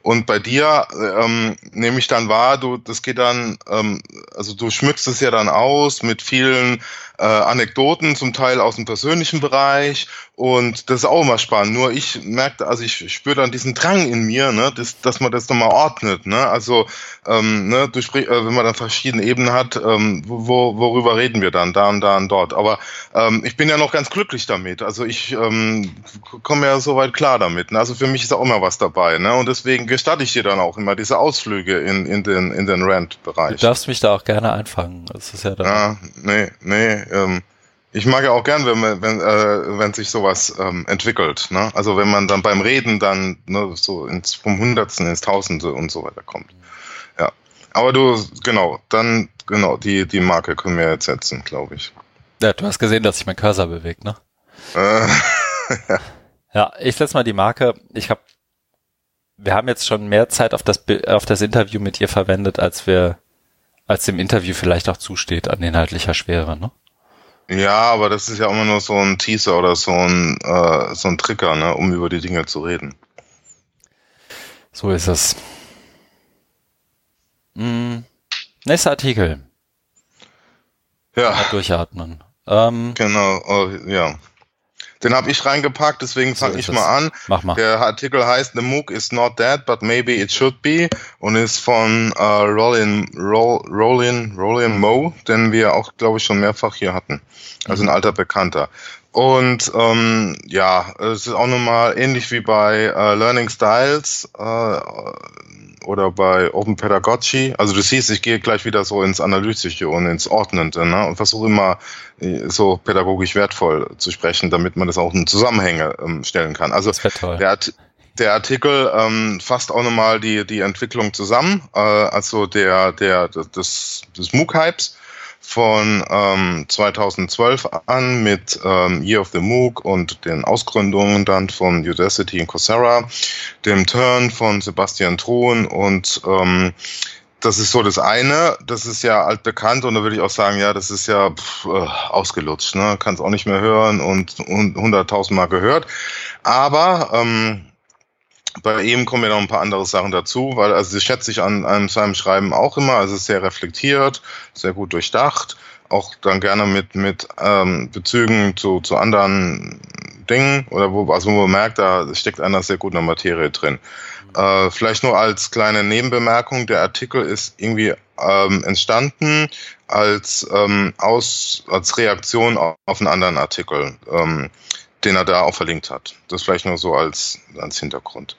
und bei dir ähm, nehme ich dann wahr, du, das geht dann, ähm, also du schmückst es ja dann aus mit vielen äh, Anekdoten, zum Teil aus dem persönlichen Bereich und das ist auch immer spannend. Nur ich merkte, also ich spüre dann diesen Drang in mir, ne, dass, dass man das nochmal ordnet. Ne? Also ähm, ne, du sprich, äh, wenn man dann verschiedene Ebenen hat, ähm, wo, worüber reden wir dann? Da und da und dort. Aber ähm, ich bin ja noch ganz glücklich damit. Also ich ähm, komme ja soweit klar damit. Ne? Also für mich ist auch immer was dabei. Ne? Und deswegen gestatte ich dir dann auch immer diese Ausflüge in, in den, in den Rant-Bereich. Du darfst mich da auch gerne einfangen. Das ist ja dann. Ja, nee, nee. Ähm, ich mag ja auch gern, wenn man, wenn, äh, wenn sich sowas ähm, entwickelt. Ne? Also wenn man dann beim Reden dann ne, so ins vom Hundertsten ins Tausende und so weiter kommt. Ja. Aber du, genau, dann, genau, die, die Marke können wir jetzt setzen, glaube ich. Ja, du hast gesehen, dass sich mein Cursor bewegt, ne? Äh, Ja, ich setze mal die Marke. Ich habe, wir haben jetzt schon mehr Zeit auf das auf das Interview mit ihr verwendet, als wir, als dem Interview vielleicht auch zusteht an inhaltlicher Schwere, ne? Ja, aber das ist ja immer nur so ein Teaser oder so ein, äh, so ein Trigger, ne, um über die Dinge zu reden. So ist es. Hm, nächster Artikel. Ja, Mal durchatmen. Ähm, genau, oh, ja. Den habe ich reingepackt, deswegen So fange ist ich mal an. mach mal. Der Artikel heißt The MOOC is not dead, but maybe it should be und ist von äh, Rollin, Roll, Rollin, Rollin Moe, den wir auch, glaube ich, schon mehrfach hier hatten. Also Mhm. ein alter Bekannter. Und ähm, ja, es ist auch nochmal ähnlich wie bei äh, Learning Styles äh, oder bei Open Pedagogy. Also du siehst, ich gehe gleich wieder so ins Analytische und ins Ordnende ne? und versuche immer so pädagogisch wertvoll zu sprechen, damit man das auch in Zusammenhänge ähm, stellen kann. Also der, Art- der Artikel ähm, fasst auch nochmal die, die Entwicklung zusammen, äh, also der, der, des, des MOOC-Hypes von ähm, 2012 an mit ähm, Year of the MOOC und den Ausgründungen dann von Udacity und Coursera, dem Turn von Sebastian Thron und ähm, das ist so das eine, das ist ja altbekannt und da würde ich auch sagen, ja, das ist ja pff, äh, ausgelutscht, ne? kann es auch nicht mehr hören und hunderttausendmal gehört. Aber ähm, bei ihm kommen ja noch ein paar andere Sachen dazu, weil also das schätze ich an, an seinem Schreiben auch immer, also sehr reflektiert, sehr gut durchdacht, auch dann gerne mit mit ähm, Bezügen zu, zu anderen Dingen oder wo also wo man merkt, da steckt einer sehr gut in der Materie drin. Äh, vielleicht nur als kleine Nebenbemerkung, der Artikel ist irgendwie ähm, entstanden als ähm, aus als Reaktion auf, auf einen anderen Artikel. Ähm, den er da auch verlinkt hat. Das vielleicht nur so als, als Hintergrund.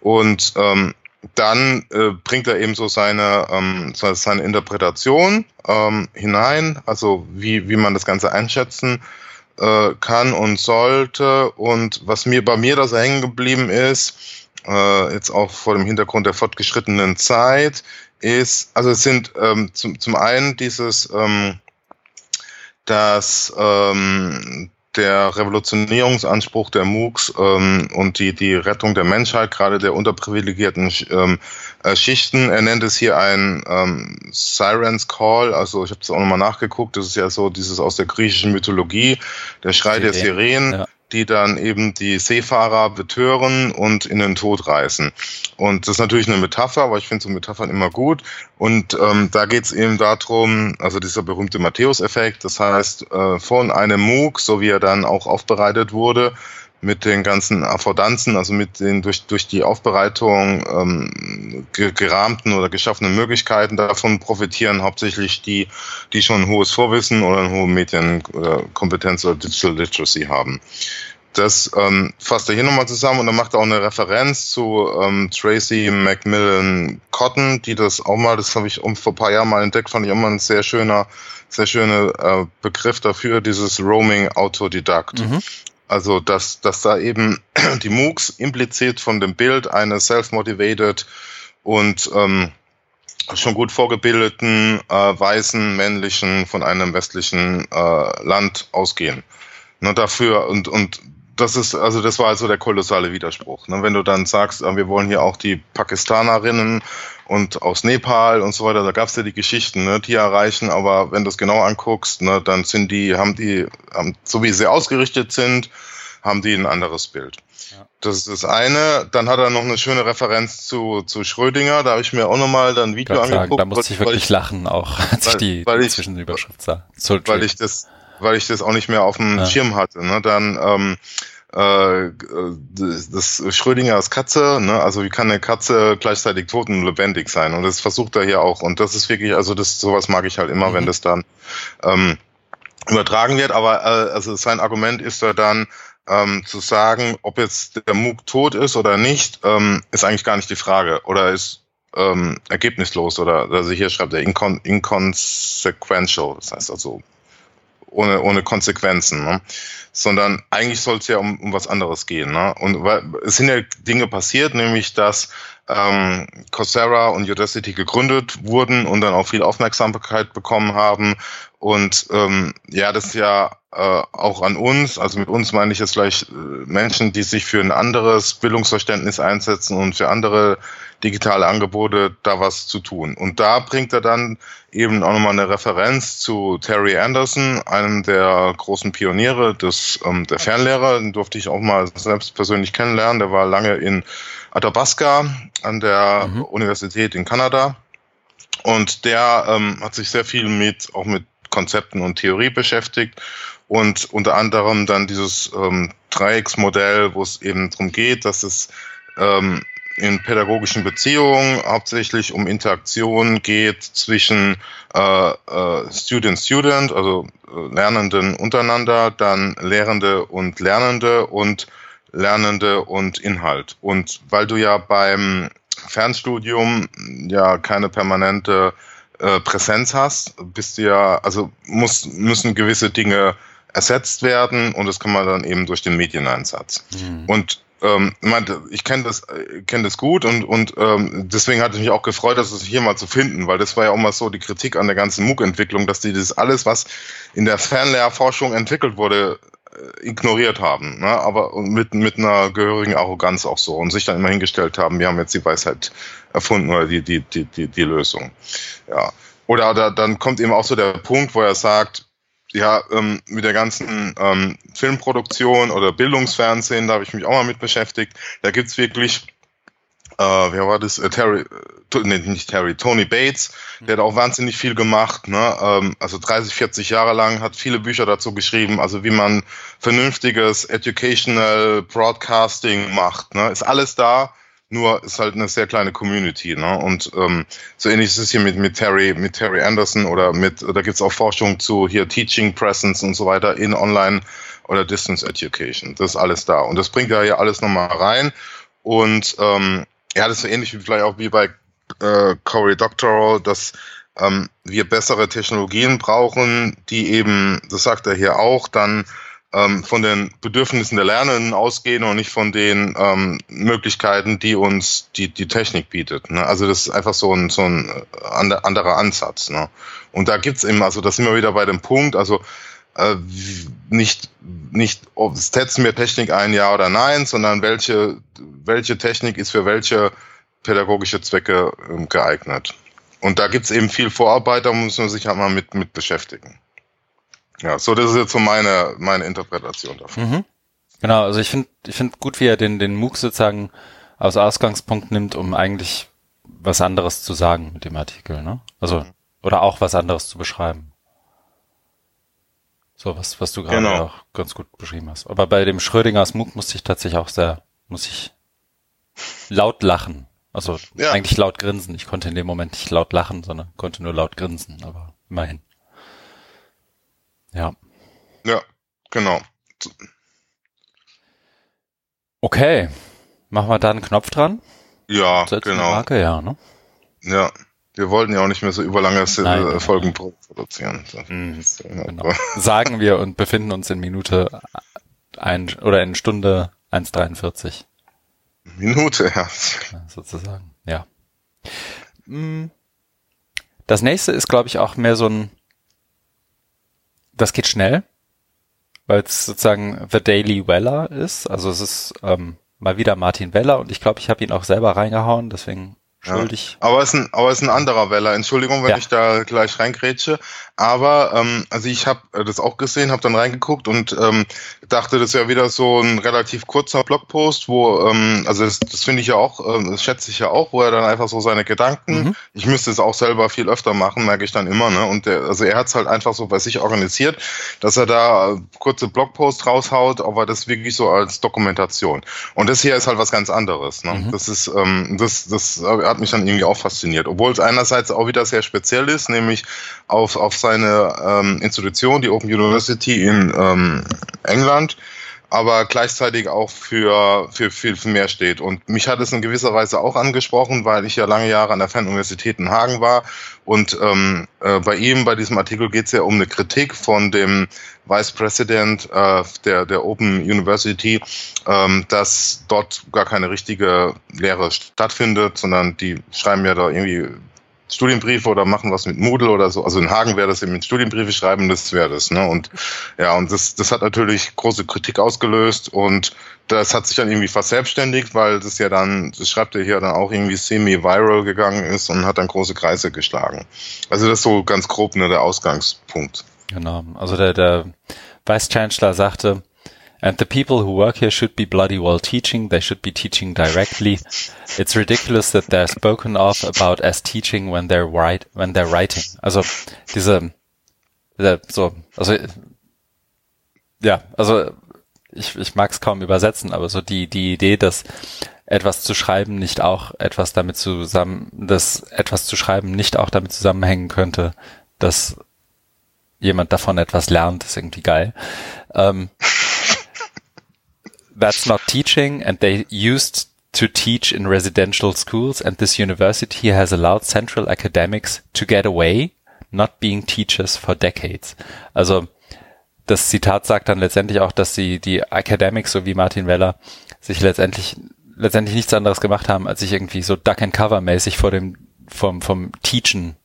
Und ähm, dann äh, bringt er eben so seine, ähm, seine Interpretation ähm, hinein, also wie, wie man das Ganze einschätzen äh, kann und sollte. Und was mir bei mir da so hängen geblieben ist, äh, jetzt auch vor dem Hintergrund der fortgeschrittenen Zeit, ist, also es sind ähm, zum, zum einen dieses, ähm, dass ähm, der Revolutionierungsanspruch der MOOCs ähm, und die, die Rettung der Menschheit, gerade der unterprivilegierten ähm, äh, Schichten. Er nennt es hier ein ähm, Sirens Call, also ich habe es auch nochmal nachgeguckt, das ist ja so dieses aus der griechischen Mythologie, der Schrei der Sirenen, Ja. Die dann eben die Seefahrer betören und in den Tod reißen. Und das ist natürlich eine Metapher, aber ich finde so Metaphern immer gut. Und ähm, da geht es eben darum, also dieser berühmte Matthäus-Effekt, das heißt, äh, von einem MOOC, so wie er dann auch aufbereitet wurde, mit den ganzen Affordanzen, also mit den durch, durch die Aufbereitung ähm, ge gerahmten oder geschaffenen Möglichkeiten, davon profitieren hauptsächlich die, die schon ein hohes Vorwissen oder eine hohe Medienkompetenz oder Digital Literacy haben. Das ähm, fasst er hier nochmal zusammen und dann macht er auch eine Referenz zu ähm, Tracy Macmillan Cotton, die das auch mal, das habe ich um, vor ein paar Jahren mal entdeckt, fand ich auch mal ein sehr schöner, sehr schöner äh, Begriff dafür, dieses Roaming Autodidakt. Mhm. Also, dass, dass da eben die MOOCs implizit von dem Bild eines self-motivated und ähm, schon gut vorgebildeten, äh, weißen, männlichen, von einem westlichen äh, Land ausgehen. Ne, dafür und, und das ist, also das war also der kolossale Widerspruch. Ne? Wenn du dann sagst, äh, wir wollen hier auch die Pakistanerinnen und aus Nepal und so weiter, da gab's ja die Geschichten, ne, die erreichen, aber wenn du es genau anguckst, ne, dann sind die, haben die, haben, so wie sie ausgerichtet sind, haben die ein anderes Bild. Ja. Das ist das eine. Dann hat er noch eine schöne Referenz zu, zu Schrödinger. Da habe ich mir auch nochmal dann ein Video Grad sagen, angeguckt. da musste ich wirklich lachen, auch als weil- ich die weil ich- Zwischenüberschrift sah. So, weil ich das, weil ich das auch nicht mehr auf dem ja. Schirm hatte. Ne? Dann ähm, äh, das Schrödingers Katze, ne? also wie kann eine Katze gleichzeitig tot und lebendig sein? Und das versucht er hier auch. Und das ist wirklich, also das sowas mag ich halt immer, mhm. wenn das dann ähm, übertragen wird. Aber äh, also sein Argument ist ja dann, ähm, zu sagen, ob jetzt der MOOC tot ist oder nicht, ähm, ist eigentlich gar nicht die Frage. Oder ist ähm, ergebnislos oder also hier schreibt er incon inconsequential, das heißt also ohne, ohne Konsequenzen. Ne? sondern eigentlich soll es ja um, um was anderes gehen. Ne? Und weil, es sind ja Dinge passiert, nämlich dass ähm, Coursera und Udacity gegründet wurden und dann auch viel Aufmerksamkeit bekommen haben. Und ähm, ja, das ist ja äh, auch an uns, also mit uns meine ich jetzt gleich äh, Menschen, die sich für ein anderes Bildungsverständnis einsetzen und für andere digitale Angebote da was zu tun. Und da bringt er dann eben auch nochmal eine Referenz zu Terry Anderson, einem der großen Pioniere des ähm, der Fernlehrer. Den durfte ich auch mal selbst persönlich kennenlernen. Der war lange in Athabasca an der mhm. Universität in Kanada. Und der ähm, hat sich sehr viel mit, auch mit Konzepten und Theorie beschäftigt und unter anderem dann dieses ähm, Dreiecksmodell, wo es eben darum geht, dass es ähm, in pädagogischen Beziehungen hauptsächlich um Interaktion geht zwischen äh, äh, Student-Student, also äh, Lernenden untereinander, dann Lehrende und Lernende und Lernende und Inhalt. Und weil du ja beim Fernstudium ja keine permanente äh, Präsenz hast, bist du ja, also muss, müssen gewisse Dinge ersetzt werden und das kann man dann eben durch den Medieneinsatz. Mhm. Und ähm, ich kenne das, äh, kenne das gut und, und ähm, deswegen hatte ich mich auch gefreut, dass es hier mal zu finden, weil das war ja auch mal so die Kritik an der ganzen MOOC-Entwicklung, dass die das alles, was in der Fernlehrforschung entwickelt wurde, äh, ignoriert haben, ne? aber mit, mit einer gehörigen Arroganz auch so und sich dann immer hingestellt haben, wir haben jetzt die Weisheit erfunden oder die, die, die, die, die Lösung. Ja. Oder da, dann kommt eben auch so der Punkt, wo er sagt, ja, ähm, mit der ganzen ähm, Filmproduktion oder Bildungsfernsehen, da habe ich mich auch mal mit beschäftigt. Da gibt's wirklich, äh, wer war das? Äh, Terry, äh, nee, nicht Terry, Tony Bates, der hat auch wahnsinnig viel gemacht, ne? ähm, also 30, 40 Jahre lang, hat viele Bücher dazu geschrieben, also wie man vernünftiges Educational Broadcasting macht. Ne? Ist alles da nur ist halt eine sehr kleine Community, ne? Und ähm, so ähnlich ist es hier mit, mit Terry, mit Terry Anderson oder mit, da gibt's auch Forschung zu hier Teaching Presence und so weiter in Online oder Distance Education. Das ist alles da. Und das bringt ja hier alles nochmal rein. Und ähm, ja, das ist so ähnlich wie vielleicht auch wie bei äh, Corey Doctoral, dass ähm, wir bessere Technologien brauchen, die eben, das sagt er hier auch, dann ähm, von den Bedürfnissen der Lernenden ausgehen und nicht von den ähm, Möglichkeiten, die uns die, die Technik bietet. Ne? Also das ist einfach so ein, so ein äh, anderer Ansatz. Ne? Und da gibt's eben, also da sind wir wieder bei dem Punkt, also äh, nicht, nicht, ob setzen wir Technik ein, ja oder nein, sondern welche, welche Technik ist für welche pädagogische Zwecke ähm, geeignet. Und da gibt's eben viel Vorarbeit, da muss man sich halt mal mit, mit beschäftigen. Ja, so das ist jetzt so meine, meine Interpretation davon. Mhm. Genau, also ich finde ich finde gut, wie er den, den MOOC sozusagen als Ausgangspunkt nimmt, um eigentlich was anderes zu sagen mit dem Artikel, ne? Also, mhm. oder auch was anderes zu beschreiben. So, was, was du gerade genau. auch ganz gut beschrieben hast. Aber bei dem Schrödingers MOOC musste ich tatsächlich auch sehr, muss ich laut lachen. Also ja. eigentlich laut grinsen. Ich konnte in dem Moment nicht laut lachen, sondern konnte nur laut grinsen, aber immerhin. Ja. Ja, genau. Okay. Machen wir da einen Knopf dran? Ja, Setzen genau. Marke, ja, ne? Ja. Wir wollten ja auch nicht mehr so überlange nein, Folgen nein. produzieren. Mhm, genau. Sagen wir und befinden uns in Minute ein oder in Stunde 1,43. Minute, ja. Sozusagen, ja. Mm. Das nächste ist, glaube ich, auch mehr so ein das geht schnell, weil es sozusagen The Daily Weller ist. Also es ist ähm, mal wieder Martin Weller und ich glaube, ich habe ihn auch selber reingehauen, deswegen schuldig. Ja, aber es ist ein, aber es ist ein anderer Weller. Entschuldigung, wenn ja. ich da gleich reingrätsche. Aber ähm, also ich habe äh, das auch gesehen, habe dann reingeguckt und ähm, dachte, das ist ja wieder so ein relativ kurzer Blogpost, wo ähm, also das, das finde ich ja auch, äh, das schätze ich ja auch, wo er dann einfach so seine Gedanken. Mhm. Ich müsste es auch selber viel öfter machen, merke ich dann immer. Ne? Und der, also er hat es halt einfach so bei sich organisiert, dass er da kurze Blogposts raushaut, aber das wirklich so als Dokumentation. Und das hier ist halt was ganz anderes. Ne? Mhm. Das ist ähm, das das hat mich dann irgendwie auch fasziniert, obwohl es einerseits auch wieder sehr speziell ist, nämlich auf auf sein seine ähm, Institution, die Open University in ähm, England, aber gleichzeitig auch für, für viel mehr steht. Und mich hat es in gewisser Weise auch angesprochen, weil ich ja lange Jahre an der Fernuniversität in Hagen war. Und ähm, äh, bei ihm, bei diesem Artikel geht es ja um eine Kritik von dem Vice President äh, der, der Open University, ähm, dass dort gar keine richtige Lehre stattfindet, sondern die schreiben ja da irgendwie Studienbriefe oder machen was mit Moodle oder so. Also in Hagen wäre das eben Studienbriefe schreiben, das wäre das. Ne? Und ja, und das, das hat natürlich große Kritik ausgelöst und das hat sich dann irgendwie verselbstständigt, weil das ja dann, das schreibt er hier dann auch irgendwie semi-viral gegangen ist und hat dann große Kreise geschlagen. Also das ist so ganz grob ne, der Ausgangspunkt. Genau. Also der, der Vice Chancellor sagte, And the people who work here should be bloody well teaching. They should be teaching directly. It's ridiculous that they're spoken of about as teaching when they're write, when they're writing. Also, diese, so, also, ja, also, ich, ich mag es kaum übersetzen, aber so die, die Idee, dass etwas zu schreiben nicht auch etwas damit zusammen, dass etwas zu schreiben nicht auch damit zusammenhängen könnte, dass jemand davon etwas lernt, ist irgendwie geil. Ähm, that's not teaching and they used to teach in residential schools and this university has allowed central academics to get away not being teachers for decades. Also das Zitat sagt dann letztendlich auch, dass sie die Academics, so wie Martin Weller, sich letztendlich letztendlich nichts anderes gemacht haben, als sich irgendwie so Duck and Cover mäßig vor dem vom vom Teachen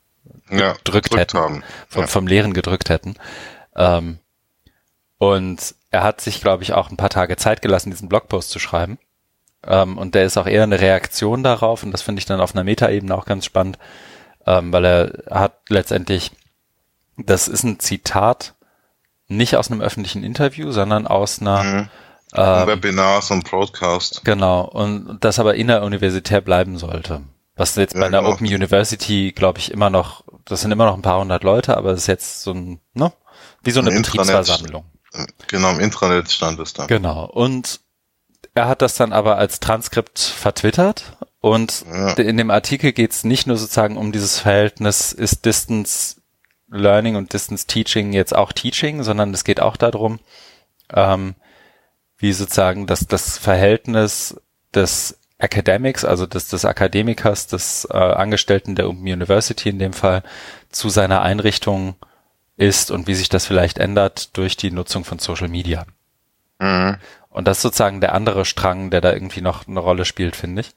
ja, gedrückt hätten, haben. Vom, ja. vom Lehren gedrückt hätten. Ähm, und er hat sich, glaube ich, auch ein paar Tage Zeit gelassen, diesen Blogpost zu schreiben. Ähm, und der ist auch eher eine Reaktion darauf und das finde ich dann auf einer Metaebene auch ganz spannend, ähm, weil er hat letztendlich, das ist ein Zitat nicht aus einem öffentlichen Interview, sondern aus einer mhm. ähm, Webinar, so ein Broadcast. Genau, und das aber inneruniversitär bleiben sollte. Was jetzt ja, bei einer genau. Open University, glaube ich, immer noch, das sind immer noch ein paar hundert Leute, aber es ist jetzt so ein, ne? Wie so eine ein Betriebsversammlung. Genau, im Intranet stand es dann. Genau. Und er hat das dann aber als Transkript vertwittert und ja. in dem Artikel geht es nicht nur sozusagen um dieses Verhältnis, ist Distance Learning und Distance Teaching jetzt auch Teaching, sondern es geht auch darum, ähm, wie sozusagen das, das Verhältnis des Academics, also des, des Akademikers, des äh, Angestellten der Open University in dem Fall, zu seiner Einrichtung ist und wie sich das vielleicht ändert durch die Nutzung von Social Media. Mhm. Und das ist sozusagen der andere Strang, der da irgendwie noch eine Rolle spielt, finde ich.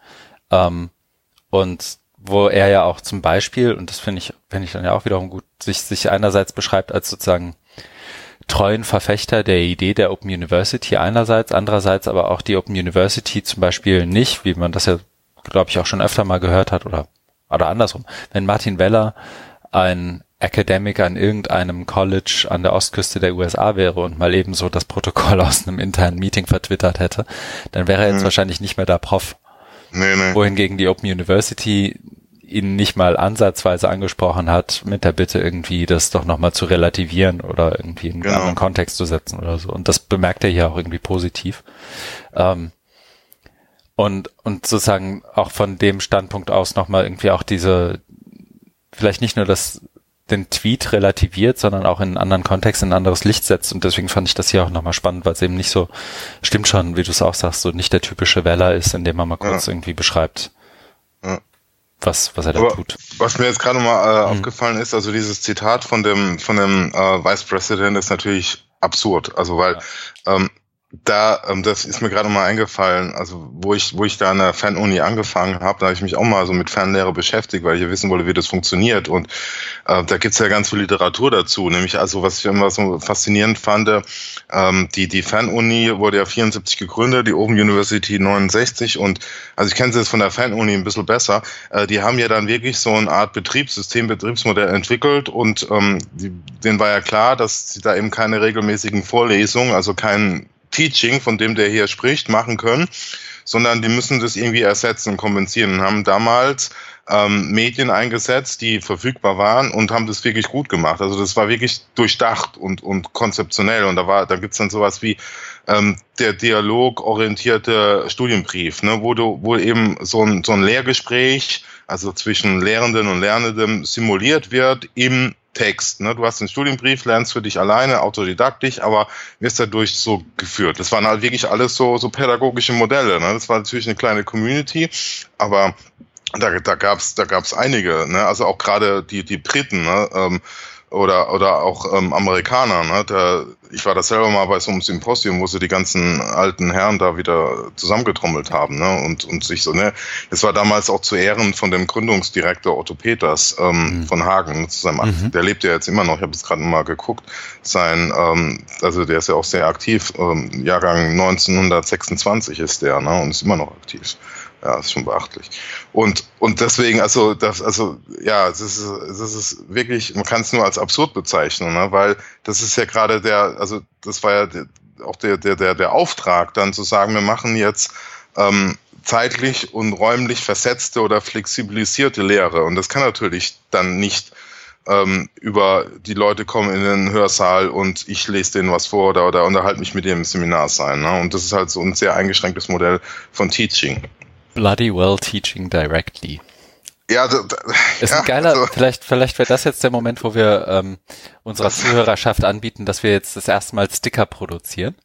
Ähm, und wo er ja auch zum Beispiel, und das finde ich, finde ich dann ja auch wiederum gut, sich, sich einerseits beschreibt als sozusagen treuen Verfechter der Idee der Open University einerseits, andererseits aber auch die Open University zum Beispiel nicht, wie man das ja, glaube ich, auch schon öfter mal gehört hat oder, oder andersrum. Wenn Martin Weller ein Academic an irgendeinem College an der Ostküste der USA wäre und mal eben so das Protokoll aus einem internen Meeting vertwittert hätte, dann wäre er jetzt mhm. wahrscheinlich nicht mehr der Prof. Nee, nee. Wohingegen die Open University ihn nicht mal ansatzweise angesprochen hat, mit der Bitte irgendwie das doch nochmal zu relativieren oder irgendwie in einen genau. anderen Kontext zu setzen oder so. Und das bemerkt er hier auch irgendwie positiv. Ähm, und, und sozusagen auch von dem Standpunkt aus nochmal irgendwie auch diese, vielleicht nicht nur das den Tweet relativiert, sondern auch in einen anderen Kontext, in ein anderes Licht setzt. Und deswegen fand ich das hier auch nochmal spannend, weil es eben nicht so, stimmt schon, wie du es auch sagst, so nicht der typische Weller ist, indem man mal kurz ja. irgendwie beschreibt, ja. was, was er da Aber tut. Was mir jetzt gerade mal äh, mhm. aufgefallen ist, also dieses Zitat von dem, von dem äh, Vice President ist natürlich absurd. Also weil ja. ähm, da, ähm, das ist mir gerade mal eingefallen, also wo ich, wo ich da an der Fernuni angefangen habe, da habe ich mich auch mal so mit Fernlehre beschäftigt, weil ich ja wissen wollte, wie das funktioniert. Und äh, da gibt's ja ganz viel Literatur dazu. Nämlich, also was ich immer so faszinierend fand, ähm, die, die Fernuni wurde ja 74 gegründet, die Open University 69 und also ich kenne sie jetzt von der Fernuni ein bisschen besser. Äh, die haben ja dann wirklich so eine Art Betriebssystem, Betriebsmodell entwickelt und ähm, die, denen war ja klar, dass sie da eben keine regelmäßigen Vorlesungen, also kein Teaching, von dem der hier spricht, machen können, sondern die müssen das irgendwie ersetzen, kompensieren und haben damals ähm, Medien eingesetzt, die verfügbar waren und haben das wirklich gut gemacht. Also das war wirklich durchdacht und, und konzeptionell. Und da war, da gibt's dann sowas wie ähm, der dialogorientierte Studienbrief, ne, wo du, wo eben so ein, so ein Lehrgespräch, also zwischen Lehrenden und Lernenden simuliert wird im Text. Ne? Du hast den Studienbrief, lernst für dich alleine, autodidaktisch, aber wirst dadurch so geführt. Das waren halt wirklich alles so, so pädagogische Modelle. Ne? Das war natürlich eine kleine Community, aber da, da gab's da gab's einige, ne? also auch gerade die, die Briten, ne? ähm, oder, oder auch ähm, Amerikaner. Ne? Der, ich war da selber mal bei so einem Symposium, wo sie die ganzen alten Herren da wieder zusammengetrommelt haben. Ne? Und, und sich so, ne, das war damals auch zu Ehren von dem Gründungsdirektor Otto Peters ähm, mhm. von Hagen. Zu seinem, mhm. Der lebt ja jetzt immer noch, ich habe jetzt gerade mal geguckt. Sein, ähm, also der ist ja auch sehr aktiv, ähm, Jahrgang 1926 ist der, ne? Und ist immer noch aktiv. Ja, ist schon beachtlich. Und, und deswegen, also, das, also, ja, das ist, das ist wirklich, man kann es nur als absurd bezeichnen, ne? weil das ist ja gerade der, also, das war ja der, auch der, der, der, der Auftrag, dann zu sagen, wir machen jetzt ähm, zeitlich und räumlich versetzte oder flexibilisierte Lehre. Und das kann natürlich dann nicht ähm, über die Leute kommen in den Hörsaal und ich lese denen was vor oder, oder unterhalte mich mit dem Seminar sein. Ne? Und das ist halt so ein sehr eingeschränktes Modell von Teaching. Bloody well teaching directly. Ja, da, da, ist ein geiler, also. vielleicht, vielleicht wäre das jetzt der Moment, wo wir ähm, unserer Zuhörerschaft anbieten, dass wir jetzt das erste Mal Sticker produzieren.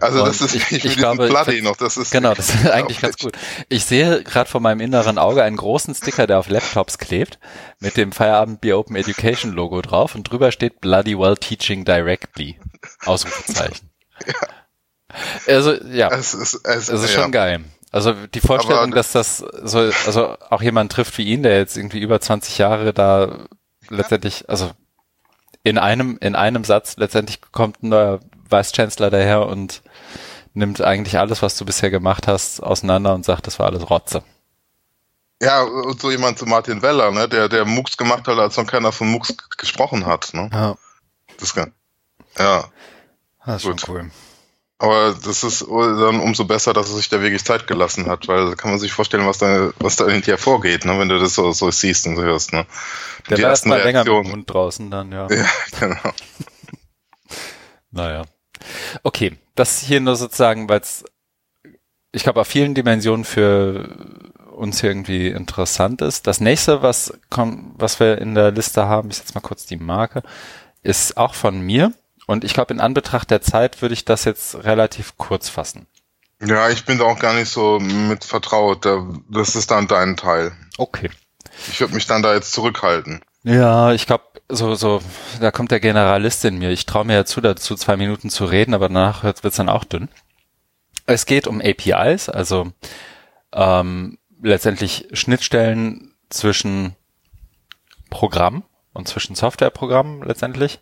Also und das ist ich, ich, ich glaube, Bloody noch, das ist genau, das ist eigentlich ganz gut. Ich sehe gerade vor meinem inneren Auge einen großen Sticker, der auf Laptops klebt, mit dem Feierabend Be Open Education Logo drauf und drüber steht Bloody well teaching directly. Ausrufezeichen. ja. Also ja, es ist, es, es ist ja. schon geil. Also die Vorstellung, Aber, dass das so, also auch jemand trifft wie ihn, der jetzt irgendwie über 20 Jahre da letztendlich, also in einem, in einem Satz letztendlich kommt ein neuer Vice Chancellor daher und nimmt eigentlich alles, was du bisher gemacht hast, auseinander und sagt, das war alles Rotze. Ja, und so jemand zu Martin Weller, ne, der, der MOOCs gemacht hat, als noch keiner von MOOCs gesprochen hat, ne? Ja. Das kann, ja. Das ist Gut. schon cool. Aber das ist dann umso besser, dass er sich da wirklich Zeit gelassen hat, weil da kann man sich vorstellen, was da, was da in dir vorgeht, ne, wenn du das so, so siehst und so hörst. Ne. Der die war erst mal länger mit dem Hund draußen dann, ja. Ja, genau. naja. Okay, das hier nur sozusagen, weil es, ich glaube, auf vielen Dimensionen für uns irgendwie interessant ist. Das nächste, was kommt, was wir in der Liste haben, ich setze mal kurz die Marke, ist auch von mir und ich glaube, in Anbetracht der Zeit würde ich das jetzt relativ kurz fassen. Ja, ich bin da auch gar nicht so mit vertraut. Das ist dann dein Teil. Okay. Ich würde mich dann da jetzt zurückhalten. Ja, ich glaube, so, so, da kommt der Generalist in mir. Ich traue mir ja zu, dazu zwei Minuten zu reden, aber danach wird es dann auch dünn. Es geht um APIs, also ähm, letztendlich Schnittstellen zwischen Programm und zwischen Softwareprogrammen letztendlich.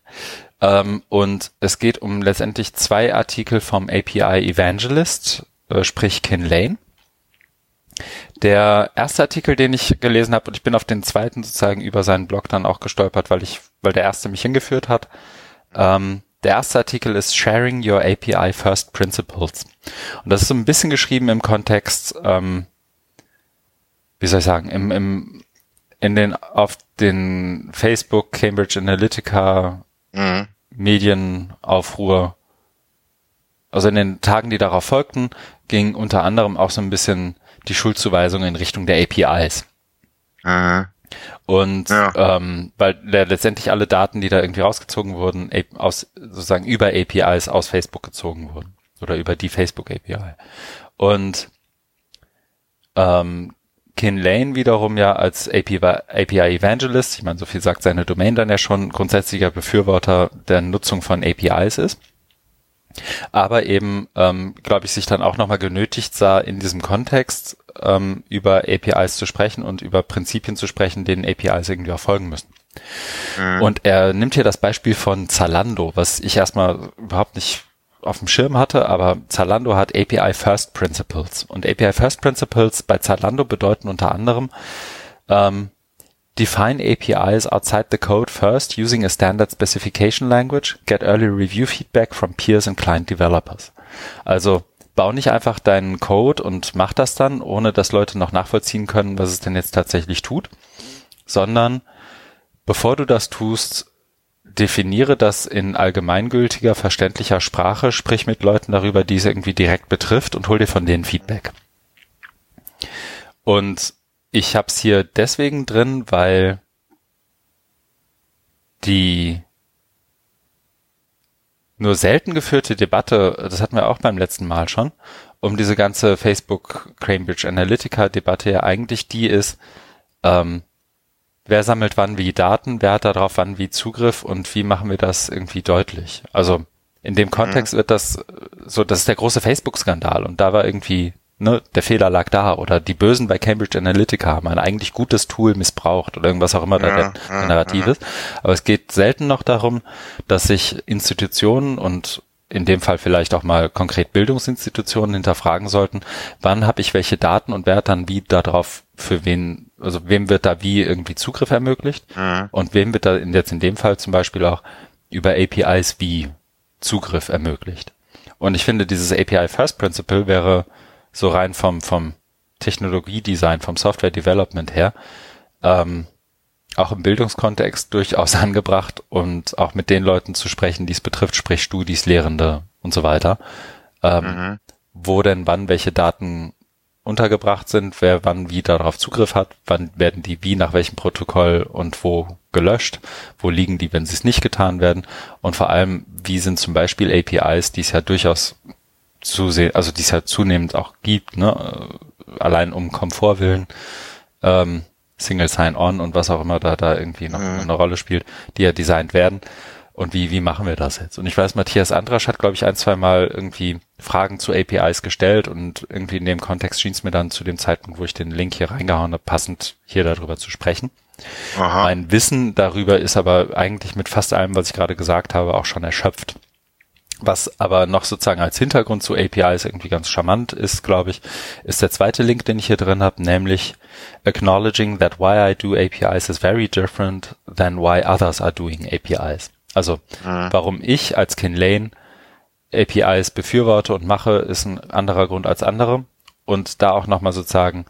Ähm, und es geht um letztendlich zwei Artikel vom API Evangelist, äh, sprich Kin Lane. Der erste Artikel, den ich gelesen habe, und ich bin auf den zweiten sozusagen über seinen Blog dann auch gestolpert, weil ich, weil der erste mich hingeführt hat. Ähm, der erste Artikel ist Sharing Your API First Principles. Und das ist so ein bisschen geschrieben im Kontext, ähm, wie soll ich sagen, im, im, in den, auf den Facebook Cambridge Analytica mhm. Medienaufruhr. Also in den Tagen, die darauf folgten, ging unter anderem auch so ein bisschen die Schuldzuweisung in Richtung der APIs. Mhm. Und ja. ähm, weil letztendlich alle Daten, die da irgendwie rausgezogen wurden, aus sozusagen über APIs aus Facebook gezogen wurden oder über die Facebook API. Und ähm, Kin Lane wiederum ja als API, API Evangelist, ich meine, so viel sagt seine Domain dann ja schon, grundsätzlicher Befürworter der Nutzung von APIs ist. aber eben, ähm, glaube ich, sich dann auch nochmal genötigt sah, in diesem Kontext ähm, über APIs zu sprechen und über Prinzipien zu sprechen, denen APIs irgendwie auch folgen müssen. Mhm. Und er nimmt hier das Beispiel von Zalando, was ich erstmal überhaupt nicht auf dem Schirm hatte, aber Zalando hat API First Principles. Und API First Principles bei Zalando bedeuten unter anderem, ähm, define APIs outside the code first using a standard specification language, get early review feedback from peers and client developers. Also bau nicht einfach deinen Code und mach das dann, ohne dass Leute noch nachvollziehen können, was es denn jetzt tatsächlich tut, sondern bevor du das tust, definiere das in allgemeingültiger, verständlicher Sprache, sprich mit Leuten darüber, die es irgendwie direkt betrifft und hol dir von denen Feedback. Und ich habe es hier deswegen drin, weil die nur selten geführte Debatte, das hatten wir auch beim letzten Mal schon, um diese ganze Facebook Cambridge Analytica Debatte ja eigentlich die ist, ähm, wer sammelt wann wie Daten, wer hat darauf wann wie Zugriff und wie machen wir das irgendwie deutlich. Also in dem Kontext mhm. wird das so, das ist der große Facebook-Skandal und da war irgendwie, ne, der Fehler lag da oder die Bösen bei Cambridge Analytica haben ein eigentlich gutes Tool missbraucht oder irgendwas auch immer ja, da der, Narrativ ist. Aber es geht selten noch darum, dass sich Institutionen und in dem Fall vielleicht auch mal konkret Bildungsinstitutionen hinterfragen sollten, wann habe ich welche Daten und wer hat dann wie darauf für wen, also wem wird da wie irgendwie Zugriff ermöglicht mhm. und wem wird da in, jetzt in dem Fall zum Beispiel auch über APIs wie Zugriff ermöglicht. Und ich finde, dieses API First Principle wäre so rein vom, vom Technologiedesign, vom Software Development her, ähm, auch im Bildungskontext durchaus angebracht und auch mit den Leuten zu sprechen, die es betrifft, sprich Studis, Lehrende und so weiter, ähm, mhm. wo denn wann welche Daten untergebracht sind, wer wann wie darauf Zugriff hat, wann werden die wie nach welchem Protokoll und wo gelöscht, wo liegen die, wenn sie es nicht getan werden und vor allem, wie sind zum Beispiel APIs, die es ja durchaus zusehen, also die es ja zunehmend auch gibt, ne, allein um Komfort willen, ähm, Single Sign-On und was auch immer da, da irgendwie noch mhm. eine Rolle spielt, die ja designt werden. Und wie, wie machen wir das jetzt? Und ich weiß, Matthias Andrasch hat, glaube ich, ein, zwei Mal irgendwie Fragen zu APIs gestellt und irgendwie in dem Kontext schien es mir dann zu dem Zeitpunkt, wo ich den Link hier reingehauen habe, passend hier darüber zu sprechen. Aha. Mein Wissen darüber ist aber eigentlich mit fast allem, was ich gerade gesagt habe, auch schon erschöpft. Was aber noch sozusagen als Hintergrund zu APIs irgendwie ganz charmant ist, glaube ich, ist der zweite Link, den ich hier drin habe, nämlich acknowledging that why I do APIs is very different than why others are doing APIs. Also mhm. warum ich als Ken Lane APIs befürworte und mache, ist ein anderer Grund als andere. Und da auch nochmal sozusagen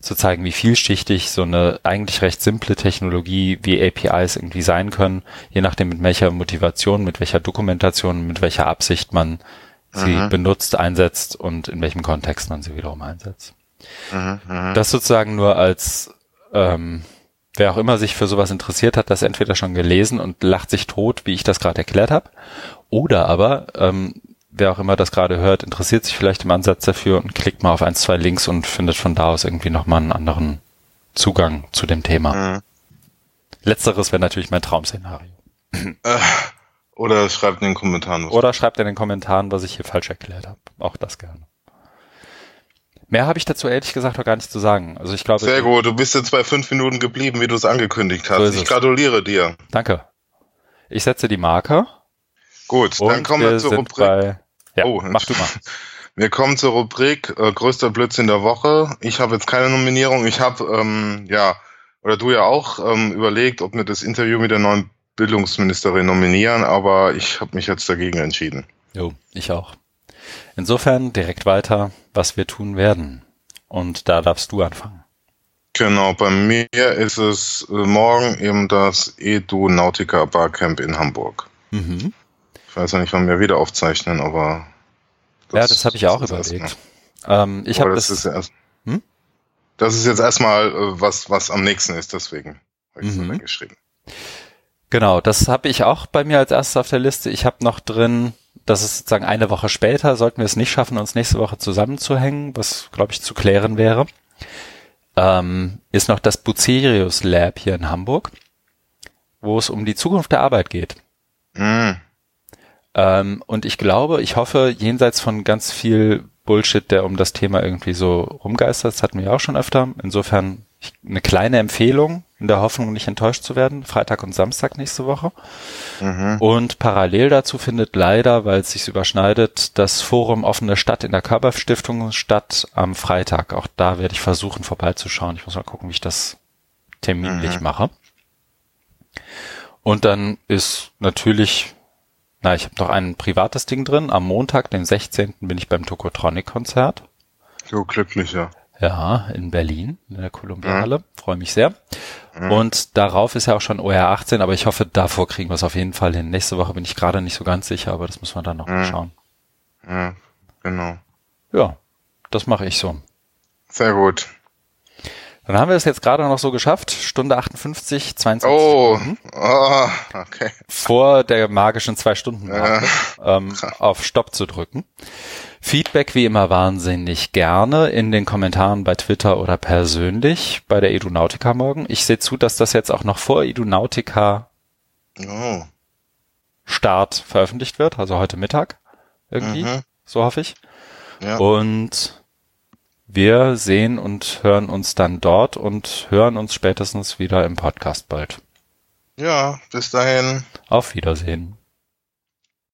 zu zeigen, wie vielschichtig so eine eigentlich recht simple Technologie wie APIs irgendwie sein können, je nachdem mit welcher Motivation, mit welcher Dokumentation, mit welcher Absicht man sie mhm. benutzt, einsetzt und in welchem Kontext man sie wiederum einsetzt. Mhm, mhm. das sozusagen nur als ähm, wer auch immer sich für sowas interessiert hat, das entweder schon gelesen und lacht sich tot, wie ich das gerade erklärt habe, oder aber ähm, wer auch immer das gerade hört, interessiert sich vielleicht im Ansatz dafür und klickt mal auf ein, zwei Links und findet von da aus irgendwie nochmal einen anderen Zugang zu dem Thema. Mhm. Letzteres wäre natürlich mein Traumszenario. Äh, oder schreibt in den Kommentaren. Was oder schreibt in den Kommentaren, was ich hier falsch erklärt habe. Auch das gerne. Mehr habe ich dazu ehrlich gesagt auch gar nicht zu sagen. Also ich glaube. Sehr gut, du bist jetzt bei fünf Minuten geblieben, wie du es angekündigt hast. So ich gratuliere dir. Danke. Ich setze die Marker. Gut, dann kommen wir, wir zur Rubrik. Bei, ja, oh, mach du mal. Wir kommen zur Rubrik äh, größter Blödsinn der Woche. Ich habe jetzt keine Nominierung. Ich habe, ähm, ja, oder du ja auch, ähm, überlegt, ob wir das Interview mit der neuen Bildungsministerin nominieren, aber ich habe mich jetzt dagegen entschieden. Jo, ich auch. Insofern direkt weiter, was wir tun werden. Und da darfst du anfangen. Genau, bei mir ist es äh, morgen eben das Edu Nautica Barcamp in Hamburg. Mhm. Ich weiß ja nicht, wann wir wieder aufzeichnen, aber. Das ja, das habe ich auch überlegt. Ähm, ich habe das. Das ist, erst, hm? das ist jetzt erstmal äh, was, was am nächsten ist, deswegen habe ich mhm. geschrieben. Genau, das habe ich auch bei mir als erstes auf der Liste. Ich habe noch drin das ist sozusagen eine Woche später, sollten wir es nicht schaffen, uns nächste Woche zusammenzuhängen, was, glaube ich, zu klären wäre, ähm, ist noch das Bucerius Lab hier in Hamburg, wo es um die Zukunft der Arbeit geht. Mhm. Ähm, und ich glaube, ich hoffe, jenseits von ganz viel Bullshit, der um das Thema irgendwie so rumgeistert, das hatten wir ja auch schon öfter. Insofern eine kleine Empfehlung, in der Hoffnung, nicht enttäuscht zu werden. Freitag und Samstag nächste Woche. Mhm. Und parallel dazu findet leider, weil es sich überschneidet, das Forum Offene Stadt in der Körperstiftung statt am Freitag. Auch da werde ich versuchen vorbeizuschauen. Ich muss mal gucken, wie ich das terminlich mhm. mache. Und dann ist natürlich, na, ich habe noch ein privates Ding drin. Am Montag, den 16. bin ich beim Tokotronic-Konzert. So glücklich, ja. Ja, in Berlin, in der Columbia-Halle. Mhm. Freue mich sehr. Mhm. Und darauf ist ja auch schon OR 18, aber ich hoffe, davor kriegen wir es auf jeden Fall hin. Nächste Woche bin ich gerade nicht so ganz sicher, aber das muss man dann noch mhm. mal schauen. Ja, genau. Ja, das mache ich so. Sehr gut. Dann haben wir es jetzt gerade noch so geschafft. Stunde 58, 22 oh, Stunden. Oh, okay. Vor der magischen zwei Stunden ja. ähm, auf Stopp zu drücken. Feedback wie immer wahnsinnig gerne in den Kommentaren bei Twitter oder persönlich bei der Edunautica morgen. Ich sehe zu, dass das jetzt auch noch vor Edunautica oh. Start veröffentlicht wird, also heute Mittag irgendwie, mhm. so hoffe ich. Ja. Und wir sehen und hören uns dann dort und hören uns spätestens wieder im Podcast bald. Ja, bis dahin. Auf Wiedersehen.